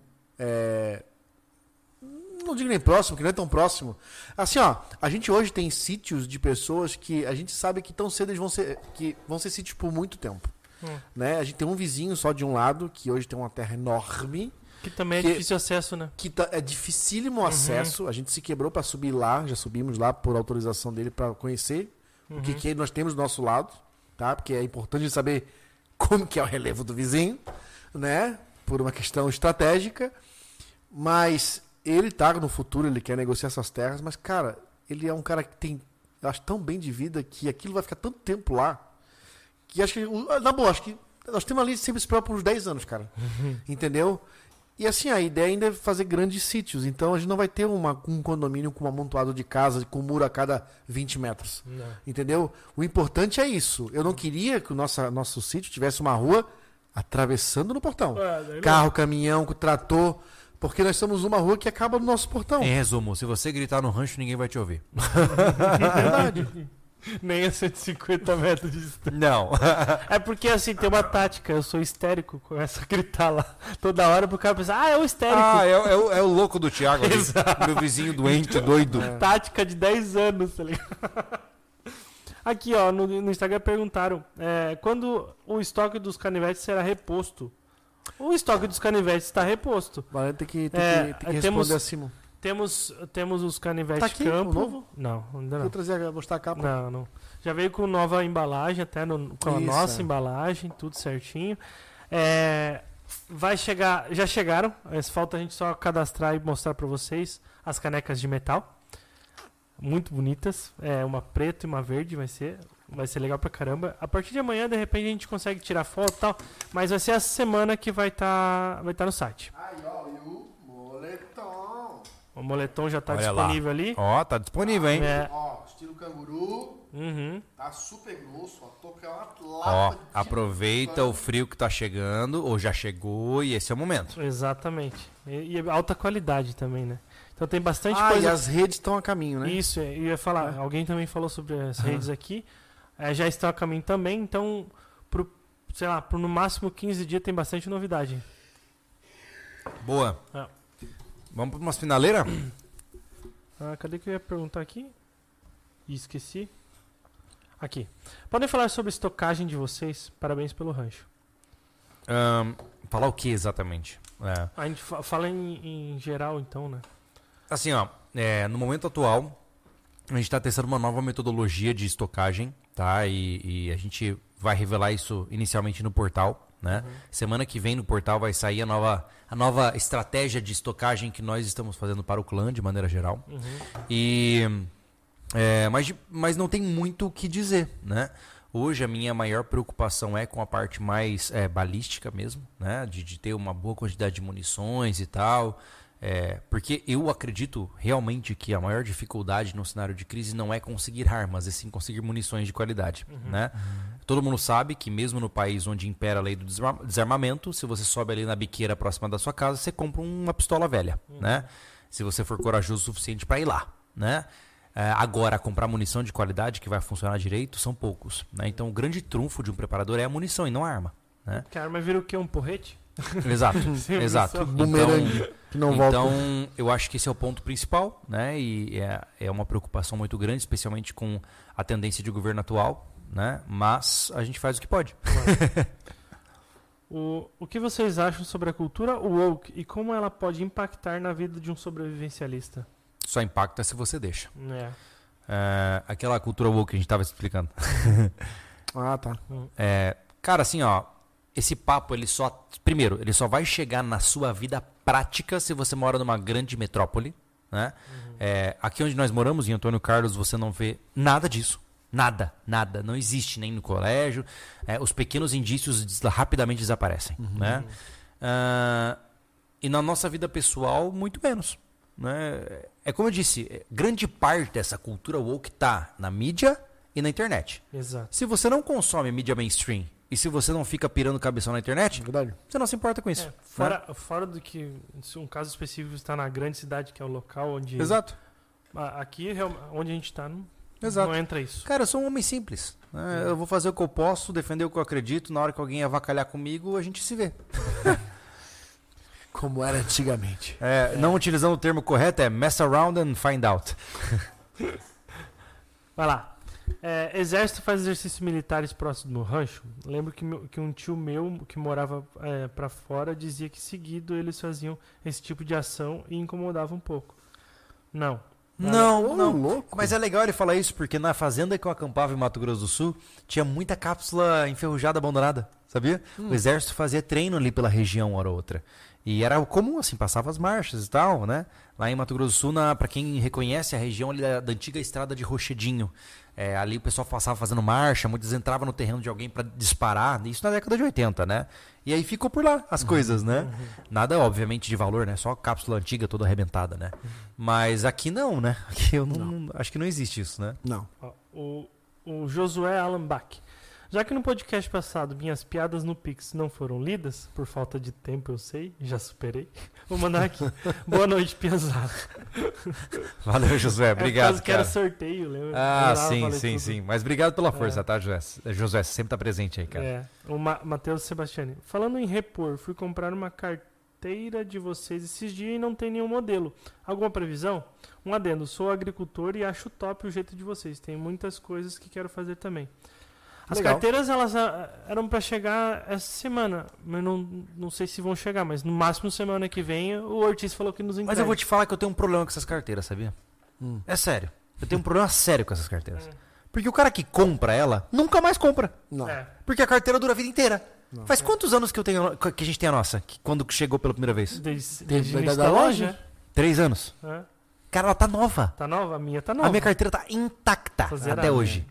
É, não digo nem próximo, que não é tão próximo. Assim, ó, a gente hoje tem sítios de pessoas que a gente sabe que tão cedo eles vão ser, que vão ser sítios por muito tempo. Hum. Né? A gente tem um vizinho só de um lado, que hoje tem uma terra enorme. Que também é Que- difícil acesso, né? que tá- é dificílimo o acesso. A gente se quebrou para subir lá, já subimos lá por autorização dele para conhecer o que, que nós temos do nosso lado, tá? Porque é importante saber como que é o relevo do vizinho, né? Por uma questão estratégica. Mas ele tá no futuro, ele quer negociar essas terras, mas cara, ele é um cara que tem, eu acho tão bem de vida que aquilo vai ficar tanto tempo lá que acho que na boa, acho que nós temos ali sempre esperar por uns 10 anos, cara. Entendeu? E assim, a ideia ainda é fazer grandes sítios. Então a gente não vai ter uma- um condomínio com um amontoado de casas com muro a cada 20 metros. Não. Entendeu? O importante é isso. Eu não queria que o nosso, nosso sítio tivesse uma rua atravessando no portão. Não. Carro, caminhão, trator. Porque nós somos uma rua que acaba no nosso portão. Em resumo, se você gritar no rancho, ninguém vai te ouvir. É verdade. Nem a 150 metros de distância. Não. É porque assim, tem uma tática, eu sou histérico, começo a gritar lá toda hora pro cara pensar, ah, é o histérico. ah, é, o- é o, é o louco do Thiago ali. Meu vizinho doente, doido. Tática de 10 anos, tá ligado? Aqui, ó, no, no Instagram perguntaram é, quando o estoque dos canivetes será reposto. O estoque dos canivetes está reposto. Valeu, tem que, tem É, que, tem que responder temos- acima. Temos, temos os canivetes Tá aqui, campo. novo? Não, ainda Vou não. trazer, mostrar a capa. Não, não. Já veio com nova embalagem, até no- com a Isso, nossa é. embalagem, tudo certinho. É, vai chegar, já chegaram. Falta a gente só cadastrar e mostrar para vocês as canecas de metal. Muito bonitas. É uma preta e uma verde, vai ser, vai ser legal pra caramba. A partir de amanhã, de repente, a gente consegue tirar foto e tal. Mas vai ser essa semana que vai estar vai tá no site. Aí, ó, e o moletom. O moletom já tá Olha lá. disponível ali. Ó, tá disponível, hein? É, Ó, estilo canguru. uhum. Tá super grosso, ó. Uma Ó, lapa de aproveita o frio que tá chegando, ou já chegou, e esse é o momento. Exatamente. E, e alta qualidade também, né? Então tem bastante Ah, e coisa. as redes estão a caminho, né? Isso, eu ia falar. É. Alguém também falou sobre as redes aqui. É, já estão a caminho também, então, pro, sei lá, por no máximo 15 dias tem bastante novidade. Boa. É. Vamos pra umas finaleiras? Ah, cadê que eu ia perguntar aqui? Esqueci. Aqui. Podem falar sobre estocagem de vocês? Parabéns pelo rancho. Ahn, Falar o que exatamente? É. A gente fa- fala em, em geral, então, né? Assim, ó, é, no momento atual, a gente está testando uma nova metodologia de estocagem, tá? E, e a gente vai revelar isso inicialmente no portal, né? Semana que vem no portal vai sair a nova, a nova estratégia de estocagem que nós estamos fazendo para o clã, de maneira geral. E, é, mas, mas não tem muito o que dizer, né? Hoje a minha maior preocupação é com a parte mais é, balística mesmo, né? De, de ter uma boa quantidade de munições e tal. É, porque eu acredito realmente que a maior dificuldade no cenário de crise não é conseguir armas, e sim conseguir munições de qualidade. Né? Todo mundo sabe que mesmo no país onde impera a lei do desarma- desarmamento, se você sobe ali na biqueira próxima da sua casa, você compra uma pistola velha. Né? Se você for corajoso o suficiente para ir lá. Né? É, agora, comprar munição de qualidade que vai funcionar direito são poucos. Né? Então, o grande trunfo de um preparador é a munição e não a arma. Né? Que a arma vira o quê? Um porrete? Exato, exato. munição. Bumerangue, que não volta. Então, eu acho que esse é o ponto principal, né? E é, é uma preocupação muito grande, especialmente com a tendência de governo atual, né? Mas a gente faz o que pode. O, o que vocês acham sobre a cultura woke e como ela pode impactar na vida de um sobrevivencialista? Só impacta se você deixa. É. É, aquela cultura woke que a gente estava explicando. Ah, tá. É, cara, assim, ó, esse papo ele só, primeiro, ele só vai chegar na sua vida prática se você mora numa grande metrópole, né? É, aqui onde nós moramos, em Antônio Carlos, você não vê nada disso. Nada, nada. Não existe nem no colégio. É, os pequenos indícios des- rapidamente desaparecem, né? Ah, e na nossa vida pessoal, muito menos. Né? É como eu disse, é, grande parte dessa cultura woke tá na mídia e na internet. Exato. Se você não consome mídia mainstream e se você não fica pirando cabeção na internet, Verdade. você não se importa com isso. É, fora, fora do que se um caso específico está na grande cidade, que é o local onde. né? Exato. Aqui, onde a gente está, não, Exato. não entra isso. Cara, eu sou um homem simples. né? Eu vou fazer o que eu posso, defender o que eu acredito. Na hora que alguém avacalhar comigo, a gente se vê. Como era antigamente. É, Não utilizando o termo correto, é mess around and find out. Vai lá. É, exército faz exercícios militares próximo do rancho. Lembro que, meu- que um tio meu que morava é, para fora dizia que seguido eles faziam esse tipo de ação e incomodava um pouco. Não. Não, não. louco. Mas é legal ele falar isso, porque na fazenda que eu acampava em Mato Grosso do Sul, tinha muita cápsula enferrujada abandonada, sabia? O exército fazia treino ali pela região, hora ou outra. E era comum, assim, passava as marchas e tal, né? Lá em Mato Grosso do Sul, na, pra quem reconhece a região ali da, da antiga estrada de Rochedinho, é, ali o pessoal passava fazendo marcha, muitos entravam no terreno de alguém pra disparar, isso na década de 80, né? E aí ficou por lá as coisas, né? Nada, obviamente, de valor, né? Só cápsula antiga toda arrebentada, né? Mas aqui não, né? Aqui eu não, acho que não existe isso, né? Não. O, o Josué Alan Bach. Já que no podcast passado minhas piadas no Pix não foram lidas, por falta de tempo eu sei, já superei, vou mandar aqui. Boa noite, Piazada. Valeu, Josué. É Obrigado, por causa que era cara. sorteio, lembra? Ah, sim, sim, tudo. sim. Mas obrigado pela força, tá, Josué? Josué, sempre tá presente aí, cara. É, o Ma Matheus Sebastiani. Falando em repor, fui comprar uma carteira de vocês esses dias e não tem nenhum modelo. Alguma previsão? Um adendo, sou agricultor e acho top o jeito de vocês. Tem muitas coisas que quero fazer também. As Legal. carteiras elas ah, eram para chegar essa semana, mas não, não sei se vão chegar, mas no máximo semana que vem o Ortiz falou que nos entrega. Mas eu vou te falar que eu tenho um problema com essas carteiras, sabia? Hum. É sério. Eu tenho um problema sério com essas carteiras. Porque o cara que compra ela, nunca mais compra. Não. É, Porque a carteira dura a vida inteira. Faz quantos anos que, eu tenho, que a gente tem a nossa? Que quando chegou pela primeira vez? desde, Desde desde da da loja? loja. Três anos. É. Cara, ela tá nova. Tá nova? A minha tá nova. A minha carteira tá intacta até hoje.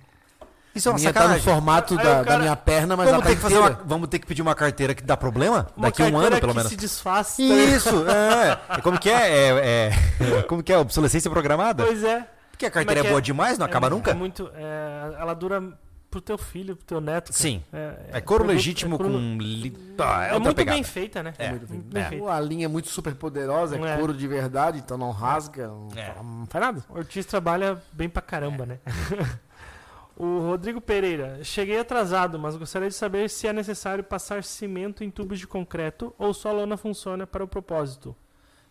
Isso é A uma minha tá no sacanagem. formato Aí da, cara- da minha perna, mas vamos, ter que fazer uma, vamos ter que pedir uma carteira que dá problema? Uma Daqui a um ano, pelo que menos. se desfaz. tá Isso, é. É Como que é? É, é- Como que é? Obsolescência programada? Pois é. Porque a carteira é, é boa é? demais, não acaba é, nunca? É muito, é, ela dura pro teu filho, pro teu neto. cara. Sim. É, É couro produto- legítimo é couro- com. Li... Ah, é É, outra muito pegada. bem feita, né? É. muito bem É. feita. A linha é muito super poderosa, é É. couro de verdade, então não rasga, não, não faz nada. O Ortiz trabalha bem pra caramba, né? o Rodrigo Pereira. Cheguei atrasado, mas gostaria de saber se é necessário passar cimento em tubos de concreto ou só a lona funciona para o propósito.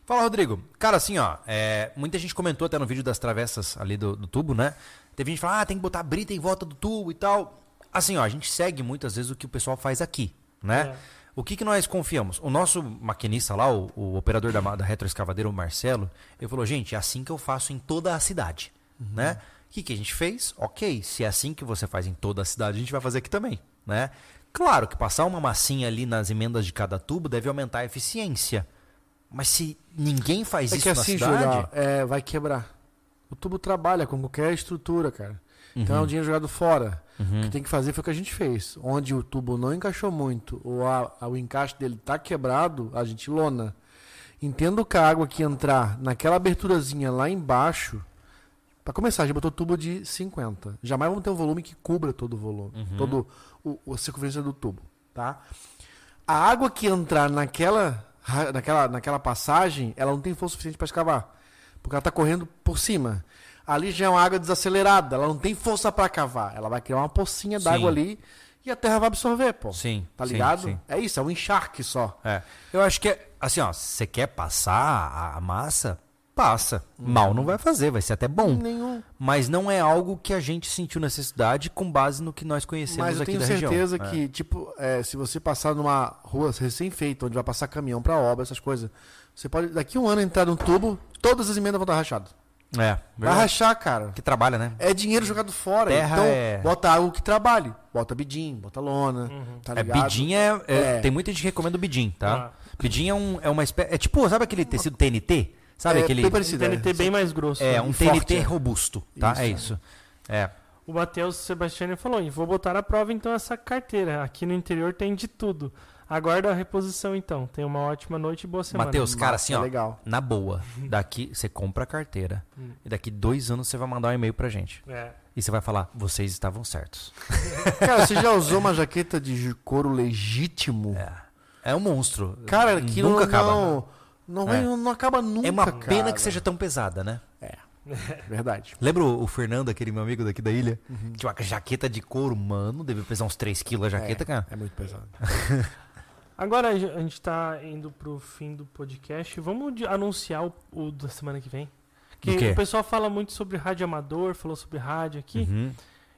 Fala, Rodrigo. Cara, assim, ó, é, muita gente comentou até no vídeo das travessas ali do, do tubo, né? Teve gente que fala, ah, tem que botar brita em volta do tubo e tal. Assim, ó, a gente segue muitas vezes o que o pessoal faz aqui, né? É. O que, que nós confiamos? O nosso maquinista lá, o, o operador da, da retroescavadeira, o Marcelo, ele falou, gente, é assim que eu faço em toda a cidade. Né? O que, que a gente fez? Ok, se é assim que você faz em toda a cidade, a gente vai fazer aqui também. Né? Claro que passar uma massinha ali nas emendas de cada tubo deve aumentar a eficiência. Mas se ninguém faz É isso que na assim, cidade... Júlio, ó, é, vai quebrar. O tubo trabalha com qualquer estrutura, cara. Então Uhum. é um dinheiro jogado fora. O que tem que fazer foi o que a gente fez. Onde o tubo não encaixou muito, ou a- a- o encaixe dele tá quebrado, a gente lona. Entendo que a água que entrar naquela aberturazinha lá embaixo, para começar, a gente botou tubo de 50. Jamais vamos ter um volume que cubra todo o volume, Uhum. todo o, a circunferência do tubo, tá? A água que entrar naquela, naquela, naquela passagem, ela não tem força suficiente para escavar. Porque ela está correndo por cima. Ali já é uma água desacelerada, ela não tem força para cavar. Ela vai criar uma pocinha d'água Sim. ali e a terra vai absorver, pô. Sim, Tá sim, ligado? sim. É isso, é um encharque só. É. Eu acho que é assim, ó, se você quer passar a massa, passa. Mal não vai fazer, vai ser até bom. Nenhum. Mas não é algo que a gente sentiu necessidade com base no que nós conhecemos Mas eu aqui tenho da região. certeza É. que, tipo, é, se você passar numa rua recém-feita, onde vai passar caminhão para obra, essas coisas, você pode, daqui a um ano, entrar num tubo, todas as emendas vão estar rachadas. É, Vai verdade. rachar, cara. Que trabalha, né? É dinheiro jogado fora. Terra então, é- bota algo que trabalhe. Bota bidim, bota lona. Tá É, ligado? bidim é, é- É. Tem muita gente que recomenda o bidim, tá? Ah. Bidim é, um, é uma espécie. É tipo, sabe aquele tecido TNT? Sabe É aquele. bem Um parecido. TNT é. bem mais grosso. É, né? um E TNT forte, é. robusto, tá? Isso, é é. isso. É. O Matheus Sebastiani falou: "E vou botar na prova então essa carteira. Aqui no interior tem de tudo. Aguarda a reposição então. Tenha uma ótima noite e boa semana. Matheus, cara, assim, é ó. legal. Na boa, daqui você compra a carteira. Hum. E daqui dois anos você vai mandar um e-mail pra gente. É. E você vai falar, vocês estavam certos. Cara, você já usou uma jaqueta de couro legítimo? É um monstro. Cara, que nunca não, acaba. Não, não, É. não acaba nunca, é uma pena cara. que seja tão pesada, né? Verdade. Lembra o o Fernando, aquele meu amigo daqui da ilha? Uhum. Que tinha uma jaqueta de couro, mano. Deve pesar uns 3 quilos a jaqueta, cara. É muito pesado. Agora a gente tá indo pro fim do podcast. Vamos de- anunciar o, o da semana que vem. Que o pessoal fala muito sobre rádio amador, falou sobre rádio aqui. Uhum.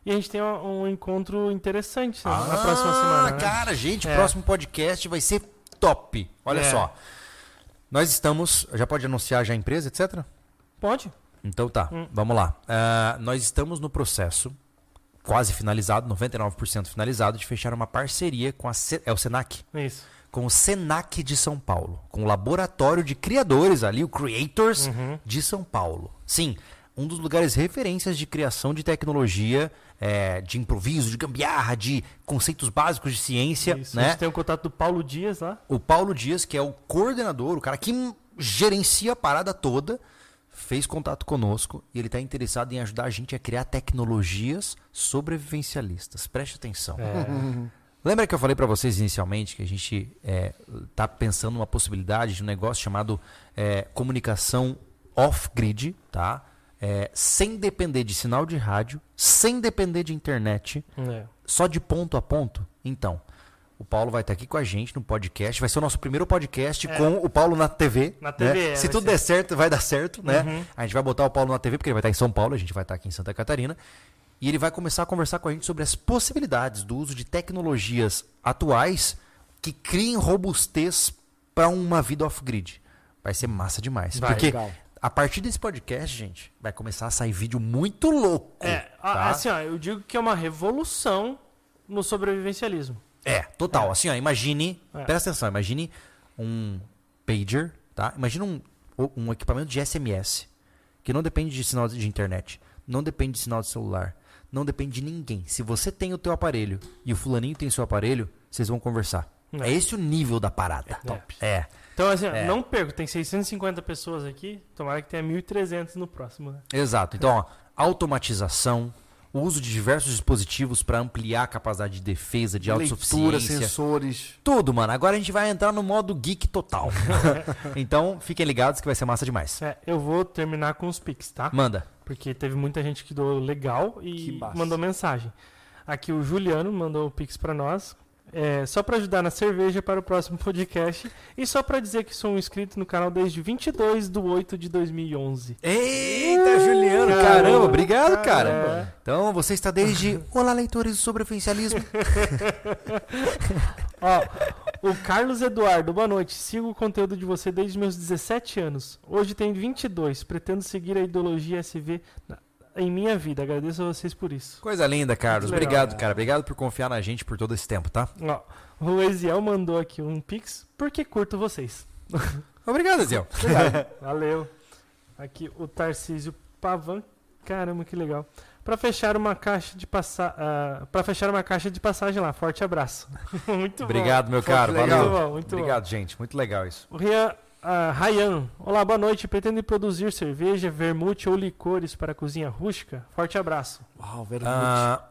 E a gente tem um, um encontro interessante né, Ah, na próxima semana. né? cara, gente, o É. próximo podcast vai ser top. Olha É. só. Nós estamos. Já pode anunciar já a empresa, etc? Pode? Então tá, Hum. vamos lá. Ah, nós estamos no processo, quase finalizado, 99% finalizado, de fechar uma parceria com a Se- é o Senac, Isso. com o Senac de São Paulo, com o laboratório de criadores ali, o Creators Uhum. de São Paulo. Sim, um dos lugares referências de criação de tecnologia, é, de improviso, de gambiarra, de conceitos básicos de ciência, Isso. A né? gente tem o contato do Paulo Dias lá. O Paulo Dias, que é o coordenador, o cara que gerencia a parada toda, fez contato conosco e ele está interessado em ajudar a gente a criar tecnologias sobrevivencialistas. Preste atenção. É. Lembra que eu falei para vocês inicialmente que a gente está pensando numa possibilidade de um negócio chamado é, comunicação off-grid, tá? É, sem depender de sinal de rádio, sem depender de internet, É. só de ponto a ponto? Então, o Paulo vai estar aqui com a gente no podcast. Vai ser o nosso primeiro podcast É. com o Paulo na TV. Na né? TV, é, Se tudo ser. der certo, vai dar certo, né? Uhum. A gente vai botar o Paulo na TV, porque ele vai estar em São Paulo, a gente vai estar aqui em Santa Catarina. E ele vai começar a conversar com a gente sobre as possibilidades do uso de tecnologias atuais que criem robustez para uma vida off-grid. Vai ser massa demais. Vai, porque legal. A partir desse podcast, gente, vai começar a sair vídeo muito louco. É, tá? assim, ó, eu digo que é uma revolução no sobrevivencialismo. É, total. Assim, ó, imagine. É. Presta atenção, imagine um pager, tá? Imagina um, um equipamento de SMS que não depende de sinal de internet, não depende de sinal de celular, não depende de ninguém. Se você tem o teu aparelho e o fulaninho tem o seu aparelho, vocês vão conversar. É. É, esse o nível da parada. top. É. Então, assim, É. não perco, tem 650 pessoas aqui, tomara que tenha 1.300 no próximo, né? Exato. Então, ó, automatização, o uso de diversos dispositivos para ampliar a capacidade de defesa, de Leitura, autossuficiência. sensores. Tudo, mano. Agora a gente vai entrar no modo geek total. então, fiquem ligados que vai ser massa demais. É, eu vou terminar com os Pix, tá? Manda. Porque teve muita gente que doou legal e mandou mensagem. Aqui o Juliano mandou o Pix pra nós. É, só pra ajudar na cerveja para o próximo podcast. E só pra dizer que sou um inscrito no canal desde 22 de 8 de 2011. Eita, Juliano, Caramba. caramba, obrigado, cara. Então, você está desde Olá, leitores do sobrevivencialismo. Ó, O Carlos Eduardo, boa noite. Sigo o conteúdo de você desde meus 17 anos. Hoje tenho 22. Pretendo seguir a ideologia SV na- em minha vida. Agradeço a vocês por isso. Coisa linda, Carlos. Legal. Obrigado, cara. Obrigado por confiar na gente por todo esse tempo, tá? Ó, o Eziel mandou aqui um pix porque curto vocês. Obrigado, Zé. Valeu. Aqui o Tarcísio Pavan. Caramba, que legal. Pra fechar uma caixa de passa... ah, para fechar uma caixa de passagem lá. Forte abraço. muito Obrigado, meu Pô, caro. legal. Valeu. Muito bom, muito Obrigado, gente. Muito legal isso. bom. O Rian, ah, Ryan. Olá, boa noite. Pretende produzir cerveja, vermute ou licores para a cozinha rústica? Forte abraço. Uau, velho. Ah,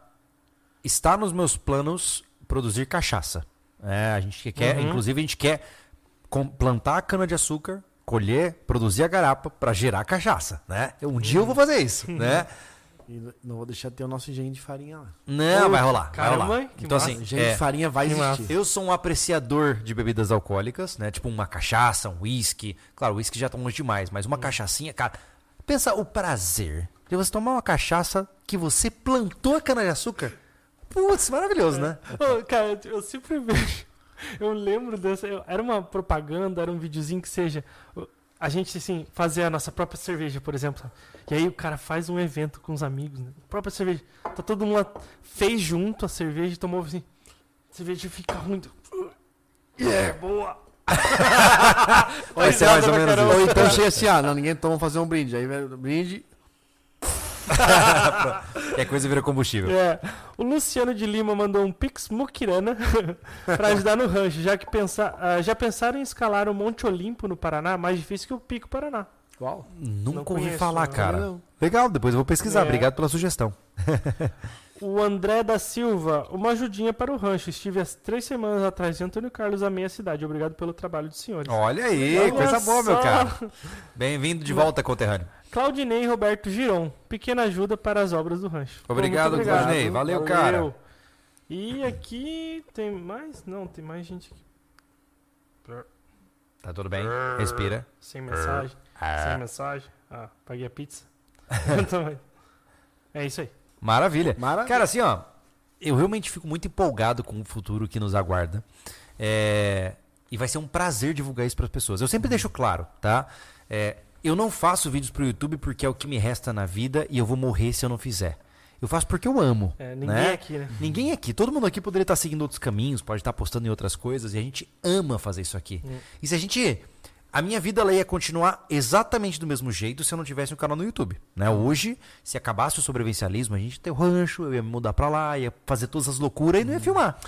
está nos meus planos produzir cachaça. É, a gente quer, Uhum. inclusive a gente quer plantar a cana de açúcar, colher, produzir a garapa para gerar cachaça, né? Um dia eu vou fazer isso, né? E não vou deixar de ter o nosso engenho de farinha lá. Não, Ô, vai rolar, vai caramba, rolar. que Então massa. assim, Engenho é, de farinha vai existir. eu sou um apreciador de bebidas alcoólicas, né? Tipo uma cachaça, um whisky. Claro, o whisky já tá longe demais, mas uma cachaçinha, cara. Pensa o prazer de você tomar uma cachaça que você plantou a cana de açúcar. Putz, maravilhoso, né? Ô, cara, eu sempre vejo. Eu lembro dessa. eu- era uma propaganda, era um videozinho que seja. A gente, assim, fazer a nossa própria cerveja, por exemplo. E aí o cara faz um evento com os amigos, né? Própria cerveja. Tá todo mundo lá, fez junto a cerveja e tomou assim. A cerveja fica ruim. É, boa! Vai ser mais ou menos. Ou então chega assim, ah, não, ninguém toma fazer um brinde. Aí brinde. Que a coisa vira combustível. É. O Luciano de Lima mandou um Pix Mukirana pra ajudar no rancho, já que pensar, ah, já pensaram em escalar o Monte Olimpo no Paraná? Mais difícil que o Pico Paraná. Qual? Nunca Não ouvi conheço, falar, não. cara. Não. Legal, depois eu vou pesquisar. É. Obrigado pela sugestão. O André da Silva, uma ajudinha para o rancho. Estive há três semanas atrás de Antônio Carlos, a meia cidade. Obrigado pelo trabalho dos senhores. Olha aí, Olha coisa boa, meu só. cara. Bem-vindo de volta, conterrâneo. Claudinei Roberto Giron, pequena ajuda para as obras do rancho. Obrigado, Claudinei. Valeu, cara. E aqui tem mais? Não, tem mais gente aqui. Tá tudo bem? Respira. Sem mensagem. Ah. Sem mensagem. Ah, paguei a pizza. Também. é isso aí. Maravilha. Maravilha. Cara, assim, ó, eu realmente fico muito empolgado com o futuro que nos aguarda. É, E vai ser um prazer divulgar isso para as pessoas. Eu sempre deixo claro, tá? É, Eu não faço vídeos pro YouTube porque é o que me resta na vida e eu vou morrer se eu não fizer. Eu faço porque eu amo. É, ninguém né? aqui, né? Ninguém aqui, todo mundo aqui poderia estar seguindo outros caminhos, pode estar postando em outras coisas, e a gente ama fazer isso aqui. Hum. E se a gente. A minha vida ela ia continuar exatamente do mesmo jeito se eu não tivesse um canal no YouTube. Né? Hoje, se acabasse o sobrevivencialismo, a gente ia ter o rancho, eu ia me mudar pra lá, ia fazer todas as loucuras e não ia filmar.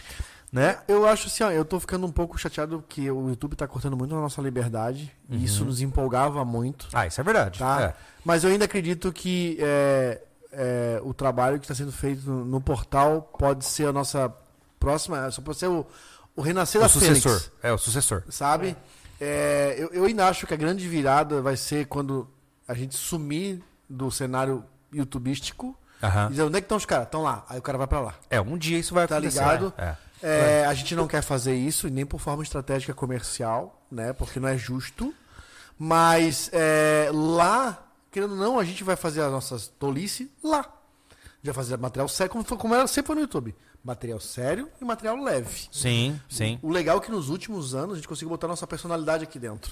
Né? Eu acho assim, ó, eu tô ficando um pouco chateado que o YouTube tá cortando muito a nossa liberdade. E isso nos empolgava muito. Ah, isso é verdade. Tá? É. Mas eu ainda acredito que é, é, o trabalho que está sendo feito no, no portal pode ser a nossa próxima. Só pode ser o, o renascer O da sucessor. Fênix. É, o sucessor. Sabe? É, eu, eu ainda acho que a grande virada vai ser quando a gente sumir do cenário youtubístico Aham. e dizer onde é que estão os caras? Estão lá. Aí o cara vai pra lá. É, um dia isso vai Tá acontecer. ligado? É. É, a gente não quer fazer isso, nem por forma estratégica comercial, né? Porque não é justo. Mas é, lá, querendo ou não, a gente vai fazer as nossas tolice lá. A gente vai fazer material sério, como, foi- como era sempre foi no YouTube. Material sério e material leve. Sim, sim. O legal é que nos últimos anos a gente conseguiu botar nossa personalidade aqui dentro.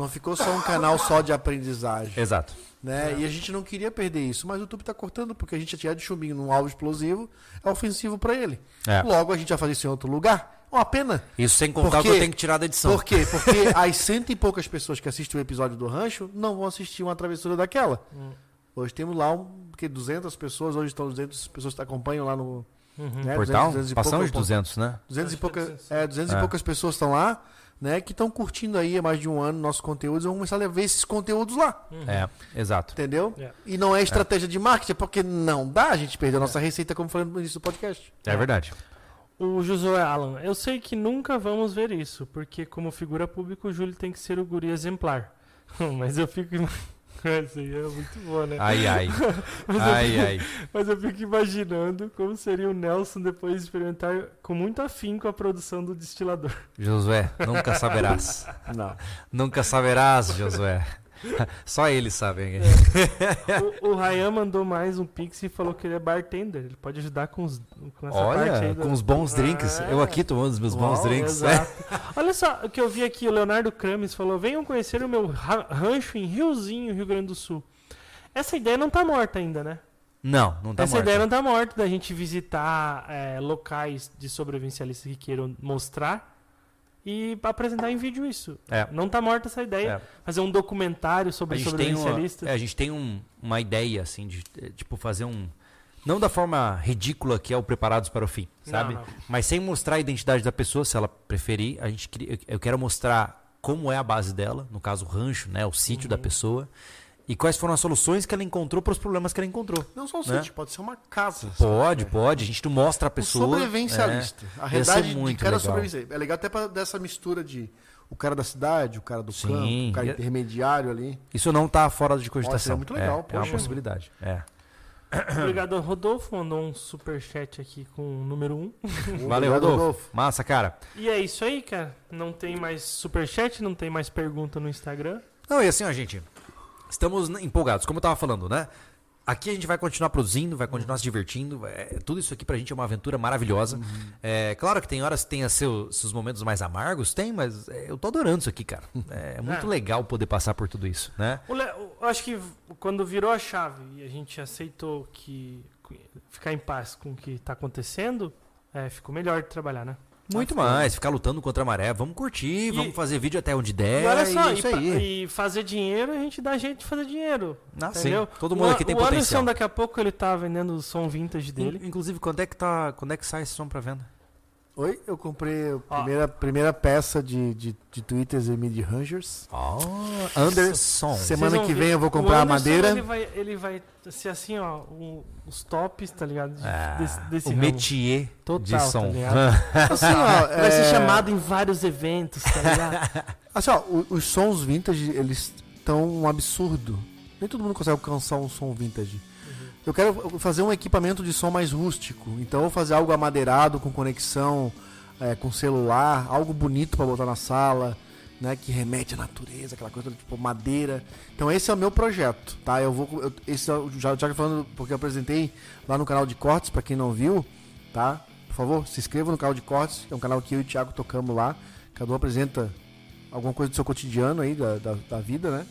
Não ficou só um canal só de aprendizagem. Exato. Né? E a gente não queria perder isso, mas o YouTube tá cortando porque a gente tinha de chumbinho num alvo explosivo, é ofensivo para ele. É. Logo a gente vai fazer isso em outro lugar. É uma pena. Isso sem contar que eu tenho que tirar da edição. Por quê? Porque as cento e poucas pessoas que assistem o episódio do Rancho não vão assistir uma travessura daquela. Hum. Hoje temos lá um, que 200 pessoas, hoje estão 200 pessoas que acompanham lá no Uhum. né, Portal? 200, 200 e Passamos de pouca- 200, né? 200 e poucas, é 200. é, 200 É. e poucas pessoas estão lá, né, que estão curtindo aí há mais de um ano nossos conteúdos, e vão começar a ver esses conteúdos lá, Uhum. É, exato. entendeu? É. E não é estratégia de marketing, é porque não dá a gente perder a nossa receita, como falando no início do podcast. É verdade. O Josué Alan, eu sei que nunca vamos ver isso, porque como figura pública o Júlio tem que ser o guri exemplar. Mas eu fico. Essa aí é muito boa, né? Ai, ai. Mas, Ai, eu, ai. mas eu fico imaginando como seria o Nelson depois de experimentar com muito afinco a produção do destilador. Josué, nunca saberás. Não. Nunca saberás, Josué. Só eles sabem. É. O, o Ryan mandou mais um pix e falou que ele é bartender. Ele pode ajudar com, os, com essa parte aí. Olha, com os bons drinks. É. Eu aqui tomando os meus bons Uau, drinks. Exato. Olha só o que eu vi aqui, o Leonardo Krames falou: venham conhecer o meu ra- rancho em Riozinho, Rio Grande do Sul. Essa ideia não tá morta ainda, né? Não, não tá Essa morto. ideia não tá morta da gente visitar é, locais de sobrevivencialistas que queiram mostrar e apresentar em vídeo isso. É. Não tá morta essa ideia. É. Fazer um documentário sobre tem uma, sobrevivencialistas. é, a gente tem um- uma ideia, assim, de eh, tipo fazer um. Não da forma ridícula que é o Preparados para o Fim, Não, sabe? não. Mas sem mostrar a identidade da pessoa, se ela preferir. A gente eu quero mostrar como é a base dela, no caso o rancho, né, o sítio Uhum. da pessoa, e quais foram as soluções que ela encontrou para os problemas que ela encontrou. Não só um Né? sítio, pode ser uma casa. Pode, sabe? pode. A gente não mostra a O pessoa. sobrevivencialista. A Ia realidade ser de muito cada. É legal até pra dessa mistura de o cara da cidade, o cara do Sim. campo, o cara E- intermediário ali. Isso não tá fora de cogitação. seria muito legal, é, é uma possibilidade. É. Obrigado Rodolfo, mandou um superchat aqui com o número 1. Valeu, Obrigado, Rodolfo. Massa, cara. E é isso aí, cara. Não tem mais superchat, não tem mais pergunta no Instagram. Não, e assim, ó, gente, estamos empolgados, como eu tava falando, né? Aqui a gente vai continuar produzindo, vai continuar se divertindo. é, tudo isso aqui pra gente é uma aventura maravilhosa. É, claro que tem horas que tem seu- seus momentos mais amargos, tem, mas é, eu tô adorando isso aqui, cara. É, muito É. legal poder passar por tudo isso, né? O Le- Eu acho que quando virou a chave e a gente aceitou que ficar em paz com o que tá acontecendo, é, ficou melhor de trabalhar, né? Muito mais, ficar lutando contra a maré. Vamos curtir, E- vamos fazer vídeo até onde der. e olha só, e, aí. e fazer dinheiro, a gente dá jeito de fazer dinheiro. Ah, sim. entendeu? Todo mundo o, aqui tem o potencial. Anderson, daqui a pouco, ele tá vendendo o som vintage dele. In- Inclusive, quando é que tá. Quando é que sai esse som pra venda? Oi, eu comprei a Ó. primeira, primeira peça de, de, de Twitters e Mid Rangers. Oh, Anderson. Semana que ver. vem eu vou O comprar a madeira. Ele vai, ele vai ser assim, ó, o- os tops, tá ligado? De- Ah, desse, desse o ramo. métier Total, de tá som. ligado? Assim, ó, Vai ser é, chamado em vários eventos, tá ligado? Assim, ó, o- os sons vintage, eles estão um absurdo. Nem todo mundo consegue alcançar um som vintage. Eu quero fazer um equipamento de som mais rústico. Então eu vou fazer algo amadeirado, com conexão, é, com celular, algo bonito pra botar na sala, né? Que remete à natureza, aquela coisa tipo madeira. Então esse é o meu projeto, tá? Eu vou. eu- esse, é já, já falando, porque eu apresentei lá no canal de cortes, pra quem não viu, tá? Por favor, se inscreva no canal de cortes, é um canal que eu e o Thiago tocamos lá. Cada um apresenta alguma coisa do seu cotidiano aí, da, da, da vida, né?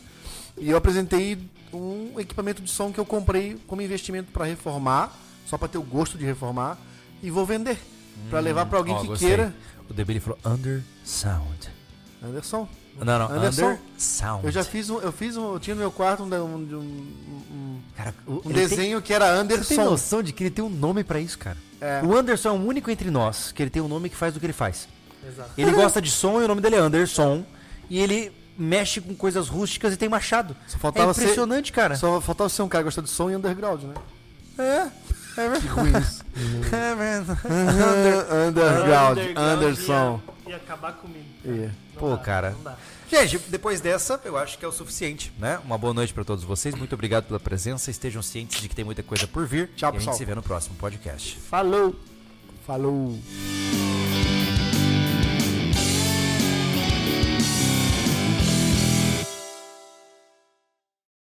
E eu apresentei um equipamento de som que eu comprei como investimento para reformar, só para ter o gosto de reformar, e vou vender. Pra levar pra alguém Ó, que gostei. queira. O Debili falou Under Sound. Anderson, Não, não, Anderson, Under Sound. eu já fiz um. Eu fiz um. Eu tinha no meu quarto um, um, um- um- Cara, um ele tem- desenho que era Você tem Anderson. noção de que ele tem um nome pra isso, cara? É. O Anderson é o único entre nós que ele tem um nome que faz o que ele faz. Exato. Ele gosta de som e o nome dele é Anderson. E ele mexe com coisas rústicas e tem machado. Só É faltava ser. impressionante, cara. Só faltava ser um cara que gosta de som e underground, né? É. É Que verdade. ruim isso. É verdade. underground, Underground Anderson. Ia acabar comigo. Yeah. Pô, dá, cara. Não dá. Gente, depois dessa, eu acho que é o suficiente, né? Uma boa noite pra todos vocês. Muito obrigado pela presença. Estejam cientes de que tem muita coisa por vir. Tchau, e a gente pessoal. se vê no próximo podcast. Falou! Falou.